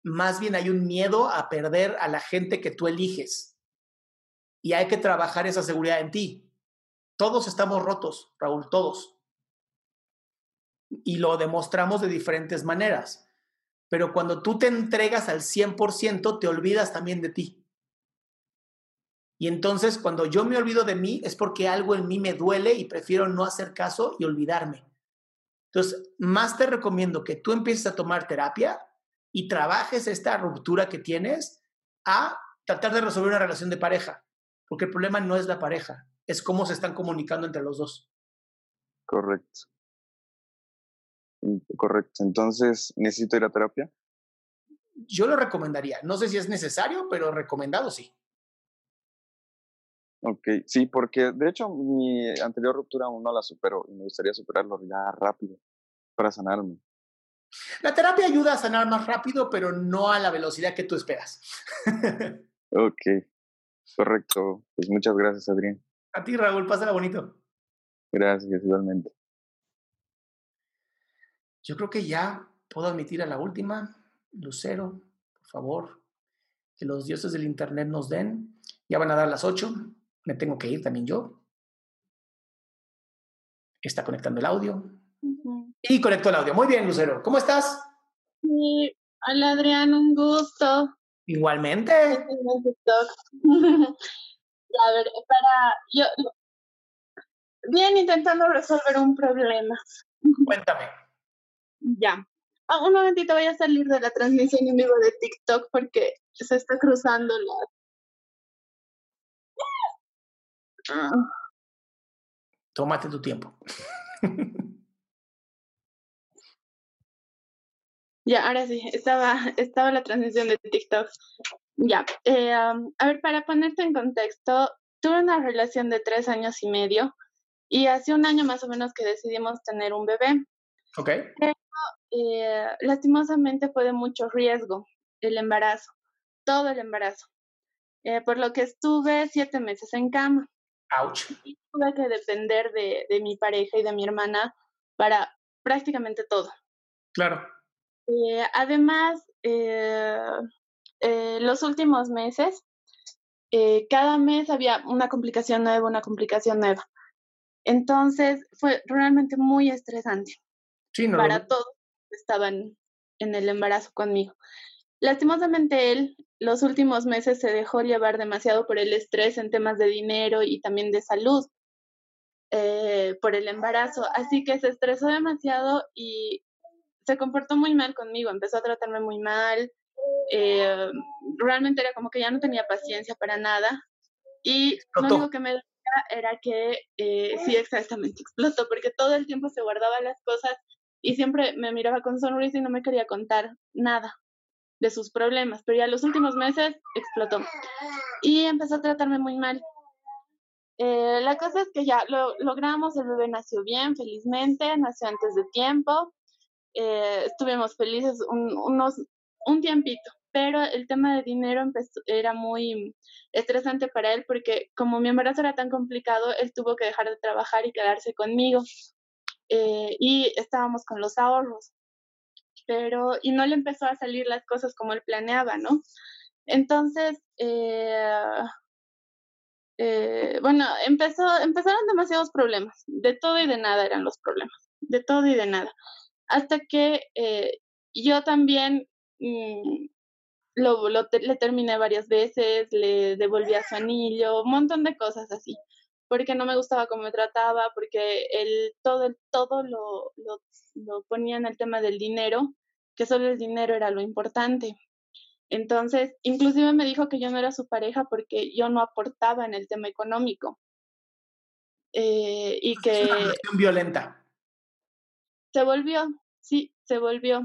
más bien hay un miedo a perder a la gente que tú eliges. Y hay que trabajar esa seguridad en ti. Todos estamos rotos, Raúl, todos y lo demostramos de diferentes maneras. Pero cuando tú te entregas al 100%, te olvidas también de ti. Y entonces cuando yo me olvido de mí es porque algo en mí me duele y prefiero no hacer caso y olvidarme. Entonces, más te recomiendo que tú empieces a tomar terapia y trabajes esta ruptura que tienes a tratar de resolver una relación de pareja, porque el problema no es la pareja, es cómo se están comunicando entre los dos. Correcto. Mm, correcto. Entonces, ¿necesito ir a terapia? Yo lo recomendaría. No sé si es necesario, pero recomendado sí. Ok, sí, porque de hecho mi anterior ruptura aún no la supero y me gustaría superarlo ya rápido para sanarme. La terapia ayuda a sanar más rápido, pero no a la velocidad que tú esperas. ok, correcto. Pues muchas gracias, Adrián. A ti, Raúl, pásala bonito. Gracias, igualmente. Yo creo que ya puedo admitir a la última. Lucero, por favor, que los dioses del Internet nos den. Ya van a dar las ocho. Me tengo que ir también yo. Está conectando el audio. Y conectó el audio. Muy bien, Lucero. ¿Cómo estás? Sí. Hola, Adrián. Un gusto. Igualmente. a ver, para. Yo. Bien, intentando resolver un problema. Cuéntame. Ya. Ah, un momentito, voy a salir de la transmisión en vivo de TikTok porque se está cruzando la... Ah. Tómate tu tiempo. ya, ahora sí, estaba, estaba la transmisión de TikTok. Ya, eh, a ver, para ponerte en contexto, tuve una relación de tres años y medio y hace un año más o menos que decidimos tener un bebé. Ok. Eh, lastimosamente fue de mucho riesgo el embarazo, todo el embarazo, eh, por lo que estuve siete meses en cama. Ouch. Y tuve que depender de, de, mi pareja y de mi hermana para prácticamente todo. Claro. Eh, además, los últimos meses, cada mes había una complicación nueva, una complicación nueva. Entonces fue realmente muy estresante para todos estaban en el embarazo conmigo. Lastimosamente él los últimos meses se dejó llevar demasiado por el estrés en temas de dinero y también de salud eh, por el embarazo, así que se estresó demasiado y se comportó muy mal conmigo, empezó a tratarme muy mal, eh, realmente era como que ya no tenía paciencia para nada y lo único que me decía era que eh, sí, exactamente, explotó porque todo el tiempo se guardaba las cosas y siempre me miraba con sonrisa y no me quería contar nada de sus problemas, pero ya los últimos meses explotó y empezó a tratarme muy mal. Eh, la cosa es que ya lo logramos, el bebé nació bien, felizmente, nació antes de tiempo, eh, estuvimos felices un, unos, un tiempito, pero el tema de dinero empezó, era muy estresante para él porque como mi embarazo era tan complicado, él tuvo que dejar de trabajar y quedarse conmigo. Eh, y estábamos con los ahorros, pero y no le empezó a salir las cosas como él planeaba, ¿no? Entonces, eh, eh, bueno, empezó, empezaron demasiados problemas, de todo y de nada eran los problemas, de todo y de nada, hasta que yo también mm, lo, lo, le terminé varias veces, le devolví a su anillo, un montón de cosas así porque no me gustaba cómo me trataba, porque él todo, todo lo, lo, lo ponía en el tema del dinero, que solo el dinero era lo importante. Entonces, inclusive me dijo que yo no era su pareja porque yo no aportaba en el tema económico. Eh, y que... Es una violenta. Se volvió, sí, se volvió.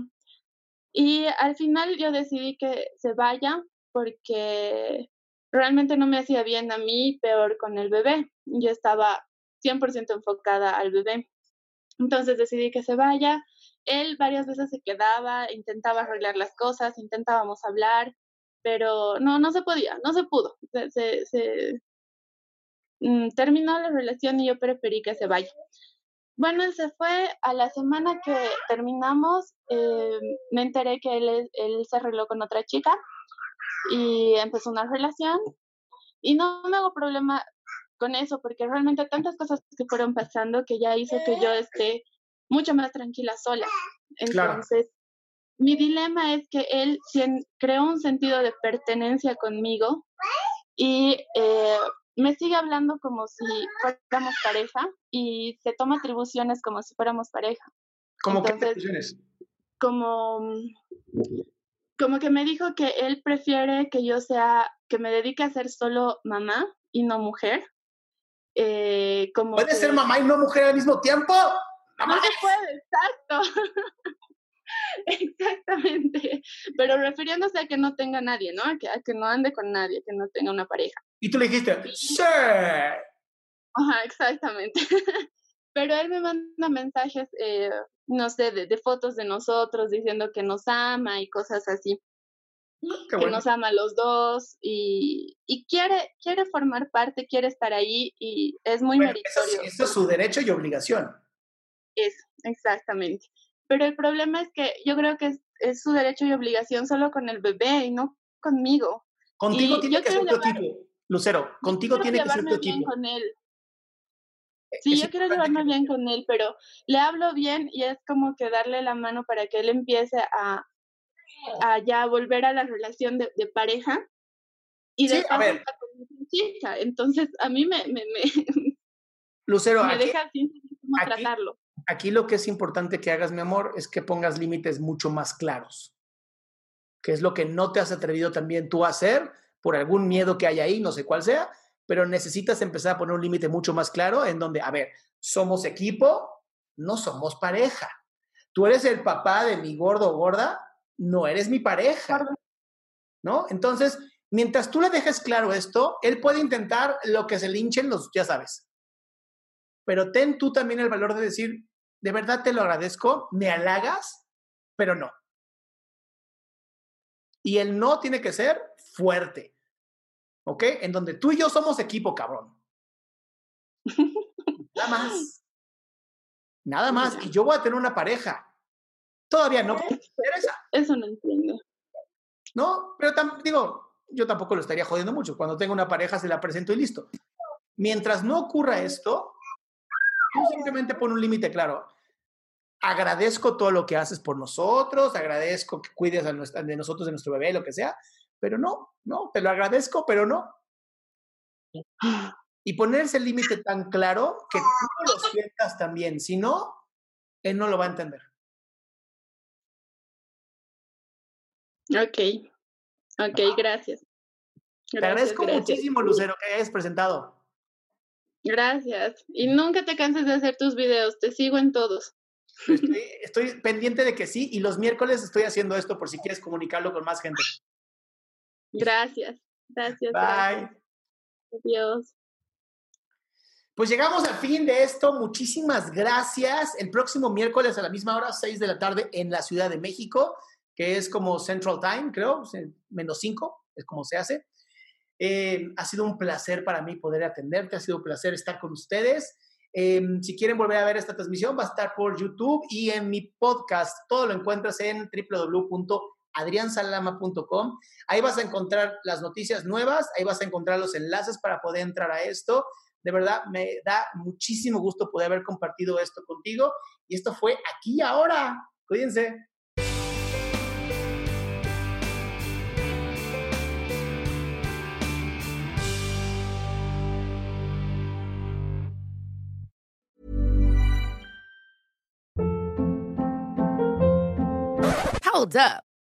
Y al final yo decidí que se vaya porque realmente no me hacía bien a mí, peor con el bebé. Yo estaba 100% enfocada al bebé. Entonces decidí que se vaya. Él varias veces se quedaba, intentaba arreglar las cosas, intentábamos hablar, pero no, no se podía, no se pudo. Mm, terminó la relación y yo preferí que se vaya. Bueno, se fue a la semana que terminamos, eh, me enteré que él, él se arregló con otra chica y empezó una relación y no me hago problema con eso porque realmente tantas cosas que fueron pasando que ya hizo que yo esté mucho más tranquila sola. Entonces, mi dilema es que él creó un sentido de pertenencia conmigo y eh, me sigue hablando como si fuéramos pareja y se toma atribuciones como si fuéramos pareja. ¿Cómo qué atribuciones? Como, como que me dijo que él prefiere que yo sea, que me dedique a ser solo mamá y no mujer. Eh, como ¿Puede ser mamá y no mujer al mismo tiempo? No se puede, exacto. Exactamente, pero refiriéndose a que no tenga nadie, ¿no? A que, a que no ande con nadie, que no tenga una pareja. Y tú le dijiste, sí. Ajá, exactamente. Pero él me manda mensajes, eh, no sé, de, fotos de nosotros diciendo que nos ama y cosas así. Mm, que nos ama a los dos y, y, quiere, quiere formar parte, quiere estar ahí y es muy meritorio. Eso, es su derecho y obligación. Eso, exactamente. Pero el problema es que yo creo que es, su derecho y obligación solo con el bebé y no conmigo. Contigo tiene que ser tu equipo. Lucero, contigo tiene que ser tu equipo. Con él. Sí, yo quiero llevarme bien con él, pero le hablo bien y es como que darle la mano para que él empiece a, a ya volver a la relación de, pareja y de a ver. chica. Entonces, a mí me, me, me, Lucero, me aquí, deja sin cómo tratarlo. Aquí lo que es importante que hagas, mi amor, es que pongas límites mucho más claros. Que es lo que no te has atrevido también tú a hacer por algún miedo que hay ahí, no sé cuál sea, pero necesitas empezar a poner un límite mucho más claro en donde, a ver, somos equipo, no somos pareja. Tú eres el papá de mi gordo o gorda, no eres mi pareja. ¿No? Entonces, mientras tú le dejes claro esto, él puede intentar lo que se linchen los, ya sabes. Pero ten tú también el valor de decir, de verdad te lo agradezco, me halagas, pero no. Y el no tiene que ser fuerte. ¿Ok? En donde tú y yo somos equipo, cabrón. Nada más. Nada más. Y yo voy a tener una pareja. Todavía no. Eso no entiendo. No, pero digo, yo tampoco lo estaría jodiendo mucho. Cuando tengo una pareja se la presento y listo. Mientras no ocurra esto, yo simplemente pon un límite claro. Agradezco todo lo que haces por nosotros, agradezco que cuides de nosotros, de nuestro bebé, lo que sea, pero no, no, te lo agradezco, pero no. Y ponerse el límite tan claro que tú lo sientas también, si no, él no lo va a entender. Ok, ok, gracias. Te agradezco muchísimo, Lucero, que hayas presentado. Gracias. Y nunca te canses de hacer tus videos, te sigo en todos. Estoy, estoy pendiente de que sí, y los miércoles estoy haciendo esto por si quieres comunicarlo con más gente. Gracias, gracias. Bye. Adiós. Pues llegamos al fin de esto. Muchísimas gracias. El próximo miércoles a la misma hora, 6 de la tarde, en la Ciudad de México, que es como Central Time, creo, menos 5, es como se hace. Eh, ha sido un placer para mí poder atenderte, ha sido un placer estar con ustedes. Em, si quieren volver a ver esta transmisión, va a estar por YouTube y en mi podcast. Todo lo encuentras en www.adriansalama.com. Ahí vas a encontrar las noticias nuevas, ahí vas a encontrar los enlaces para poder entrar a esto. De verdad, me da muchísimo gusto poder haber compartido esto contigo. Y esto fue aquí ahora. Cuídense. Hold up.